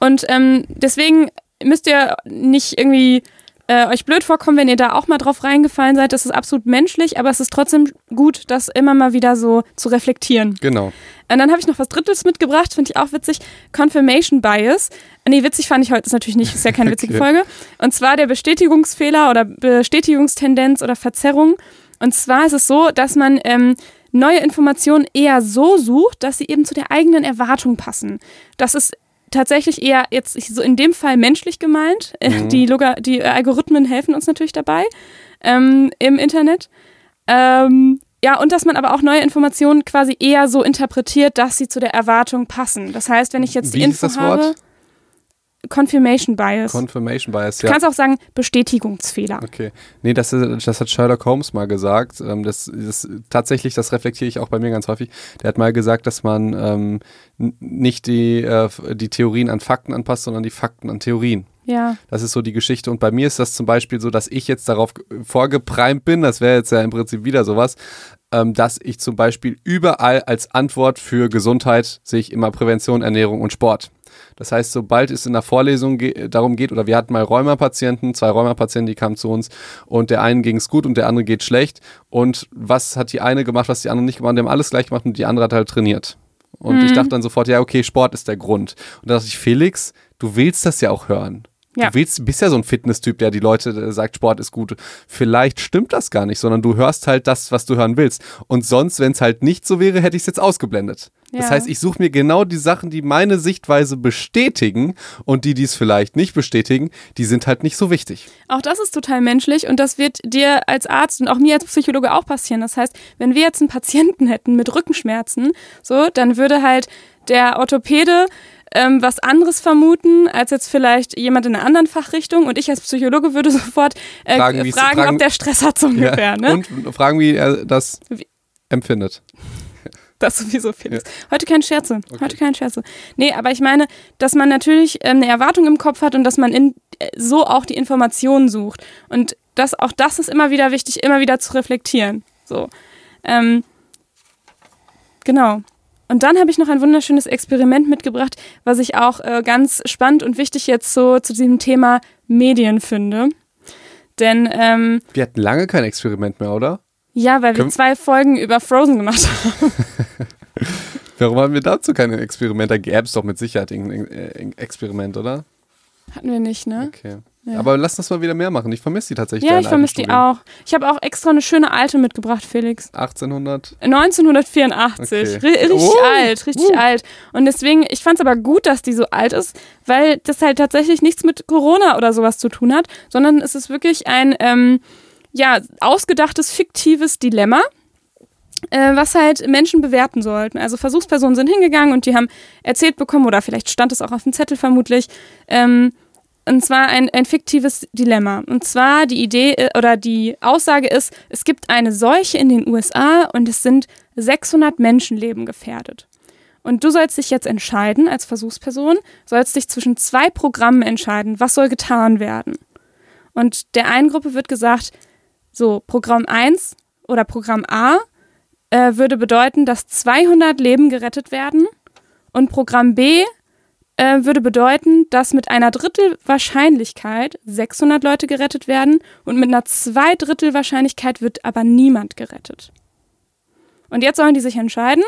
Und ähm, deswegen müsst ihr nicht irgendwie äh, euch blöd vorkommen, wenn ihr da auch mal drauf reingefallen seid. Das ist absolut menschlich, aber es ist trotzdem gut, das immer mal wieder so zu reflektieren. Genau. Und dann habe ich noch was Drittes mitgebracht, finde ich auch witzig. Confirmation Bias. Nee, witzig fand ich heute, ist natürlich nicht, ist ja keine [laughs] witzige Okay. Folge. Und zwar der Bestätigungsfehler oder Bestätigungstendenz oder Verzerrung. Und zwar ist es so, dass man ähm, neue Informationen eher so sucht, dass sie eben zu der eigenen Erwartung passen. Das ist tatsächlich eher jetzt so in dem Fall menschlich gemeint. Äh, Mhm. Die, Loga die Algorithmen helfen uns natürlich dabei ähm, im Internet. Ähm, ja, und dass man aber auch neue Informationen quasi eher so interpretiert, dass sie zu der Erwartung passen. Das heißt, wenn ich jetzt Wie die ist Info habe, Confirmation Bias. Confirmation Bias, du ja. kannst auch sagen Bestätigungsfehler. Okay. Nee, das, ist, das hat Sherlock Holmes mal gesagt. Ähm, das, das, tatsächlich, das reflektiere ich auch bei mir ganz häufig. Der hat mal gesagt, dass man ähm, nicht die, äh, die Theorien an Fakten anpasst, sondern die Fakten an Theorien. Ja. Das ist so die Geschichte. Und bei mir ist das zum Beispiel so, dass ich jetzt darauf vorgeprimt bin, das wäre jetzt ja im Prinzip wieder sowas, ähm, dass ich zum Beispiel überall als Antwort für Gesundheit sehe ich immer Prävention, Ernährung und Sport. Das heißt, sobald es in der Vorlesung ge darum geht, oder wir hatten mal Rheumapatienten, zwei Rheumapatienten, die kamen zu uns und der einen ging es gut und der andere geht schlecht. Und was hat die eine gemacht, was die andere nicht gemacht? Die haben alles gleich gemacht und die andere hat halt trainiert. Und mhm. ich dachte dann sofort, ja, okay, Sport ist der Grund. Und da dachte ich, Felix, du willst das ja auch hören. Ja. Du willst, bist ja so ein Fitnesstyp, der die Leute der sagt, Sport ist gut. Vielleicht stimmt das gar nicht, sondern du hörst halt das, was du hören willst. Und sonst, wenn es halt nicht so wäre, hätte ich es jetzt ausgeblendet. Ja. Das heißt, ich suche mir genau die Sachen, die meine Sichtweise bestätigen und die, die es vielleicht nicht bestätigen, die sind halt nicht so wichtig. Auch das ist total menschlich und das wird dir als Arzt und auch mir als Psychologe auch passieren. Das heißt, wenn wir jetzt einen Patienten hätten mit Rückenschmerzen, so, dann würde halt der Orthopäde ähm, was anderes vermuten als jetzt vielleicht jemand in einer anderen Fachrichtung und ich als Psychologe würde [laughs] sofort äh, fragen, fragen, fragen, ob der Stress hat so ungefähr. Ja, ne? Und fragen, wie er das wie? empfindet. Das sowieso, Felix. Ja. Heute kein Scherze. Okay. Heute kein Scherze. Nee, aber ich meine, dass man natürlich ähm, eine Erwartung im Kopf hat und dass man in, äh, so auch die Informationen sucht. Und das, auch das ist immer wieder wichtig, immer wieder zu reflektieren. So. Ähm, genau. Und dann habe ich noch ein wunderschönes Experiment mitgebracht, was ich auch äh, ganz spannend und wichtig jetzt so zu diesem Thema Medien finde. Denn ähm, wir hatten lange kein Experiment mehr, oder? Ja, weil Können wir zwei Folgen über Frozen gemacht haben. [laughs] Warum haben wir dazu keine Experimente? Da gäbe es doch mit Sicherheit ein Experiment, oder? Hatten wir nicht, ne? Okay. Ja. Aber lass das mal wieder mehr machen. Ich vermisse die tatsächlich. Ja, ich vermisse die auch. Ich habe auch extra eine schöne alte mitgebracht, Felix. 1800? 1984. Okay. richtig oh. alt, richtig uh. alt. Und deswegen, ich fand es aber gut, dass die so alt ist, weil das halt tatsächlich nichts mit Corona oder sowas zu tun hat, sondern es ist wirklich ein, ähm, ja, ausgedachtes, fiktives Dilemma äh, was halt Menschen bewerten sollten. Also Versuchspersonen sind hingegangen und die haben erzählt bekommen, oder vielleicht stand es auch auf dem Zettel vermutlich, ähm, und zwar ein, ein fiktives Dilemma. Und zwar die Idee äh, oder die Aussage ist, es gibt eine Seuche in den USA und es sind 600 Menschenleben gefährdet. Und du sollst dich jetzt entscheiden als Versuchsperson, sollst dich zwischen zwei Programmen entscheiden, was soll getan werden. Und der einen Gruppe wird gesagt, so Programm 1 oder Programm A äh, würde bedeuten, dass 200 Leben gerettet werden und Programm B äh, würde bedeuten, dass mit einer Drittel Wahrscheinlichkeit 600 Leute gerettet werden und mit einer Zweidrittel Wahrscheinlichkeit wird aber niemand gerettet. Und jetzt sollen die sich entscheiden,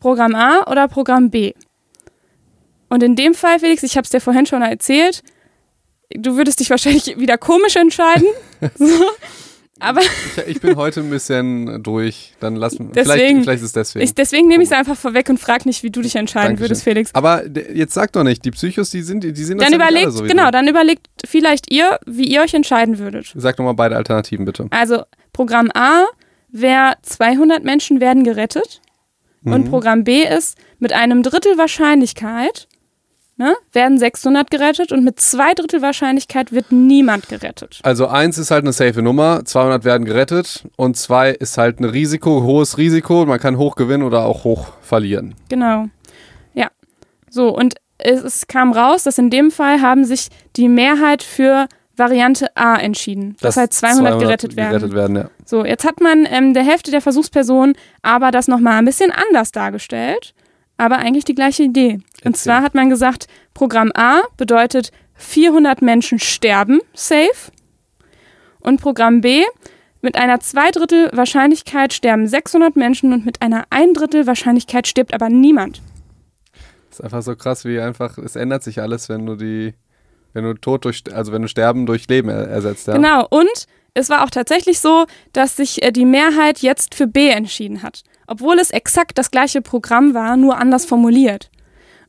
Programm A oder Programm B. Und in dem Fall, Felix, ich habe es dir vorhin schon erzählt, du würdest dich wahrscheinlich [laughs] wieder komisch entscheiden. [laughs] so. Aber ich, ich, bin heute ein bisschen durch. Dann lassen deswegen, vielleicht, vielleicht ist es deswegen. Ich, deswegen nehme ich es einfach vorweg und frage nicht, wie du dich entscheiden Dankeschön. würdest, Felix. Aber jetzt sag doch nicht, die Psychos, die sind, die sind dann überlegt, so genau, dann überlegt vielleicht ihr, wie ihr euch entscheiden würdet. Sag doch mal beide Alternativen bitte. Also Programm A wäre 200 Menschen werden gerettet mhm. und Programm B ist mit einem Drittel Wahrscheinlichkeit ne, werden 600 gerettet und mit zwei Drittel Wahrscheinlichkeit wird niemand gerettet. Also eins ist halt eine safe Nummer, 200 werden gerettet und zwei ist halt ein Risiko, hohes Risiko, man kann hoch gewinnen oder auch hoch verlieren. Genau, ja. So, und es, es kam raus, dass in dem Fall haben sich die Mehrheit für Variante A entschieden, dass, dass halt 200, 200 gerettet werden. Gerettet werden ja. So, jetzt hat man ähm, der Hälfte der Versuchspersonen aber das nochmal ein bisschen anders dargestellt aber eigentlich die gleiche Idee. Erzähl. Und zwar hat man gesagt, Programm A bedeutet 400 Menschen sterben safe und Programm B mit einer Zweidrittel Wahrscheinlichkeit sterben 600 Menschen und mit einer Eindrittel Wahrscheinlichkeit stirbt aber niemand. Das ist einfach so krass, wie einfach, es ändert sich alles, wenn du die, wenn du Tod durch, also wenn du Sterben durch Leben ersetzt. Ja? Genau, und es war auch tatsächlich so, dass sich äh, die Mehrheit jetzt für B entschieden hat obwohl es exakt das gleiche Programm war, nur anders formuliert.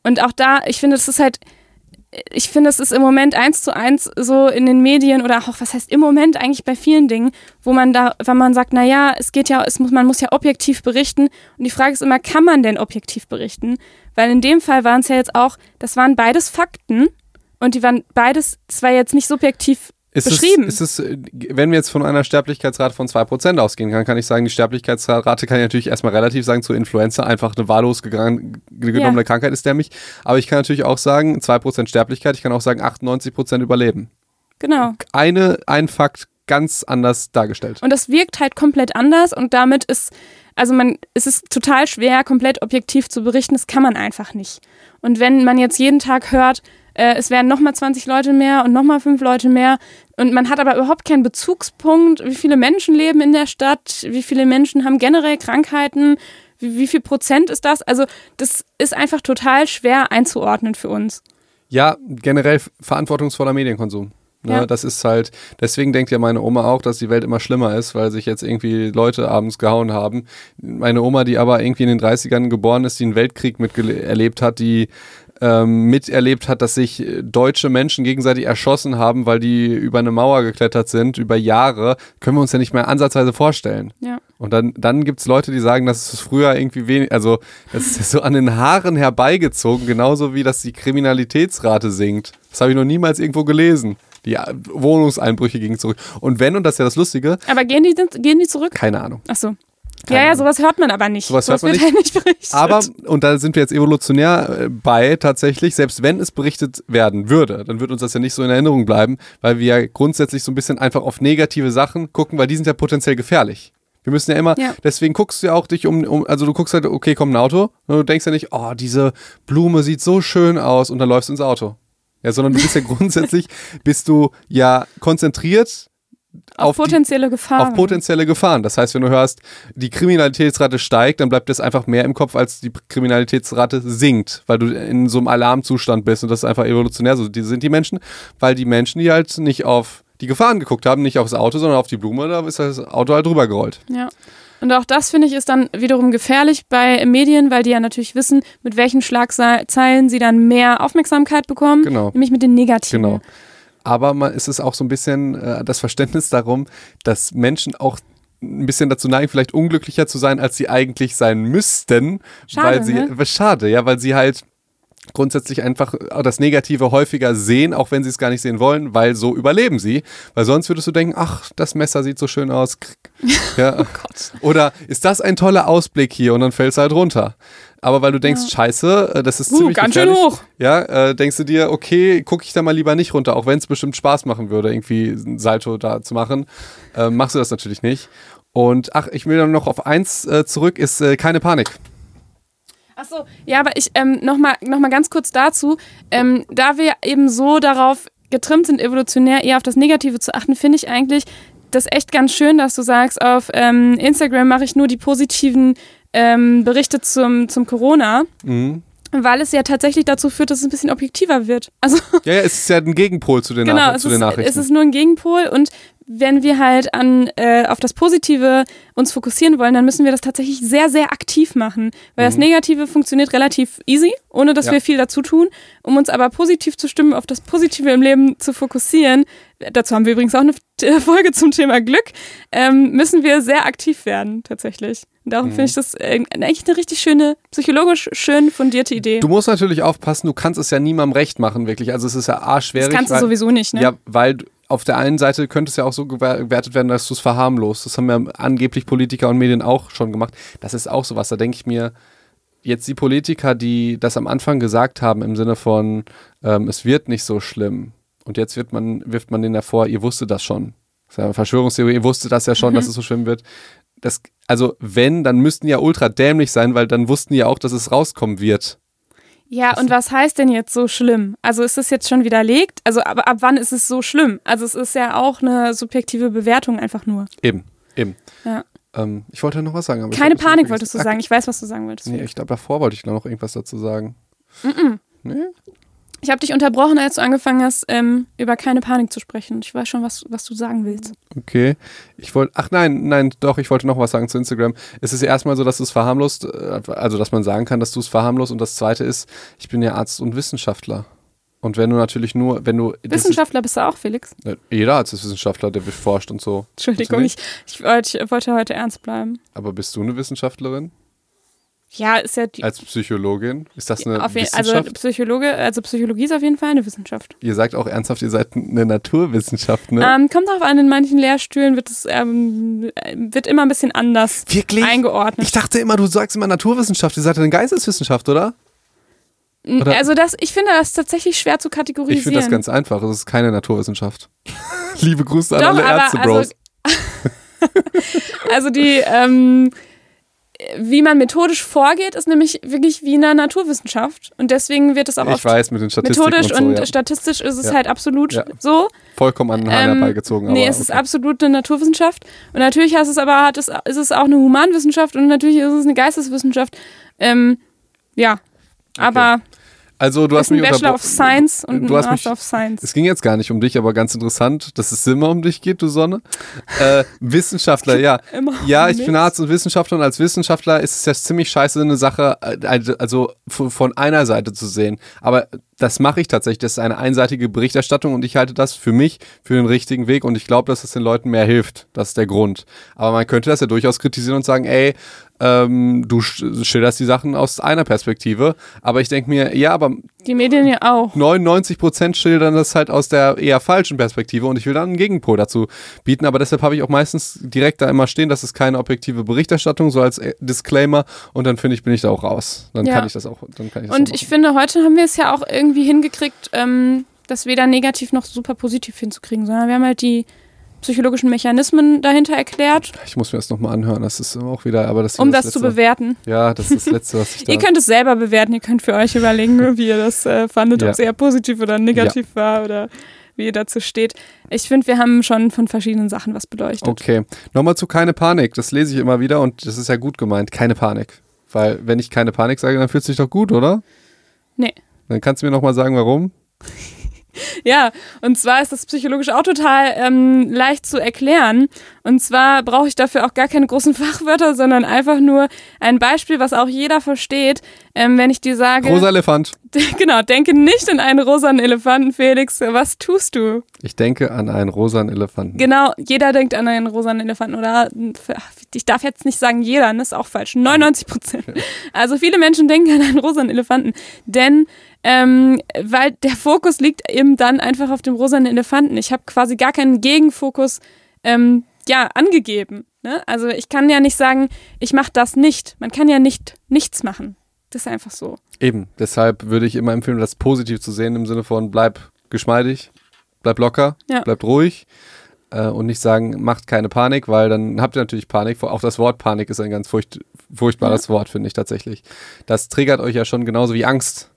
Und auch da, ich finde, es ist halt, ich finde, es ist im Moment eins zu eins so in den Medien oder auch, was heißt im Moment eigentlich bei vielen Dingen, wo man da, wenn man sagt, naja, es geht ja, es muss, man muss ja objektiv berichten. Und die Frage ist immer, kann man denn objektiv berichten? Weil in dem Fall waren es ja jetzt auch, das waren beides Fakten und die waren beides zwar jetzt nicht subjektiv Ist beschrieben. Es, ist es, wenn wir jetzt von einer Sterblichkeitsrate von 2% ausgehen, kann, kann ich sagen, die Sterblichkeitsrate kann ich natürlich erstmal relativ sagen zu Influenza, einfach eine wahllos genommene Ja. Krankheit ist dämlich. Aber ich kann natürlich auch sagen, 2% Sterblichkeit, ich kann auch sagen, 98% Überleben. genau. Eine, ein Fakt ganz anders dargestellt. Und das wirkt halt komplett anders und damit ist, also man, es ist total schwer, komplett objektiv zu berichten. Das kann man einfach nicht. Und wenn man jetzt jeden Tag hört, äh, es werden nochmal 20 Leute mehr und nochmal fünf Leute mehr und man hat aber überhaupt keinen Bezugspunkt, wie viele Menschen leben in der Stadt, wie viele Menschen haben generell Krankheiten, wie, wie viel Prozent ist das? Also das ist einfach total schwer einzuordnen für uns. Ja, generell verantwortungsvoller Medienkonsum. Ne, Ja. Das ist halt, deswegen denkt ja meine Oma auch, dass die Welt immer schlimmer ist, weil sich jetzt irgendwie Leute abends gehauen haben. Meine Oma, die aber irgendwie in den 30ern geboren ist, die einen Weltkrieg miterlebt hat, die ähm, miterlebt hat, dass sich äh, deutsche Menschen gegenseitig erschossen haben, weil die über eine Mauer geklettert sind, über Jahre, können wir uns ja nicht mehr ansatzweise vorstellen. Ja. Und dann, dann gibt es Leute, die sagen, dass es früher irgendwie wenig, also das ist so an den Haaren herbeigezogen, genauso wie dass die Kriminalitätsrate sinkt. Das habe ich noch niemals irgendwo gelesen. Die äh, Wohnungseinbrüche gingen zurück. Und wenn, und das ist ja das Lustige, Aber gehen die, gehen die zurück? keine Ahnung. Ach so. Keine Ja, ja, sowas hört man aber nicht. Sowas hört man nicht. halt nicht berichtet. Aber, und da sind wir jetzt evolutionär äh, bei, tatsächlich, selbst wenn es berichtet werden würde, dann wird uns das ja nicht so in Erinnerung bleiben, weil wir ja grundsätzlich so ein bisschen einfach auf negative Sachen gucken, weil die sind ja potenziell gefährlich. Wir müssen ja immer, Ja. deswegen guckst du ja auch dich um, um, also du guckst halt, okay, kommt ein Auto, und du denkst ja nicht, oh, diese Blume sieht so schön aus und dann läufst du ins Auto. Ja, sondern du bist ja [laughs] grundsätzlich, bist du ja konzentriert auf, die- potenzielle Gefahren. auf potenzielle Gefahren. Das heißt, wenn du hörst, die Kriminalitätsrate steigt, dann bleibt das einfach mehr im Kopf, als die Kriminalitätsrate sinkt, weil du in so einem Alarmzustand bist und das ist einfach evolutionär. So die sind die Menschen, weil die Menschen, die halt nicht auf die Gefahren geguckt haben, nicht aufs Auto, sondern auf die Blume, da ist das Auto halt drüber gerollt. Ja. Und auch das, finde ich, ist dann wiederum gefährlich bei Medien, weil die ja natürlich wissen, mit welchen Schlagzeilen sie dann mehr Aufmerksamkeit bekommen. Genau. Nämlich mit den negativen. Genau. Aber man, es ist auch so ein bisschen äh, das Verständnis darum, dass Menschen auch ein bisschen dazu neigen, vielleicht unglücklicher zu sein, als sie eigentlich sein müssten. Schade, weil sie, ne? Schade, ja, weil sie halt grundsätzlich einfach das Negative häufiger sehen, auch wenn sie es gar nicht sehen wollen, weil so überleben sie. Weil sonst würdest du denken, ach, das Messer sieht so schön aus. [laughs] Ja. Oh Gott. Oder ist das ein toller Ausblick hier und dann fällst du halt runter. Aber weil du denkst, Ja. scheiße, äh, das ist Uh, ziemlich ganz schön gefährlich. hoch. Ja, äh, denkst du dir, okay, gucke ich da mal lieber nicht runter, auch wenn es bestimmt Spaß machen würde, irgendwie ein Salto da zu machen. Äh, machst du das natürlich nicht. Und ach, ich will dann noch auf eins äh, zurück, ist äh, keine Panik. Achso, ja, aber ich ähm, nochmal noch mal ganz kurz dazu. Ähm, da wir eben so darauf getrimmt sind, evolutionär eher auf das Negative zu achten, finde ich eigentlich das echt ganz schön, dass du sagst, auf ähm, Instagram mache ich nur die positiven ähm, Berichte zum, zum Corona, Mhm. weil es ja tatsächlich dazu führt, dass es ein bisschen objektiver wird. Also Ja, ja, es ist ja ein Gegenpol zu den, genau, Nach zu ist, den Nachrichten. es ist nur ein Gegenpol und wenn wir halt an, äh, auf das Positive uns fokussieren wollen, dann müssen wir das tatsächlich sehr, sehr aktiv machen. Weil das Negative funktioniert relativ easy, ohne dass Mhm. Ja. wir viel dazu tun. Um uns aber positiv zu stimmen, auf das Positive im Leben zu fokussieren, dazu haben wir übrigens auch eine [laughs] äh, Folge zum Thema Glück, ähm, müssen wir sehr aktiv werden, tatsächlich. Und darum Mhm. finde ich das äh, eigentlich eine richtig schöne, psychologisch schön fundierte Idee. Du musst natürlich aufpassen, du kannst es ja niemandem recht machen, wirklich. Also es ist ja arschschwierig. das kannst du sowieso nicht, ne? Ja, weil du- auf der einen Seite könnte es ja auch so gewer- gewertet werden, dass du es verharmlost. Das haben ja angeblich Politiker und Medien auch schon gemacht. Das ist auch sowas. Da denke ich mir, jetzt die Politiker, die das am Anfang gesagt haben, im Sinne von, ähm, es wird nicht so schlimm. Und jetzt wird man, wirft man denen davor, ihr wusstet das schon. Das ist ja eine Verschwörungstheorie, ihr wusstet das ja schon, dass es so schlimm wird. Das, also wenn, dann müssten die ja ultra dämlich sein, weil dann wussten die ja auch, dass es rauskommen wird. Ja, und was heißt denn jetzt so schlimm? Also ist es jetzt schon widerlegt? Also aber ab wann ist es so schlimm? Also es ist ja auch eine subjektive Bewertung einfach nur. Eben, eben. Ja. Ähm, ich wollte noch was sagen. Keine das Panik wolltest du sagen. Ich weiß, was du sagen wolltest. Nee, ich glaube, davor wollte ich noch irgendwas dazu sagen. Nee? Ich habe dich unterbrochen, als du angefangen hast, ähm, über keine Panik zu sprechen. Ich weiß schon, was, was du sagen willst. Okay. Ich wollte, ach nein, nein, doch, ich wollte noch was sagen zu Instagram. Es ist erstmal so, dass du es verharmlost, äh, also dass man sagen kann, dass du es verharmlost. Und das zweite ist, ich bin ja Arzt und Wissenschaftler. Und wenn du natürlich nur, wenn du. Wissenschaftler bist du auch, Felix? Jeder Arzt ist Wissenschaftler, der forscht und so. Entschuldigung, ich, ich, wollte, ich wollte heute ernst bleiben. Aber bist du eine Wissenschaftlerin? Ja, ist ja die. Als Psychologin? Ist das eine je- Wissenschaft? also Psychologe, also Psychologie ist auf jeden Fall eine Wissenschaft. ihr sagt auch ernsthaft, ihr seid eine Naturwissenschaft, ne? Ähm, kommt darauf an, in manchen Lehrstühlen wird es ähm, äh, wird immer ein bisschen anders Wirklich? eingeordnet. Ich dachte immer, du sagst immer Naturwissenschaft. Ihr seid eine Geisteswissenschaft, oder? oder- also das, ich finde das tatsächlich schwer zu kategorisieren. Ich finde das ganz einfach. Es ist keine Naturwissenschaft. [laughs] Liebe Grüße an Doch, alle Ärzte, also- Bros. [laughs] Also die, ähm, wie man methodisch vorgeht, ist nämlich wirklich wie in einer Naturwissenschaft. Und deswegen wird es auch Ich weiß, mit den Statistiken methodisch und und, so, ja. statistisch ist es Ja. halt absolut Ja. so. Vollkommen an den Haaren Ähm, herbeigezogen. nee, aber es ist okay. absolut eine Naturwissenschaft. Und natürlich hast es aber, hat es, ist es auch eine Humanwissenschaft und natürlich ist es eine Geisteswissenschaft. Ähm, ja, aber Also du hast mich Bachelor of. Science und Du hast mich, Master of Science. es ging jetzt gar nicht um dich, aber ganz interessant, dass es immer um dich geht, du Sonne. Äh, Wissenschaftler, ja. [laughs] Immer Ja, ich bin. Arzt und Wissenschaftler und als Wissenschaftler ist es ja ziemlich scheiße, eine Sache, äh, also von von einer Seite zu sehen. Aber das mache ich tatsächlich. Das ist eine einseitige Berichterstattung und ich halte das für mich für den richtigen Weg und ich glaube, dass es den Leuten mehr hilft. Das ist der Grund. Aber man könnte das ja durchaus kritisieren und sagen, ey, ähm, du sch- schilderst die Sachen aus einer Perspektive. Aber ich denke mir, ja, aber Die Medien ja auch. 99% schildern das halt aus der eher falschen Perspektive und ich will dann einen Gegenpol dazu bieten, aber deshalb habe ich auch meistens direkt da immer stehen, das ist keine objektive Berichterstattung, so als äh, Disclaimer und dann finde ich, bin ich da auch raus. Dann Ja. kann ich das auch, dann kann ich das Und auch ich finde, heute haben wir es ja auch irgendwie hingekriegt, ähm, das weder negativ noch super positiv hinzukriegen, sondern wir haben halt die psychologischen Mechanismen dahinter erklärt, ich muss mir das nochmal anhören, das ist auch wieder, aber das ist um das das zu bewerten. Ja, das ist das Letzte, was ich [laughs] da... Ihr könnt es selber bewerten, ihr könnt für euch überlegen, [laughs] wie ihr das äh, fandet, Ja. ob es eher positiv oder negativ war oder wie ihr dazu steht. Ich finde, wir haben schon von verschiedenen Sachen was beleuchtet. Okay, nochmal zu keine Panik, das lese ich immer wieder und das ist ja gut gemeint, keine Panik. Weil wenn ich keine Panik sage, dann fühlt es sich doch gut, oder? Nee. Dann kannst du mir nochmal sagen, warum? [laughs] Ja, und zwar ist das psychologisch auch total ähm, leicht zu erklären. Und zwar brauche ich dafür auch gar keine großen [laughs] Fachwörter, sondern einfach nur ein Beispiel, was auch jeder versteht, ähm, wenn ich dir sage, Rosa Elefant. [laughs] genau, denke nicht in einen rosanen Elefanten, Felix, was tust du? Ich denke an einen rosanen Elefanten. Genau, jeder denkt an einen rosanen Elefanten oder ich darf jetzt nicht sagen jeder, das ist auch falsch, 99 Prozent. [laughs] Also viele Menschen denken an einen rosanen Elefanten, denn ähm, weil der Fokus liegt eben dann einfach auf dem rosanen Elefanten. Ich habe quasi gar keinen Gegenfokus ähm, ja, angegeben. Ne? Also ich kann ja nicht sagen, ich mache das nicht. Man kann ja nicht nichts machen. Das ist einfach so. Eben, deshalb würde ich immer empfehlen, das positiv zu sehen im Sinne von bleib geschmeidig, bleib locker, Ja. bleibt ruhig äh, und nicht sagen, macht keine Panik, weil dann habt ihr natürlich Panik. Auch das Wort Panik ist ein ganz furcht, furchtbares Wort, finde ich tatsächlich. Das triggert euch ja schon genauso wie Angst.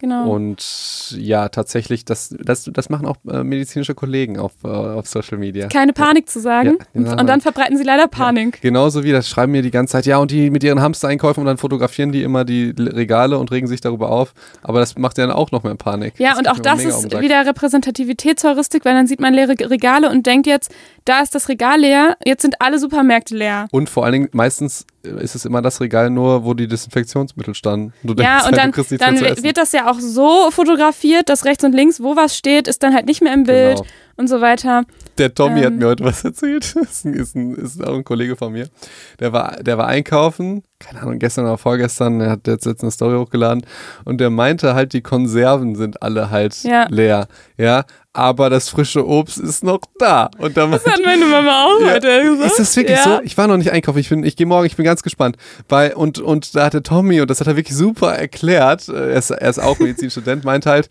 Genau. Und ja, tatsächlich, das, das, das machen auch äh, medizinische Kollegen auf, äh, auf Social Media. Keine Panik zu sagen. Ja, ja. und dann verbreiten sie leider Panik. Genauso wie das schreiben mir die ganze Zeit, ja, und die mit ihren Hamster-Einkäufen und dann fotografieren die immer die Regale und regen sich darüber auf. Aber das macht ja dann auch noch mehr Panik. Ja, und geht auch das ist Sack. wieder Repräsentativitätsheuristik, weil dann sieht man leere Regale und denkt jetzt, da ist das Regal leer, jetzt sind alle Supermärkte leer. Und vor allen Dingen, meistens ist es immer das Regal nur, wo die Desinfektionsmittel standen. Du Ja, und halt, dann, nichts dann wird das ja auch so fotografiert, dass rechts und links, wo was steht, ist dann halt nicht mehr im Bild Genau. und so weiter. Der Tommy hat Ähm. mir heute was [laughs] erzählt. ist, ein, ist, ein, ist auch ein Kollege von mir. Der war, der war einkaufen, keine Ahnung, gestern oder vorgestern, er hat jetzt, jetzt eine Story hochgeladen und der meinte halt, die Konserven sind alle halt Ja. leer. Ja, aber das frische Obst ist noch da. Und da Das hat meine Mama auch Ja. heute gesagt. Ist das wirklich ja. so? Ich war noch nicht einkaufen. Ich, bin, ich gehe morgen, ich bin ganz gespannt. Weil, und, und da hat der Tommy, und das hat er wirklich super erklärt, äh, er ist, er ist auch Medizinstudent, meint halt,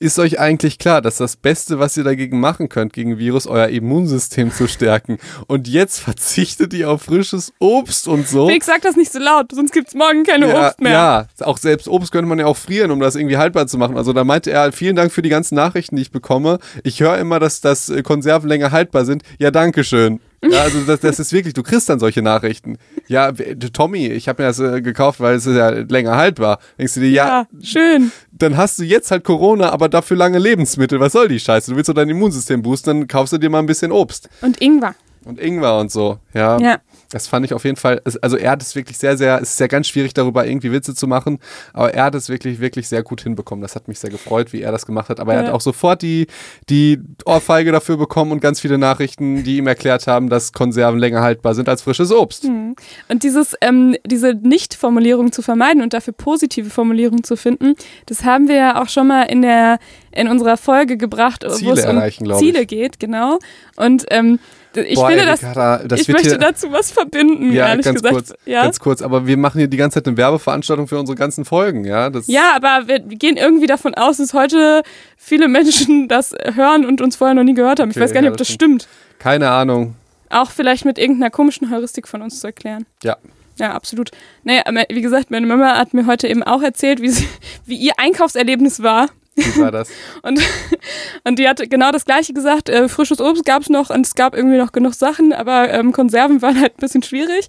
ist euch eigentlich klar, dass das Beste, was ihr dagegen machen könnt, gegen Virus, euer Immunsystem zu stärken. Und jetzt verzichtet ihr auf frisches Obst und so. Felix, sag das nicht so laut, sonst gibt's morgen keine Ja, Obst mehr. ja, auch selbst Obst könnte man ja auch frieren, um das irgendwie haltbar zu machen. Also da meinte er, vielen Dank für die ganzen Nachrichten, die ich bekomme. Ich höre immer, dass, dass äh, Konserven länger haltbar sind. Ja, danke schön. Ja, also das, das ist wirklich, du kriegst dann solche Nachrichten. Ja, Tommy, ich habe mir das äh, gekauft, weil es ist ja länger haltbar. Denkst du dir, ja, Ja, schön. Dann hast du jetzt halt Corona, aber dafür lange Lebensmittel. Was soll die Scheiße? Du willst doch dein Immunsystem boosten, dann kaufst du dir mal ein bisschen Obst. Und Ingwer. Und Ingwer und so, ja. Ja. Das fand ich auf jeden Fall, also er hat es wirklich sehr, sehr, es ist ja ganz schwierig darüber irgendwie Witze zu machen, aber er hat es wirklich, wirklich sehr gut hinbekommen. Das hat mich sehr gefreut, wie er das gemacht hat. Aber er Ja. hat auch sofort die, die Ohrfeige dafür bekommen und ganz viele Nachrichten, die ihm erklärt haben, dass Konserven länger haltbar sind als frisches Obst. Und dieses, ähm, diese Nicht-Formulierung zu vermeiden und dafür positive Formulierungen zu finden, das haben wir ja auch schon mal in der in unserer Folge gebracht, wo Ziele es um erreichen, glaub ich. Ziele geht, genau. Und ähm, ich Boah, finde, ey, das, Ricarda, das ich möchte hier, dazu was verbinden, ja, ehrlich ganz gesagt. kurz, ja? ganz kurz, aber wir machen hier die ganze Zeit eine Werbeveranstaltung für unsere ganzen Folgen, ja? Das, ja, aber wir gehen irgendwie davon aus, dass heute viele Menschen [laughs] das hören und uns vorher noch nie gehört haben. ich Okay, weiß gar nicht, ja, ob das das stimmt. Keine Ahnung. Auch vielleicht mit irgendeiner komischen Heuristik von uns zu erklären. Ja. Ja, absolut. Naja, wie gesagt, meine Mama hat mir heute eben auch erzählt, wie, sie, wie ihr Einkaufserlebnis war. Wie war das? [laughs] Und, und die hat genau das Gleiche gesagt. Äh, frisches Obst gab es noch und es gab irgendwie noch genug Sachen, aber ähm, Konserven waren halt ein bisschen schwierig.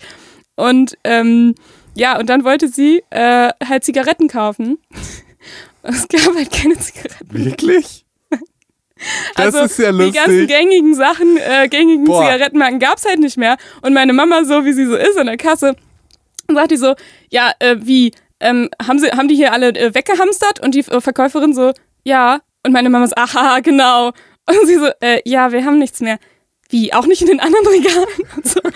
Und ähm, ja, und dann wollte sie äh, halt Zigaretten kaufen. [laughs] Es gab halt keine Zigaretten. Wirklich? [laughs] Das also ist ja die ganzen lustig. gängigen Sachen, äh, gängigen Boah. Zigarettenmarken gab es halt nicht mehr. Und meine Mama, so wie sie so ist an der Kasse, sagt die so, ja, äh, wie, ähm, haben, sie, haben die hier alle äh, weggehamstert? Und die äh, Verkäuferin so, ja. Und meine Mama so, aha, genau. [laughs] Und sie so, äh, ja, wir haben nichts mehr. Wie, auch nicht in den anderen Regalen? [laughs] Und, so. [laughs]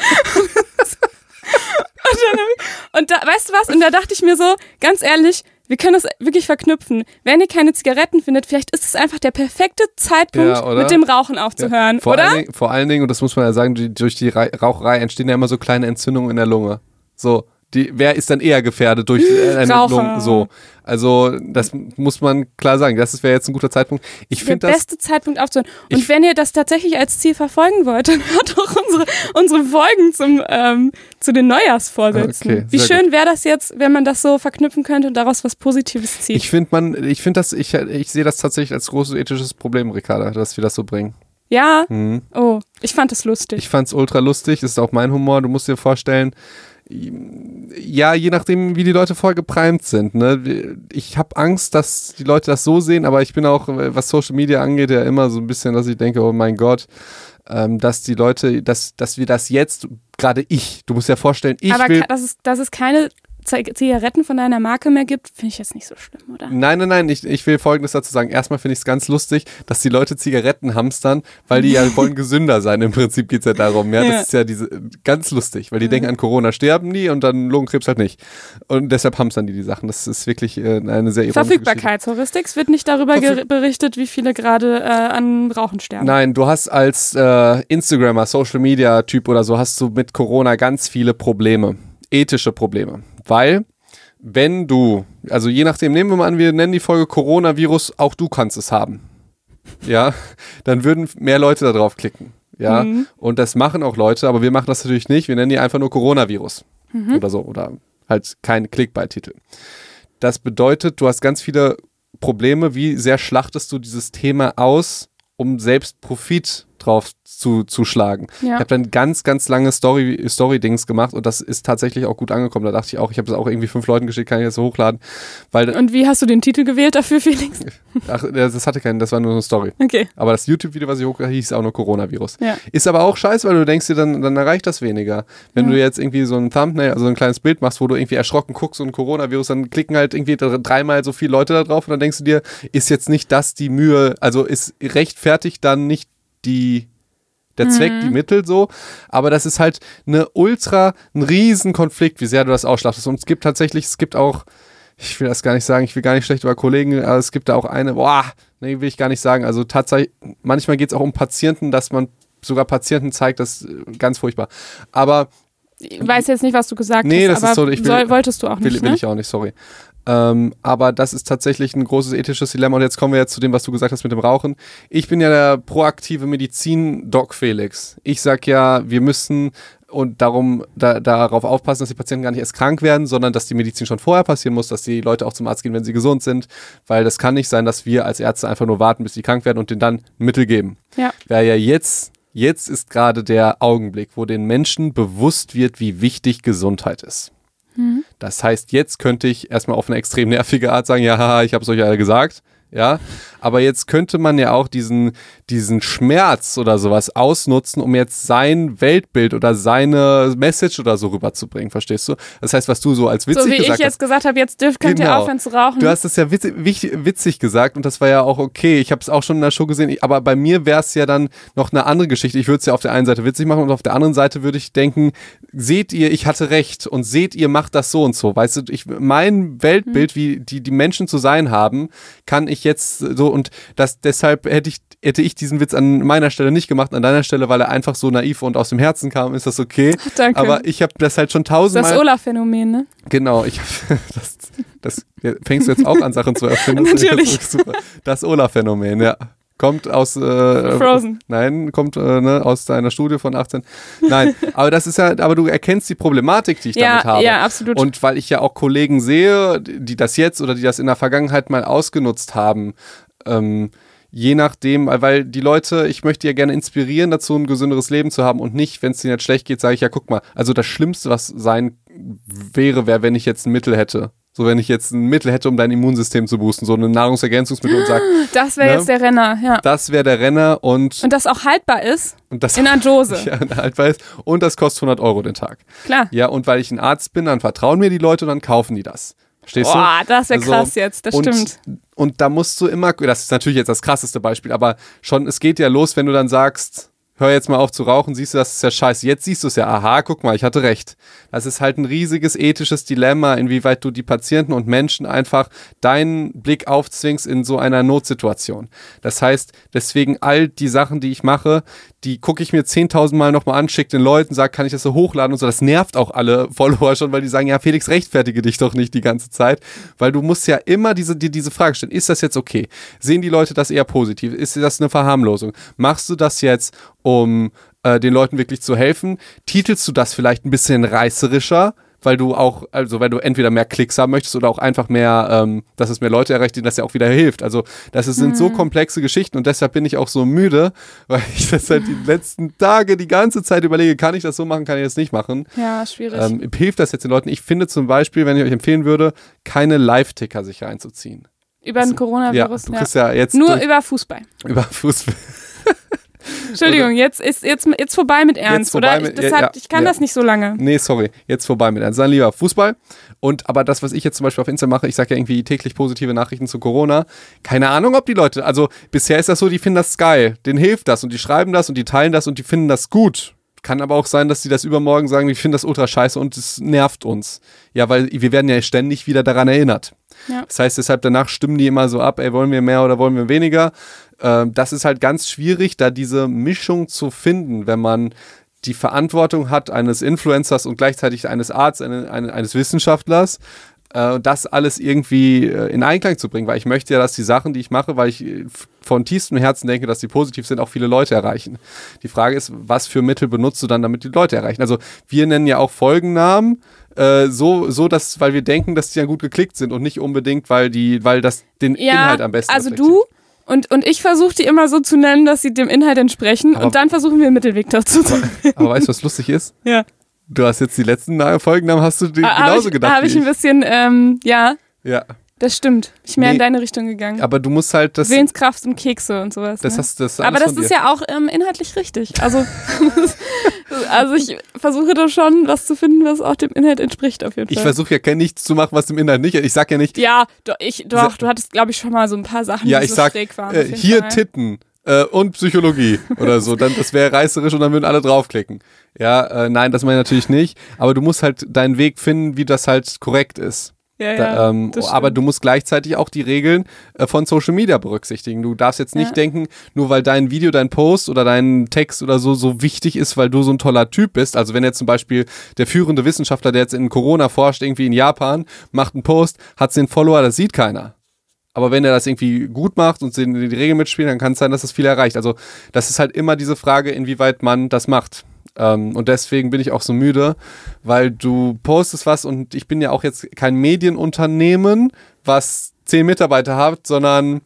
und, dann und da, weißt du was? Und da dachte ich mir so, ganz ehrlich, wir können das wirklich verknüpfen. Wenn ihr keine Zigaretten findet, vielleicht ist es einfach der perfekte Zeitpunkt, Ja, mit dem Rauchen aufzuhören, vor, oder? Allen Dingen, vor allen Dingen, und das muss man ja sagen, durch die Rei- Raucherei entstehen ja immer so kleine Entzündungen in der Lunge. So, die, wer ist dann eher gefährdet durch äh, eine Raucher. Lungen? So, also das muss man klar sagen. Das wäre jetzt ein guter Zeitpunkt. Ich der finde das. beste Zeitpunkt aufzuhören. Und wenn ihr das tatsächlich als Ziel verfolgen wollt, [laughs] dann hört doch unsere, unsere Folgen zum, ähm, zu den Neujahrsvorsätzen. Okay, Wie schön wäre das jetzt, wenn man das so verknüpfen könnte und daraus was Positives zieht. Ich finde man, ich finde das, ich, ich sehe das tatsächlich als großes ethisches Problem, Ricarda, dass wir das so bringen. ja? Mhm. Oh, ich fand das lustig. Ich fand's ultra lustig, das ist auch mein Humor. Du musst dir vorstellen, ja, je nachdem, wie die Leute voll geprimed sind. Ne? Ich habe Angst, dass die Leute das so sehen, aber ich bin auch, was Social Media angeht, ja immer so ein bisschen, dass ich denke, oh mein Gott, ähm, dass die Leute, dass, dass wir das jetzt, gerade ich, du musst dir vorstellen, ich Aber will. dass es, dass es keine Zigaretten von deiner Marke mehr gibt, finde ich jetzt nicht so schlimm, oder? Nein, nein, nein, ich, ich will Folgendes dazu sagen. Erstmal finde ich es ganz lustig, dass die Leute Zigaretten hamstern, weil die ja [laughs] wollen gesünder sein. Im Prinzip geht es ja darum. Ja, Ja. das ist ja diese ganz lustig, weil die denken, an Corona sterben die und dann Lungenkrebs halt nicht. Und deshalb hamstern die die Sachen. Das ist wirklich äh, eine sehr ironische. Verfügbarkeitsheuristik. Es wird nicht darüber berichtet, wie viele gerade äh, an Rauchen sterben. Nein, du hast als äh, Instagrammer, Social Media Typ oder so, hast du mit Corona ganz viele Probleme. Ethische Probleme. Weil, wenn du, also je nachdem, nehmen wir mal an, wir nennen die Folge Coronavirus, auch du kannst es haben. Ja, dann würden mehr Leute da drauf klicken. Ja, Mhm. und das machen auch Leute, aber wir machen das natürlich nicht. Wir nennen die einfach nur Coronavirus Mhm. oder so oder halt kein Clickbait-Titel. Das bedeutet, du hast ganz viele Probleme. Wie sehr schlachtest du dieses Thema aus, um selbst Profit drauf zu, zu schlagen? Ja. Ich habe dann ganz, ganz lange Story, Story-Dings gemacht und das ist tatsächlich auch gut angekommen. Da dachte ich auch, ich habe das auch irgendwie fünf Leuten geschickt, kann ich so hochladen. Weil, Und wie hast du den Titel gewählt dafür, Felix? [laughs] ach, das hatte keinen, das war nur eine Story. Okay. Aber das YouTube-Video, was ich hochgeladen hieß auch nur Coronavirus. Ja. Ist aber auch scheiße, weil du denkst dir, dann, dann erreicht das weniger. Wenn Ja. du jetzt irgendwie so ein Thumbnail, also ein kleines Bild machst, wo du irgendwie erschrocken guckst und Coronavirus, dann klicken halt irgendwie dr- dreimal so viele Leute da drauf und dann denkst du dir, ist jetzt nicht das die Mühe, also ist rechtfertigt dann nicht die der Zweck, die Mittel so, aber das ist halt eine ultra, ein riesen Konflikt, wie sehr du das ausschlachtest. Und es gibt tatsächlich, es gibt auch, ich will das gar nicht sagen, ich will gar nicht schlecht über Kollegen, aber es gibt da auch eine, boah, nee, will ich gar nicht sagen. Also tatsächlich, manchmal geht es auch um Patienten, dass man sogar Patienten zeigt, das ist ganz furchtbar. Aber Ich weiß jetzt nicht, was du gesagt Nee, hast, das ist so, ich will- soll, wolltest du auch will, nicht, will ne? ich auch nicht, sorry. Ähm, aber das ist tatsächlich ein großes ethisches Dilemma. Und jetzt kommen wir jetzt zu dem, was du gesagt hast mit dem Rauchen. Ich bin ja der proaktive Medizin-Doc Felix. Ich sag ja, wir müssen und darum da, darauf aufpassen, dass die Patienten gar nicht erst krank werden, sondern dass die Medizin schon vorher passieren muss, dass die Leute auch zum Arzt gehen, wenn sie gesund sind. Weil das kann nicht sein, dass wir als Ärzte einfach nur warten, bis die krank werden und denen dann Mittel geben. Ja. Wäre ja jetzt, jetzt ist gerade der Augenblick, wo den Menschen bewusst wird, wie wichtig Gesundheit ist. Das heißt, jetzt könnte ich erstmal auf eine extrem nervige Art sagen, ja, ich habe es euch alle gesagt. Ja, aber jetzt könnte man ja auch diesen, diesen Schmerz oder sowas ausnutzen, um jetzt sein Weltbild oder seine Message oder so rüberzubringen, verstehst du? Das heißt, was du so als witzig so wie gesagt ich jetzt gesagt habe, jetzt dürft, könnt ihr Genau. aufhören zu rauchen. Du hast es ja witzig, witzig gesagt und das war ja auch okay. Ich habe es auch schon in der Show gesehen, aber bei mir wäre es ja dann noch eine andere Geschichte. Ich würde es ja auf der einen Seite witzig machen und auf der anderen Seite würde ich denken, seht ihr, ich hatte recht und seht ihr, macht das so und so. Weißt du, ich, mein Weltbild, wie die, die Menschen zu sein haben, kann ich jetzt so und das deshalb hätte ich, hätte ich diesen Witz an meiner Stelle nicht gemacht, an deiner Stelle, weil er einfach so naiv und aus dem Herzen kam, ist das okay. [laughs] Danke. Aber ich habe das halt schon das tausendmal. Olaf-Phänomen, ne? Genau, ich [laughs] das, das ja, fängst du jetzt auch an, Sachen zu erfinden. Das [laughs] Natürlich. super. Das Olaf-Phänomen, ja. Kommt aus äh, Frozen. Nein, kommt äh, ne, aus deiner Studie von 18. Nein, [laughs] aber das ist ja, aber du erkennst die Problematik, die ich Ja, damit habe. ja, absolut. Und weil ich ja auch Kollegen sehe, die das jetzt oder die das in der Vergangenheit mal ausgenutzt haben, ähm, je nachdem, weil die Leute, ich möchte ja gerne inspirieren dazu, ein gesünderes Leben zu haben und nicht, wenn es denen jetzt schlecht geht, sage ich ja, guck mal, also das Schlimmste, was sein wäre, wäre, wenn ich jetzt ein Mittel hätte. So, wenn ich jetzt ein Mittel hätte, um dein Immunsystem zu boosten, so ein Nahrungsergänzungsmittel und sag, [gasps] das wäre ne? jetzt der Renner, ja. das wäre der Renner und, Und das auch haltbar ist und das in einer [laughs] Dose. ja, halt weiß, und das kostet 100 Euro den Tag. Klar. Ja, und weil ich ein Arzt bin, dann vertrauen mir die Leute und dann kaufen die das. Verstehst du? Boah, das wäre Also, krass jetzt, das und, stimmt. Und da musst du immer, das ist natürlich jetzt das krasseste Beispiel, aber schon, es geht ja los, wenn du dann sagst, hör jetzt mal auf zu rauchen, siehst du, das ist ja scheiße. Jetzt siehst du es ja, aha, guck mal, ich hatte recht. Das ist halt ein riesiges ethisches Dilemma, inwieweit du die Patienten und Menschen einfach deinen Blick aufzwingst in so einer Notsituation. Das heißt, deswegen all die Sachen, die ich mache, die gucke ich mir 10.000 Mal nochmal an, schicke den Leuten, sag, kann ich das so hochladen und so. Das nervt auch alle Follower schon, weil die sagen, ja, Felix, rechtfertige dich doch nicht die ganze Zeit, weil du musst ja immer diese, dir diese Frage stellen, ist das jetzt okay? Sehen die Leute das eher positiv? Ist das eine Verharmlosung? Machst du das jetzt, um äh, den Leuten wirklich zu helfen? Titelst du das vielleicht ein bisschen reißerischer? Weil du auch, also weil du entweder mehr Klicks haben möchtest oder auch einfach mehr, ähm, dass es mehr Leute erreicht, denen das ja auch wieder hilft. Also das ist, sind so komplexe Geschichten und deshalb bin ich auch so müde, [laughs] weil ich das seit die letzten Tage die ganze Zeit überlege, kann ich das so machen, kann ich das nicht machen? Ja, schwierig. Ähm, hilft das jetzt den Leuten? Ich finde zum Beispiel, wenn ich euch empfehlen würde, keine Live-Ticker sich reinzuziehen. über den Ja, Coronavirus. du Ja, ja jetzt Nur durch, über Fußball. über Fußball. [laughs] Entschuldigung, jetzt ist jetzt, jetzt vorbei mit Ernst, vorbei oder? mit- ich, ja, hat, ich kann ja. das nicht so lange. Nee, sorry, jetzt vorbei mit Ernst. Dann lieber Fußball. Und aber das, was ich jetzt zum Beispiel auf Insta mache, ich sage ja irgendwie täglich positive Nachrichten zu Corona. Keine Ahnung, ob die Leute, also bisher ist das so, die finden das geil. Denen hilft das und die schreiben das und die teilen das und die finden das gut. Kann aber auch sein, dass die das übermorgen sagen, ich finde das ultra scheiße und es nervt uns. Ja, weil wir werden ja ständig wieder daran erinnert. Ja. Das heißt, deshalb danach stimmen die immer so ab, ey, wollen wir mehr oder wollen wir weniger? Ähm, das ist halt ganz schwierig, da diese Mischung zu finden, wenn man die Verantwortung hat eines Influencers und gleichzeitig eines Arztes, eine, eine, eines Wissenschaftlers, äh, das alles irgendwie äh, in Einklang zu bringen, weil ich möchte ja, dass die Sachen, die ich mache, weil ich äh, von tiefstem Herzen denke, dass die positiv sind, auch viele Leute erreichen. Die Frage ist, was für Mittel benutzt du dann, damit die Leute erreichen? Also wir nennen ja auch Folgennamen, äh, so, so dass, weil wir denken, dass die ja gut geklickt sind und nicht unbedingt, weil die, weil das den Ja, Inhalt am besten also du und, und ich versuche die immer so zu nennen, dass sie dem Inhalt entsprechen Aber- und dann versuchen wir einen Mittelweg dazu zu Aber weißt du, was lustig ist? [laughs] Ja. Du hast jetzt die letzten Na- Folgennamen, hast du die Ah, genauso ich, gedacht. Habe ich ein bisschen, ähm, ja, ja, das stimmt. Ich bin mehr Nee. in deine Richtung gegangen. aber du musst halt das. Willenskraft und Kekse und sowas. das ne? hast das Aber das ist ja auch ähm, inhaltlich richtig. Also, [laughs] also ich versuche da schon was zu finden, was auch dem Inhalt entspricht auf jeden Ich Fall. versuche ja kein nichts zu machen, was dem Inhalt nicht. Ich sag ja nicht, ja, doch, ich, doch, du hattest, glaube ich, schon mal so ein paar Sachen, ja, die ich so sag schräg waren. äh, hier Fall. Titten äh, und Psychologie oder so. Dann das wäre reißerisch und dann würden alle draufklicken. Ja, äh, nein, das meine ich natürlich nicht. Aber du musst halt deinen Weg finden, wie das halt korrekt ist. Ja, ja, Da, ähm, das aber du musst gleichzeitig auch die Regeln äh, von Social Media berücksichtigen. Du darfst jetzt nicht Ja. denken, nur weil dein Video, dein Post oder dein Text oder so so wichtig ist, weil du so ein toller Typ bist. Also wenn jetzt zum Beispiel der führende Wissenschaftler, der jetzt in Corona forscht, irgendwie in Japan, macht einen Post, hat zehn Follower, das sieht keiner. Aber wenn er das irgendwie gut macht und die Regeln mitspielen, dann kann es sein, dass es viel erreicht. Also das ist halt immer diese Frage, inwieweit man das macht. Ähm, und deswegen bin ich auch so müde, weil du postest was und ich bin ja auch jetzt kein Medienunternehmen, was zehn Mitarbeiter hat, sondern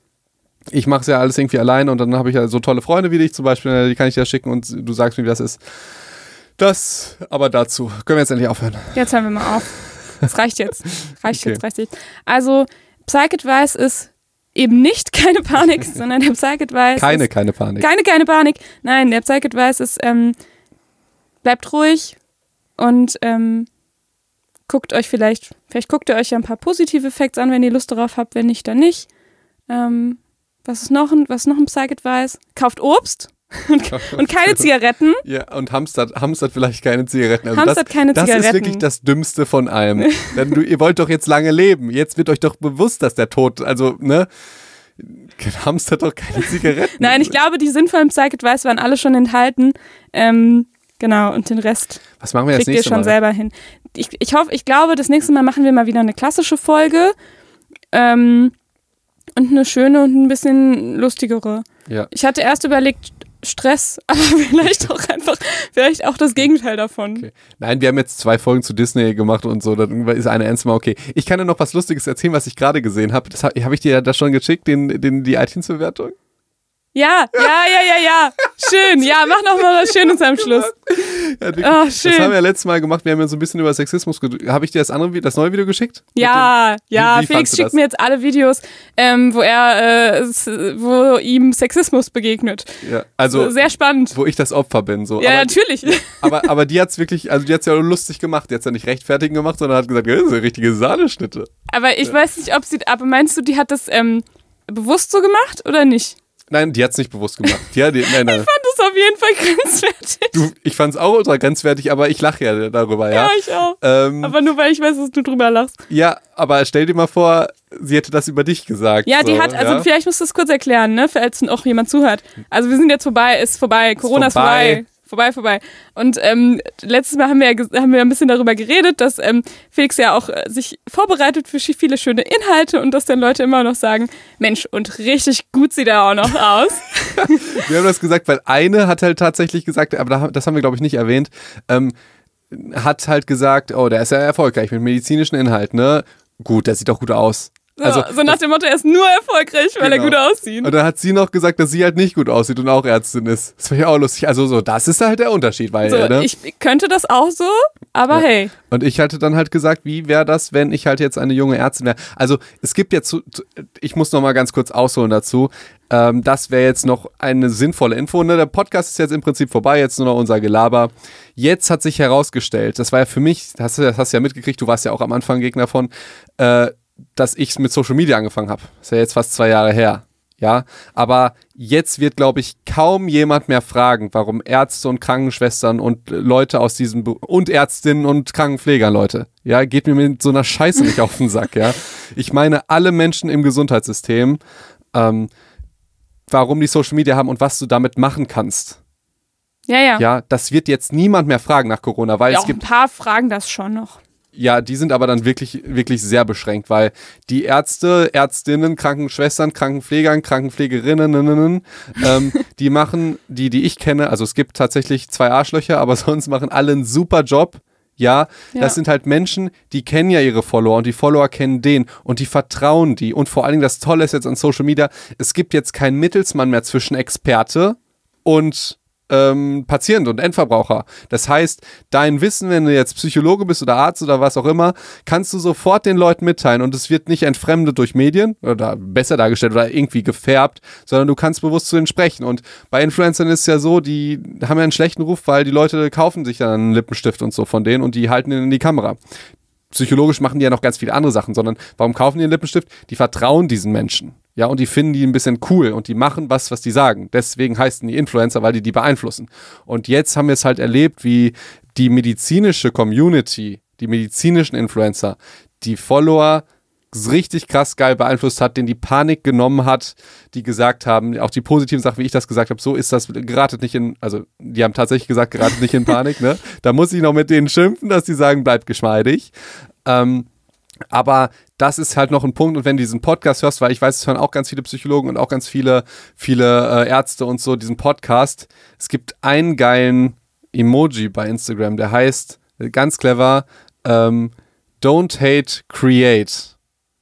ich mache es ja alles irgendwie alleine und dann habe ich ja so tolle Freunde wie dich zum Beispiel, die kann ich dir schicken und du sagst mir, wie das ist. Das aber dazu. Können wir jetzt endlich aufhören? Jetzt hören wir mal auf. Das reicht jetzt. Reicht Okay. jetzt, reicht jetzt. Also, Psych Advice ist eben nicht [laughs] keine Panik, sondern der Psych-Advice Keine, ist, keine Panik. keine, keine Panik. Nein, der Psych-Advice ist, ähm, bleibt ruhig und ähm, guckt euch vielleicht, vielleicht guckt ihr euch ja ein paar positive Facts an, wenn ihr Lust darauf habt, wenn nicht, dann nicht. Ähm, was ist noch ein, was ist noch ein Psych-Advice? Kauft Obst [laughs] und, und keine Zigaretten. [laughs] Ja, und hamstert, hamstert vielleicht keine Zigaretten. Also Hamstert das, keine das Zigaretten. ist wirklich das Dümmste von allem. [laughs] Denn du, ihr wollt doch jetzt lange leben. Jetzt wird euch doch bewusst, dass der Tod, also, ne? Hamstert doch keine Zigaretten. Nein, ich glaube, die sinnvollen Psych-Advice waren alle schon enthalten. Ähm, genau, und den Rest Was machen wir kriegt ihr schon Mal? selber hin. Ich, ich hoffe, ich glaube, das nächste Mal machen wir mal wieder eine klassische Folge. Ähm, und eine schöne und ein bisschen lustigere. Ja. Ich hatte erst überlegt, Stress, [laughs] aber vielleicht auch einfach, vielleicht auch das Gegenteil davon. Okay. Nein, wir haben jetzt zwei Folgen zu Disney gemacht und so, dann ist eine ernst mal okay. Ich kann dir noch was Lustiges erzählen, was ich gerade gesehen habe. Das habe hab ich dir da schon geschickt, den, den, die iTunes-Bewertung. Ja, ja, ja, ja, ja. Schön. Ja, mach noch mal was Schönes am Schluss. Ja, wirklich. Ah, Das schön. haben wir letztes Mal gemacht. Wir haben ja so ein bisschen über Sexismus. Habe ich dir das andere, das neue Video geschickt? Ja, ja, wie Felix fandst du schickt das? mir jetzt alle Videos, ähm, wo er, äh, wo ihm Sexismus begegnet. Ja, also, Sehr spannend. wo ich das Opfer bin. So. Ja, aber, natürlich. aber, aber die hat es wirklich, also die hat es ja lustig gemacht. Die hat es ja nicht rechtfertigen gemacht, sondern hat gesagt, ja, das sind richtige Sahneschnitte. Aber ich weiß nicht, ob sie, aber meinst du, die hat das ähm, bewusst so gemacht oder nicht? Nein, die hat es nicht bewusst gemacht. Hat, die, nein, nein. Ich fand das auf jeden Fall [laughs] grenzwertig. Du, ich fand es auch ultra grenzwertig, aber ich lache ja darüber, ja. Ja, ich auch. Ähm, Aber nur weil ich weiß, dass du drüber lachst. ja, aber stell dir mal vor, sie hätte das über dich gesagt. Ja, die so, hat, also ja? vielleicht musst du es kurz erklären, ne, falls auch jemand zuhört. Also wir sind jetzt vorbei, ist vorbei, Corona ist vorbei. vorbei. Vorbei, vorbei. Und ähm, letztes Mal haben wir, ja haben wir ein bisschen darüber geredet, dass ähm, Felix ja auch äh, sich vorbereitet für viele schöne Inhalte und dass dann Leute immer noch sagen, Mensch, und richtig gut sieht er auch noch aus. [laughs] [laughs] Wir haben das gesagt, weil eine hat halt tatsächlich gesagt, aber da- das haben wir glaube ich nicht erwähnt, ähm, hat halt gesagt, oh, der ist ja erfolgreich mit medizinischen Inhalten, ne? Gut, der sieht doch gut aus. So, Also, so nach dem Motto, er ist nur erfolgreich, weil er Genau. gut aussieht. Und dann hat sie noch gesagt, dass sie halt nicht gut aussieht und auch Ärztin ist. Das war ja auch lustig. Also so, das ist halt der Unterschied, weil, So, ne? ich könnte das auch so, aber Ja. hey. Und ich hatte dann halt gesagt, wie wäre das, wenn ich halt jetzt eine junge Ärztin wäre? Also es gibt jetzt, ich muss noch mal ganz kurz ausholen dazu. Ähm, das wäre jetzt noch eine sinnvolle Info. Ne? Der Podcast ist jetzt im Prinzip vorbei, jetzt nur noch unser Gelaber. Jetzt hat sich herausgestellt, das war ja für mich, das hast du das hast du ja mitgekriegt, du warst ja auch am Anfang Gegner von, äh, dass ich mit Social Media angefangen habe. Ist ja jetzt fast zwei Jahre her. Ja, aber jetzt wird, glaube ich, kaum jemand mehr fragen, warum Ärzte und Krankenschwestern und Leute aus diesem Be und Ärztinnen und Krankenpfleger, Leute, ja, geht mir mit so einer Scheiße nicht auf den Sack, ja. Ich meine alle Menschen im Gesundheitssystem, ähm, warum die Social Media haben und was du damit machen kannst. Ja, ja. Ja, das wird jetzt niemand mehr fragen nach Corona, weil Ja, es auch ein gibt paar fragen das schon noch. Ja, die sind aber dann wirklich, wirklich sehr beschränkt, weil die Ärzte, Ärztinnen, Krankenschwestern, Krankenpflegern, Krankenpflegerinnen, ähm, [laughs] die machen, die, die ich kenne, also es gibt tatsächlich zwei Arschlöcher, aber [laughs] sonst machen alle einen super Job. Ja, Ja. das sind halt Menschen, die kennen ja ihre Follower und die Follower kennen den und die vertrauen die. Und vor allen Dingen das Tolle ist jetzt an Social Media, es gibt jetzt keinen Mittelsmann mehr zwischen Experte und ähm, Patient und Endverbraucher. Das heißt, dein Wissen, wenn du jetzt Psychologe bist oder Arzt oder was auch immer, kannst du sofort den Leuten mitteilen und es wird nicht entfremdet durch Medien oder besser dargestellt oder irgendwie gefärbt, sondern du kannst bewusst zu ihnen sprechen. Und bei Influencern ist es ja so, die haben ja einen schlechten Ruf, weil die Leute kaufen sich dann einen Lippenstift und so von denen und die halten ihn in die Kamera psychologisch machen die ja noch ganz viele andere Sachen, sondern warum kaufen die einen Lippenstift? Die vertrauen diesen Menschen. Ja, und die finden die ein bisschen cool und die machen was, was die sagen. Deswegen heißen die Influencer, weil die die beeinflussen. Und jetzt haben wir es halt erlebt, wie die medizinische Community, die medizinischen Influencer, die Follower richtig krass geil beeinflusst hat, den die Panik genommen hat, die gesagt haben, auch die positiven Sachen, wie ich das gesagt habe, so ist das, geratet nicht in, also die haben tatsächlich gesagt, geratet nicht in Panik, ne? Da muss ich noch mit denen schimpfen, dass die sagen, bleibt geschmeidig. Ähm, aber das ist halt noch ein Punkt. Und wenn du diesen Podcast hörst, weil ich weiß, es hören auch ganz viele Psychologen und auch ganz viele, viele äh, Ärzte und so diesen Podcast. Es gibt einen geilen Emoji bei Instagram, der heißt äh, ganz clever ähm, Don't Hate, Create.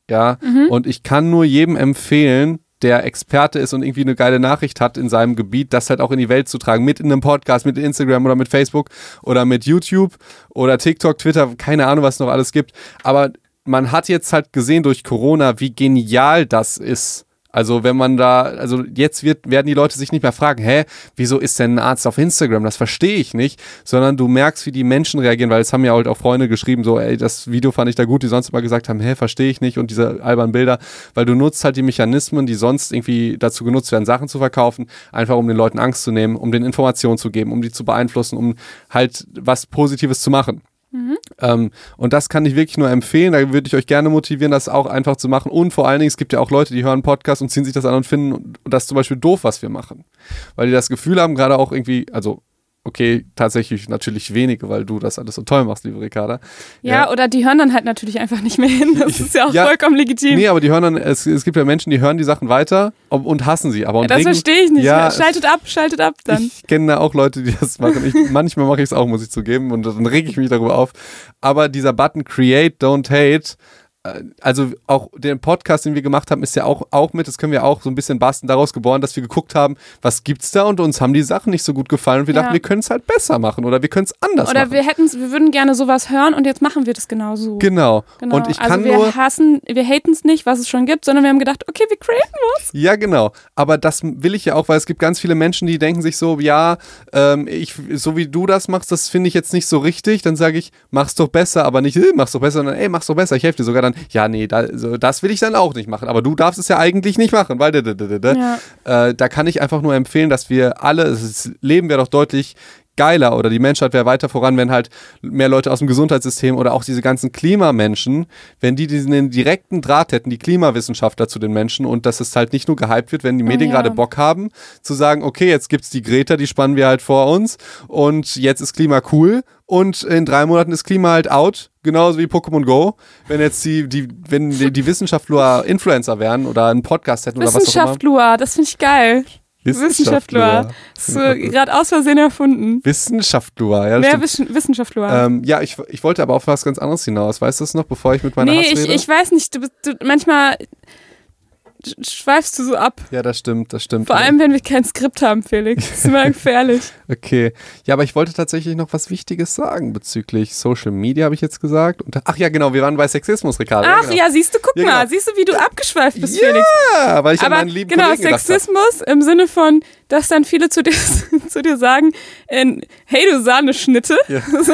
Ja, und ich kann nur jedem empfehlen, der Experte ist und irgendwie eine geile Nachricht hat in seinem Gebiet, das halt auch in die Welt zu tragen. Mit in einem Podcast, mit Instagram oder mit Facebook oder mit YouTube oder TikTok, Twitter, keine Ahnung, was es noch alles gibt. Aber man hat jetzt halt gesehen durch Corona, wie genial das ist, Also wenn man da, also jetzt wird, werden die Leute sich nicht mehr fragen, hä, wieso ist denn ein Arzt auf Instagram? Das verstehe ich nicht, sondern du merkst, wie die Menschen reagieren, weil es haben ja halt auch Freunde geschrieben, so, ey, das Video fand ich da gut, die sonst immer gesagt haben, hä, verstehe ich nicht und diese albernen Bilder, weil du nutzt halt die Mechanismen, die sonst irgendwie dazu genutzt werden, Sachen zu verkaufen, einfach um den Leuten Angst zu nehmen, um den Informationen zu geben, um die zu beeinflussen, um halt was Positives zu machen. Mhm. Ähm, und das kann ich wirklich nur empfehlen. Da würde ich euch gerne motivieren, das auch einfach zu machen. Und vor allen Dingen, es gibt ja auch Leute, die hören Podcast und ziehen sich das an und finden das zum Beispiel doof, was wir machen. Weil die das Gefühl haben, gerade auch irgendwie, also okay, tatsächlich natürlich wenige, weil du das alles so toll machst, liebe Ricarda. Ja, ja, oder die hören dann halt natürlich einfach nicht mehr hin. Das ist ja auch ja, vollkommen legitim. Nee, aber die hören dann, es, es gibt ja Menschen, die hören die Sachen weiter und hassen sie. Aber ja, das verstehe ich nicht. Ja, schaltet ab, schaltet ab dann. Ich kenne da auch Leute, die das machen. Ich, [laughs] manchmal mache ich es auch, muss ich zugeben, und dann rege ich mich darüber auf. Aber dieser Button Create, Don't Hate, also auch den Podcast, den wir gemacht haben, ist ja auch, auch mit, das können wir auch so ein bisschen basteln, daraus geboren, dass wir geguckt haben, was gibt's da und uns haben die Sachen nicht so gut gefallen und wir ja. dachten, wir können es halt besser machen oder wir können es anders oder machen. Oder wir hätten wir würden gerne sowas hören und jetzt machen wir das genauso. Genau. genau. Und ich also kann wir nur hassen, wir haten es nicht, was es schon gibt, sondern wir haben gedacht, okay, wir createn was. Ja, genau. Aber das will ich ja auch, weil es gibt ganz viele Menschen, die denken sich so, ja, ähm, ich, so wie du das machst, das finde ich jetzt nicht so richtig. Dann sage ich, mach's doch besser, aber nicht, äh, mach's doch besser, sondern ey, mach's doch besser. Ich helfe dir sogar dann, ja, nee, da, so, das will ich dann auch nicht machen. Aber du darfst es ja eigentlich nicht machen, weil ja. äh, da kann ich einfach nur empfehlen, dass wir alle, das Leben wäre doch deutlich geiler oder die Menschheit wäre weiter voran, wenn halt mehr Leute aus dem Gesundheitssystem oder auch diese ganzen Klimamenschen, wenn die diesen direkten Draht hätten, die Klimawissenschaftler zu den Menschen und dass es halt nicht nur gehypt wird, wenn die oh Medien oh, ja. gerade Bock haben, zu sagen, okay, jetzt gibt es die Greta, die spannen wir halt vor uns und jetzt ist Klima cool und in drei Monaten ist Klima halt out, genauso wie Pokémon Go. Wenn jetzt die, die wenn die, die Wissenschaftler Influencer wären oder einen Podcast hätten oder was auch immer. Wissenschaftler, das finde ich geil. Wissenschaftler. Hast du gerade aus Versehen erfunden. Wissenschaftler, ja. Wer Wissenschaftler? Ähm, ja, ich, ich wollte aber auf was ganz anderes hinaus. Weißt du das noch, bevor ich mit meiner Nee, ich, ich weiß nicht. Du, du, manchmal schweifst du so ab. Ja, das stimmt, das stimmt. Vor ja. allem, wenn wir kein Skript haben, Felix. Das ist immer [laughs] gefährlich. okay. Ja, aber ich wollte tatsächlich noch was Wichtiges sagen bezüglich Social Media, habe ich jetzt gesagt. Und, ach ja, genau, wir waren bei Sexismus, Ricardo. Ach ja, genau. ja siehst du, guck ja, mal, genau. siehst du, wie du abgeschweift bist, Felix. Ja, weil ich aber an meinen lieben genau, Kollegen Sexismus im Sinne von, dass dann viele zu dir, [laughs] zu dir sagen, in, hey, du Sahneschnitte. Ja. [laughs] So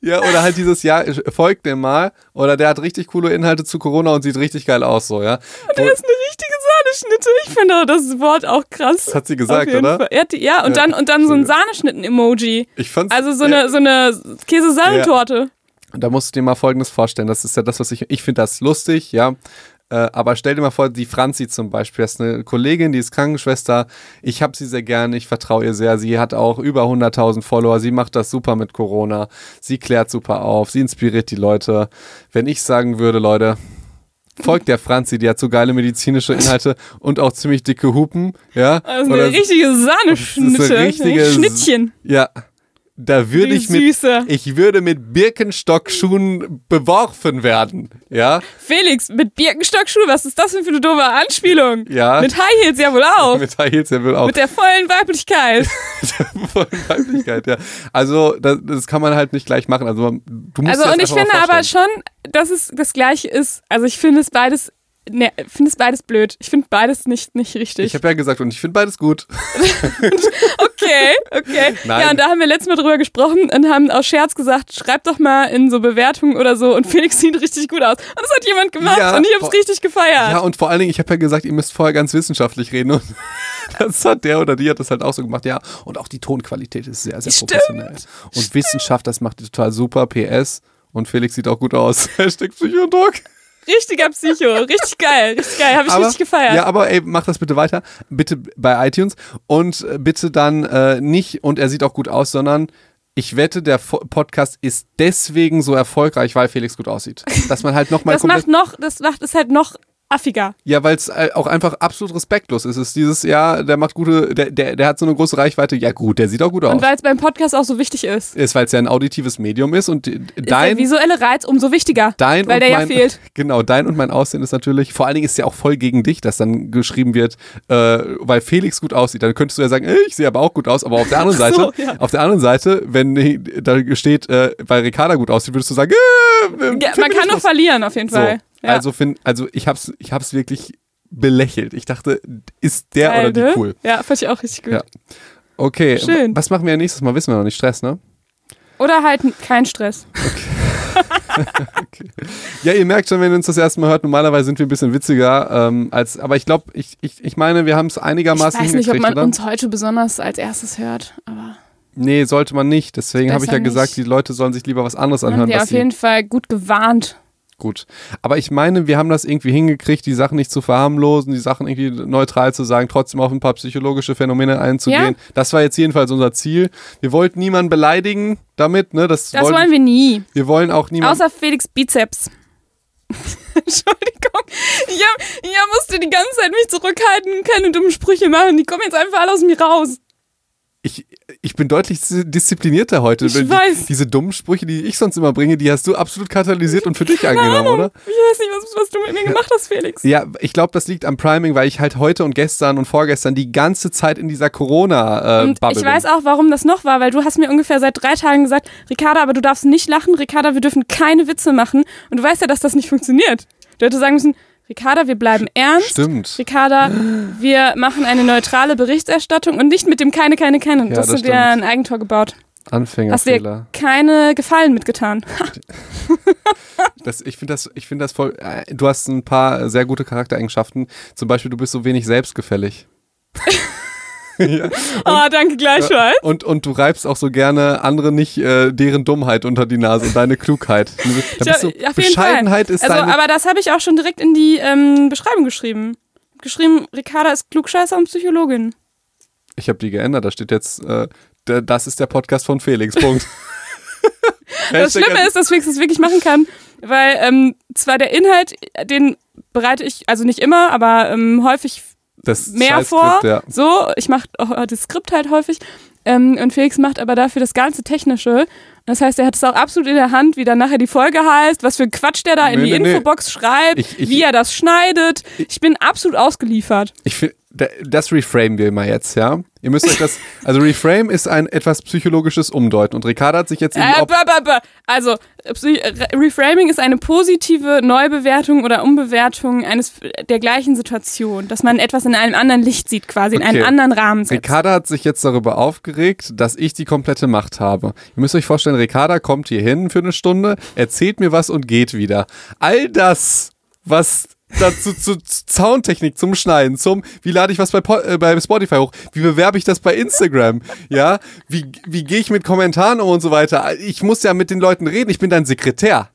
ja, oder halt dieses Jahr folgt dem mal. Oder der hat richtig coole Inhalte zu Corona und sieht richtig geil aus, so, ja. Und der ist eine richtige Sahneschnitte. Ich finde das Wort auch krass. Das hat sie gesagt, oder? Die, ja, und dann, und dann so ein Sahneschnitten-Emoji. Ich fand's. Also so eine, so eine Käsesahnetorte. Ja. Da musst du dir mal Folgendes vorstellen. Das ist ja das, was ich, ich finde das lustig, ja. Äh, aber stell dir mal vor, die Franzi zum Beispiel, das ist eine Kollegin, die ist Krankenschwester. Ich habe sie sehr gerne, ich vertraue ihr sehr. Sie hat auch über 100.000 Follower. Sie macht das super mit Corona. Sie klärt super auf. Sie inspiriert die Leute. Wenn ich sagen würde, Leute, folgt der Franzi, die hat so geile medizinische Inhalte und auch ziemlich dicke Hupen, ja. Also eine richtige Sahneschnitte. Richtige Schnittchen. Ja. Da würde ich mit, ich würde mit Birkenstockschuhen beworfen werden, ja. Felix, mit Birkenstockschuhen, was ist das denn für eine doofe Anspielung? Ja. Mit High Heels ja wohl auch. mit High Heels ja wohl auch. Mit der vollen Weiblichkeit. mit [laughs] der vollen Weiblichkeit, ja. Also, das, das, kann man halt nicht gleich machen. Also, du musst Also, und ich finde aber schon, dass es das Gleiche ist. Also, ich finde es beides Ne, finde es beides blöd. Ich finde beides nicht, nicht richtig. Ich habe ja gesagt, und ich finde beides gut. [laughs] okay, okay. [laughs] Nein. Ja, und da haben wir letztes Mal drüber gesprochen und haben aus Scherz gesagt, schreib doch mal in so Bewertungen oder so und [laughs] Felix sieht richtig gut aus. Und das hat jemand gemacht ja, und ich habe es richtig gefeiert. Ja, und vor allen Dingen, ich habe ja gesagt, ihr müsst vorher ganz wissenschaftlich reden und das hat der oder die hat das halt auch so gemacht. Ja, und auch die Tonqualität ist sehr, sehr Stimmt. professionell. Und Stimmt. Wissenschaft, das macht total super. PS. Und Felix sieht auch gut aus. Hashtag Psychodog. Richtiger Psycho, richtig geil, richtig geil, habe ich aber, richtig gefeiert. Ja, aber ey, mach das bitte weiter, bitte bei iTunes und äh, bitte dann äh, nicht, und er sieht auch gut aus, sondern ich wette, der Podcast ist deswegen so erfolgreich, weil Felix gut aussieht. Dass man halt nochmal. Das macht noch, das macht es halt noch affiger. Ja, weil es äh, auch einfach absolut respektlos ist. Es ist dieses, ja, der macht gute, der, der, der hat so eine große Reichweite. Ja, gut, der sieht auch gut aus. Und weil es beim Podcast auch so wichtig ist. Ist, weil es ja ein auditives Medium ist und ist dein. Der visuelle Reiz umso wichtiger. Dein weil der mein, ja fehlt. [laughs] Genau, dein und mein Aussehen ist natürlich, vor allen Dingen ist es ja auch voll gegen dich, dass dann geschrieben wird, äh, weil Felix gut aussieht. Dann könntest du ja sagen, ey, ich sehe aber auch gut aus, aber auf der [laughs] anderen Seite, so, ja. auf der anderen Seite, wenn da steht, äh, weil Ricarda gut aussieht, würdest du sagen, äh, ja, man kann nur verlieren, auf jeden Fall. So. Ja. Also, find, also ich hab's, ich hab's wirklich belächelt. Ich dachte, ist der Geil, oder die ne? cool? Ja, fand ich auch richtig gut. Ja. Okay, Schön. was machen wir nächstes Mal? Wissen wir noch nicht. Stress, ne? Oder halt kein Stress. [laughs] Ja, ihr merkt schon, wenn ihr uns das erste Mal hört, normalerweise sind wir ein bisschen witziger. Ähm, als, aber ich glaube, ich, ich, ich meine, wir haben es Ich einigermaßen weiß nicht, ob man oder? uns heute besonders als erstes hört, aber nee, sollte man nicht. Deswegen habe ich ja Besser gesagt, nicht. die Leute sollen sich lieber was anderes wir haben anhören. die Was auf jeden Fall gut gewarnt. Gut. Aber ich meine, wir haben das irgendwie hingekriegt, die Sachen nicht zu verharmlosen, die Sachen irgendwie neutral zu sagen, trotzdem auf ein paar psychologische Phänomene einzugehen. Das war jetzt jedenfalls unser Ziel. Wir wollten niemanden beleidigen damit, ne? Das, Das wollen wir nie. wir wollen auch niemanden. Außer Felix Bizeps. [laughs] Entschuldigung. Ich, hab, ich musste die ganze Zeit mich zurückhalten und keine dummen Sprüche machen. Die kommen jetzt einfach alle aus mir raus. Ich, ich bin deutlich dis- disziplinierter heute. Ich Die- weiß. Diese dummen Sprüche, die ich sonst immer bringe, die hast du absolut katalysiert und für dich angenommen, Ahnung. oder? Ich weiß nicht, was, was du mit mir gemacht hast, Felix. [laughs] Ja, ich glaube, das liegt am Priming, weil ich halt heute und gestern und vorgestern die ganze Zeit in dieser Corona-Bubble ich bin. weiß auch, warum das noch war, weil du hast mir ungefähr seit drei Tagen gesagt, Ricarda, aber du darfst nicht lachen, Ricarda, wir dürfen keine Witze machen. Und du weißt ja, dass das nicht funktioniert. Du hättest sagen müssen, Ricarda, wir bleiben ernst. Stimmt. Ricarda, wir machen eine neutrale Berichterstattung und nicht mit dem keine, keine, keine. Ja, das das hast du dir ein Eigentor gebaut. Hast dir Anfängerfehler. keine Gefallen mitgetan. [laughs] Das, ich finde das, ich finde das voll. Äh, du hast ein paar sehr gute Charaktereigenschaften. Zum Beispiel, du bist so wenig selbstgefällig. [laughs] ja. [laughs] Oh, danke gleichfalls. Und, und du reibst auch so gerne andere nicht äh, deren Dummheit unter die Nase und deine Klugheit. Da bist du, Ja, Bescheidenheit Fall. ist also, deine. aber das habe ich auch schon direkt in die ähm, Beschreibung geschrieben. Geschrieben, Ricarda ist Klugscheißer und Psychologin. Ich habe die geändert. Da steht jetzt, äh, das ist der Podcast von Felix. Punkt. [laughs] Das Schlimme ist, dass Felix das wirklich machen kann, weil ähm, zwar der Inhalt, den bereite ich, also nicht immer, aber ähm, häufig das mehr vor. Ja. So, ich mache auch das Skript halt häufig. Ähm, und Felix macht aber dafür das ganze Technische. Das heißt, er hat es auch absolut in der Hand, wie dann nachher die Folge heißt, was für ein Quatsch der da in Nee, die nee, nee. Infobox schreibt, Ich- ich- wie er das schneidet. Ich bin absolut ausgeliefert. Ich finde, das reframe wir mal jetzt, ja? Ihr müsst euch das, also reframe ist ein etwas psychologisches Umdeuten und Ricarda hat sich jetzt Äh, blah, blah, blah. Also, Reframing ist eine positive Neubewertung oder Umbewertung eines der gleichen Situation, dass man etwas in einem anderen Licht sieht, quasi in einen Okay. anderen Rahmen setzt. Ricarda hat sich jetzt darüber aufgeregt, dass ich die komplette Macht habe. Ihr müsst euch vorstellen, Ricarda kommt hier hin für eine Stunde, erzählt mir was und geht wieder. All das, was dazu zu, zu Soundtechnik, zum Schneiden, zum, wie lade ich was bei, äh, bei Spotify hoch, wie bewerbe ich das bei Instagram, ja, wie, wie gehe ich mit Kommentaren um und so weiter. Ich muss ja mit den Leuten reden, ich bin dein Sekretär.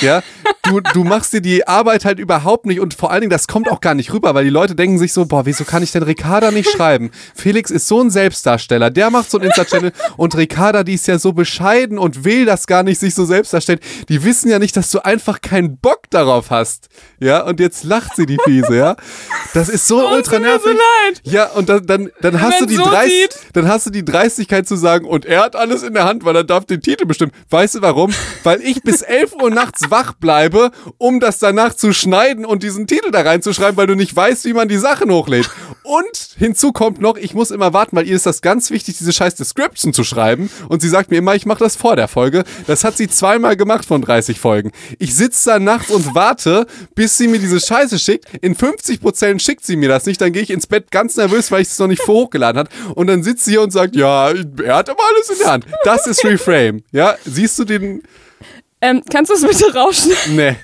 Ja, du, du machst dir die Arbeit halt überhaupt nicht und vor allen Dingen, das kommt auch gar nicht rüber, weil die Leute denken sich so, boah, wieso kann ich denn Ricarda nicht schreiben? Felix ist so ein Selbstdarsteller, der macht so ein Insta-Channel und Ricarda, die ist ja so bescheiden und will das gar nicht sich so selbst darstellen. Die wissen ja nicht, dass du einfach keinen Bock darauf hast. Ja, und jetzt lacht sie, die Fiese, ja. Das ist so Oh, ultra so nervig. Ja, und dann, dann, dann hast du die so Dreist, dann hast du die Dreistigkeit zu sagen, und er hat alles in der Hand, weil er darf den Titel bestimmen. Weißt du warum? Weil ich bis 11 Uhr nachts wach bleibe, um das danach zu schneiden und diesen Titel da reinzuschreiben, weil du nicht weißt, wie man die Sachen hochlädt. Und hinzu kommt noch, ich muss immer warten, weil ihr ist das ganz wichtig, diese scheiß Description zu schreiben. Und sie sagt mir immer, ich mache das vor der Folge. Das hat sie zweimal gemacht von 30 Folgen. Ich sitze da nachts und warte, bis sie mir diese Scheiße schickt. In 50% schickt sie mir das nicht. Dann gehe ich ins Bett ganz nervös, weil ich es noch nicht hochgeladen hat. Und dann sitzt sie hier und sagt, ja, er hat aber alles in der Hand. Das ist Reframe. Ja, siehst du den, Ähm, kannst du es bitte rausschneiden? Nee.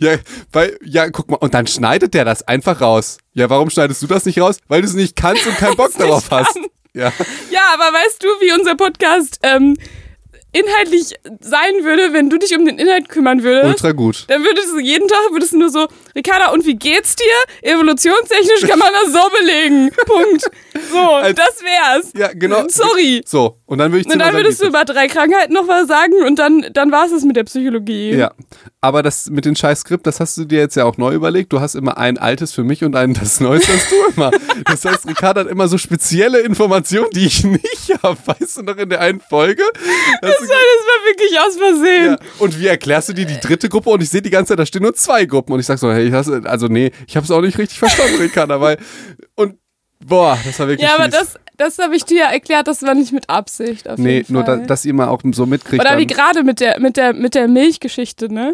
ja, weil, ja, guck mal, und dann schneidet der das einfach raus. Ja, warum schneidest du das nicht raus? Weil du es nicht kannst und keinen Bock darauf hast. Ja. Ja, aber weißt du, wie unser Podcast ähm, inhaltlich sein würde, wenn du dich um den Inhalt kümmern würdest? Ultra gut. Dann würdest du jeden Tag würdest du nur so, Ricarda, und wie geht's dir? Evolutionstechnisch kann man das so belegen. [laughs] Punkt. So, Als- das wär's. Ja, genau. Sorry. So, und dann würde ich Und dann würdest du über drei Krankheiten noch was sagen und dann, dann war es mit der Psychologie. Ja, aber das mit dem scheiß Skript, das hast du dir jetzt ja auch neu überlegt. Du hast immer ein altes für mich und ein das Neues hast du immer. Das heißt, Ricardo hat immer so spezielle Informationen, die ich nicht habe. Weißt du noch in der einen Folge? Das war, das war wirklich aus Versehen. Ja. Und wie erklärst du dir die dritte Gruppe? Und ich sehe die ganze Zeit, da stehen nur zwei Gruppen. Und ich sag so, hey, ich hasse, also nee, ich habe es auch nicht richtig verstanden, Ricardo, weil und boah, das war wirklich Ja, aber fies. das, das habe ich dir ja erklärt, das war nicht mit Absicht. Auf Nee, nur da, dass ihr mal auch so mitkriegt. Oder wie gerade mit der, mit, der, mit der Milchgeschichte, ne?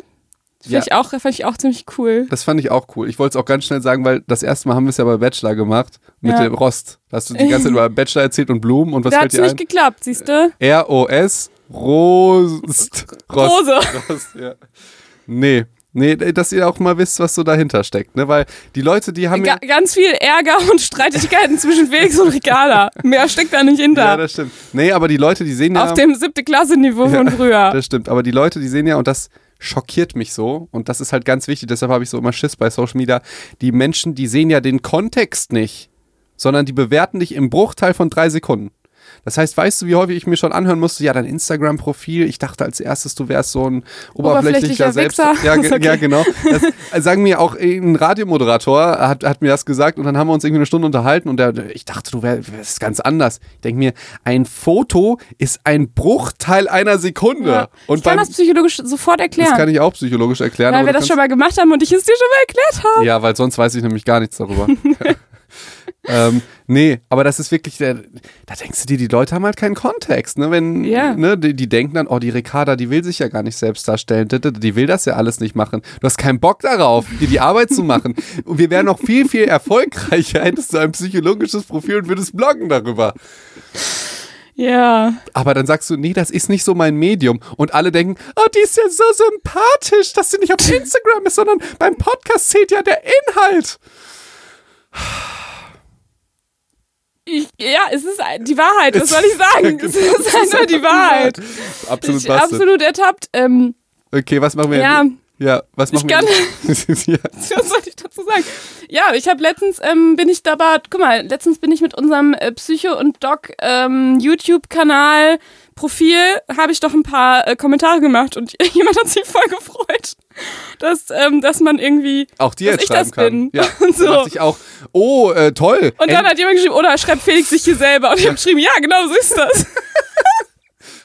Ja. Fand, ich auch, fand ich auch ziemlich cool. Das fand ich auch cool. Ich wollte es auch ganz schnell sagen, weil das erste Mal haben wir es ja bei Bachelor gemacht mit Ja. dem Rost. Da hast du die ganze Zeit [laughs] über Bachelor erzählt und Blumen und was da fällt dir nicht ein? geklappt, siehst du? R-O-S. Rost. Rose. Rost, ja. Nee. Nee, dass ihr auch mal wisst, was so dahinter steckt, ne? Weil die Leute, die haben Ga ja. ganz viel Ärger und Streitigkeiten zwischen Felix und Ricarda. Mehr steckt da nicht Ja, hinter. das stimmt. Nee, aber die Leute, die sehen ja. Auf dem siebte Klasse-Niveau von früher. Das stimmt. Aber die Leute, die sehen ja, und das schockiert mich so, und das ist halt ganz wichtig, deshalb habe ich so immer Schiss bei Social Media. Die Menschen, die sehen ja den Kontext nicht, sondern die bewerten dich im Bruchteil von drei Sekunden. Das heißt, weißt du, wie häufig ich mir schon anhören musste, ja, dein Instagram-Profil, ich dachte als erstes, du wärst so ein oberflächlicher Oberflächlicher Selbst. Ja, [laughs] Okay. ja, genau. Das sagen mir auch ein Radiomoderator, hat, hat mir das gesagt und dann haben wir uns irgendwie eine Stunde unterhalten und der, ich dachte, du wär- wärst ganz anders. Ich denke mir, ein Foto ist ein Bruchteil einer Sekunde. Ja. Und ich kann beim, das psychologisch sofort erklären. das kann ich auch psychologisch erklären. weil wir das schon mal gemacht haben und ich es dir schon mal erklärt habe. ja, weil sonst weiß ich nämlich gar nichts darüber. [laughs] [laughs] ähm, nee, aber das ist wirklich, der, da denkst du dir, die Leute haben halt keinen Kontext, ne? Wenn, Ja. ne, die, die denken dann, oh, die Ricarda, die will sich ja gar nicht selbst darstellen, die, will das ja alles nicht machen. Du hast keinen Bock darauf, dir die Arbeit zu machen. Und wir wären noch viel, viel erfolgreicher, hättest du ein psychologisches Profil und würdest bloggen darüber. Ja. Aber dann sagst du, nee, das ist nicht so mein Medium. Und alle denken, oh, die ist ja so sympathisch, dass sie nicht auf Instagram ist, sondern beim Podcast zählt ja der Inhalt. Ich, ja, es ist die Wahrheit, was soll ich sagen? [laughs] Genau, es ist einfach die Wahrheit. Absolut Ich, absolut ertappt. Ähm, Okay, was machen wir Ja. denn? Ja, was machen Ich wir? [laughs] [laughs] ja. was soll ich dazu sagen? Ja, ich habe letztens, ähm, bin ich dabei, guck mal, letztens bin ich mit unserem äh, Psycho und Doc ähm, Profil, habe ich doch ein paar äh, Kommentare gemacht und [laughs] jemand hat sich voll gefreut, dass, ähm, dass man irgendwie, Auch dir dass jetzt ich das schreiben kann. bin. Ja. Und [laughs] So. so. dachte ich auch, oh, äh, toll. Und dann End- hat jemand geschrieben, oder schreibt Felix sich hier selber. Und ich habe geschrieben, ja, genau so ist das. [laughs]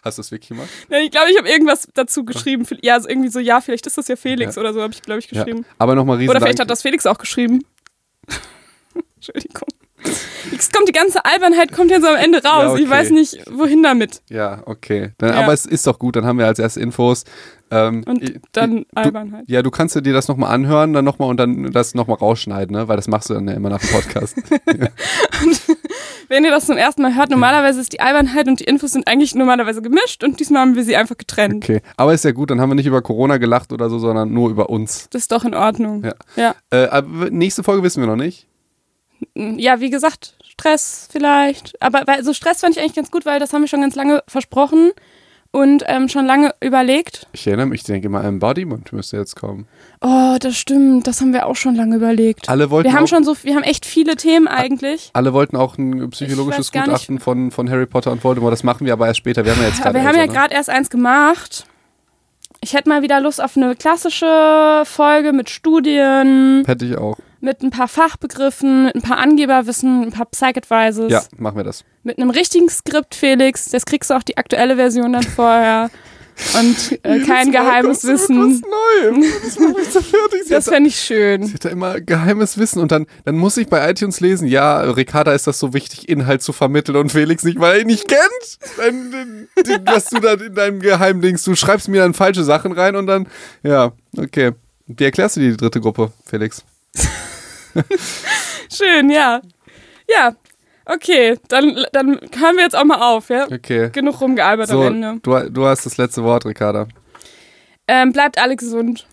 Hast du das wirklich gemacht? Ja, ich glaube, ich habe irgendwas dazu geschrieben. Ja, also irgendwie so, ja, vielleicht ist das ja Felix Ja. oder so, habe ich, glaube ich, Ja. geschrieben. Aber nochmal riesen Oder vielleicht Dank. hat das Felix auch geschrieben. Entschuldigung. Es kommt die ganze Albernheit kommt jetzt am Ende raus. Ja, okay. Ich weiß nicht, wohin damit. Ja, okay. Dann, Ja. Aber es ist doch gut, dann haben wir als erste Infos. Ähm, Und dann du, Albernheit. Ja, du kannst dir das nochmal anhören, dann nochmal und dann das nochmal rausschneiden, ne? Weil das machst du dann ja immer nach dem Podcast. [laughs] [laughs] Wenn ihr das zum ersten Mal hört, normalerweise ist die Albernheit und die Infos sind eigentlich normalerweise gemischt und diesmal haben wir sie einfach getrennt. Okay. Aber ist ja gut, dann haben wir nicht über Corona gelacht oder so, sondern nur über uns. Das ist doch in Ordnung. Ja. Ja. Äh, nächste Folge wissen wir noch nicht. Ja, wie gesagt, Stress vielleicht. Aber weil, so Stress fand ich eigentlich ganz gut, weil das haben wir schon ganz lange versprochen und ähm, schon lange überlegt. Ich erinnere mich, ich denke mal, Embodiment müsste jetzt kommen. Oh, das stimmt. Das haben wir auch schon lange überlegt. Alle wollten Wir haben auch, schon so, wir haben echt viele Themen eigentlich. alle wollten auch ein psychologisches nicht- Gutachten von, von Harry Potter und Voldemort. Das machen wir aber erst später. Wir haben ja jetzt [laughs] Aber gerade. wir haben ja ne? gerade erst eins gemacht. Ich hätte mal wieder Lust auf eine klassische Folge mit Studien, Hätte ich auch. Mit ein paar Fachbegriffen, mit ein paar Angeberwissen, ein paar Psych-Advices. Ja, machen wir das. Mit einem richtigen Skript, Felix. Das kriegst du auch die aktuelle Version dann vorher. Und [laughs] äh, kein geheimes Wissen. Neues. Das macht mich so fertig. Sie Das fände ich schön. sie hat da immer geheimes Wissen und dann, dann muss ich bei iTunes lesen, ja, Ricarda ist das so wichtig, Inhalt zu vermitteln und Felix nicht, weil er ihn nicht kennt. Dann, den- was du da in deinem Geheimdings, du schreibst mir dann falsche Sachen rein und dann, ja, okay. Wie erklärst du dir die dritte Gruppe, Felix? [laughs] Schön, ja. Ja, okay. Dann, dann hören wir jetzt auch mal auf, ja? Okay. Genug rumgealbert am So, Ende. du, du hast das letzte Wort, Ricarda. Ähm, bleibt alle gesund.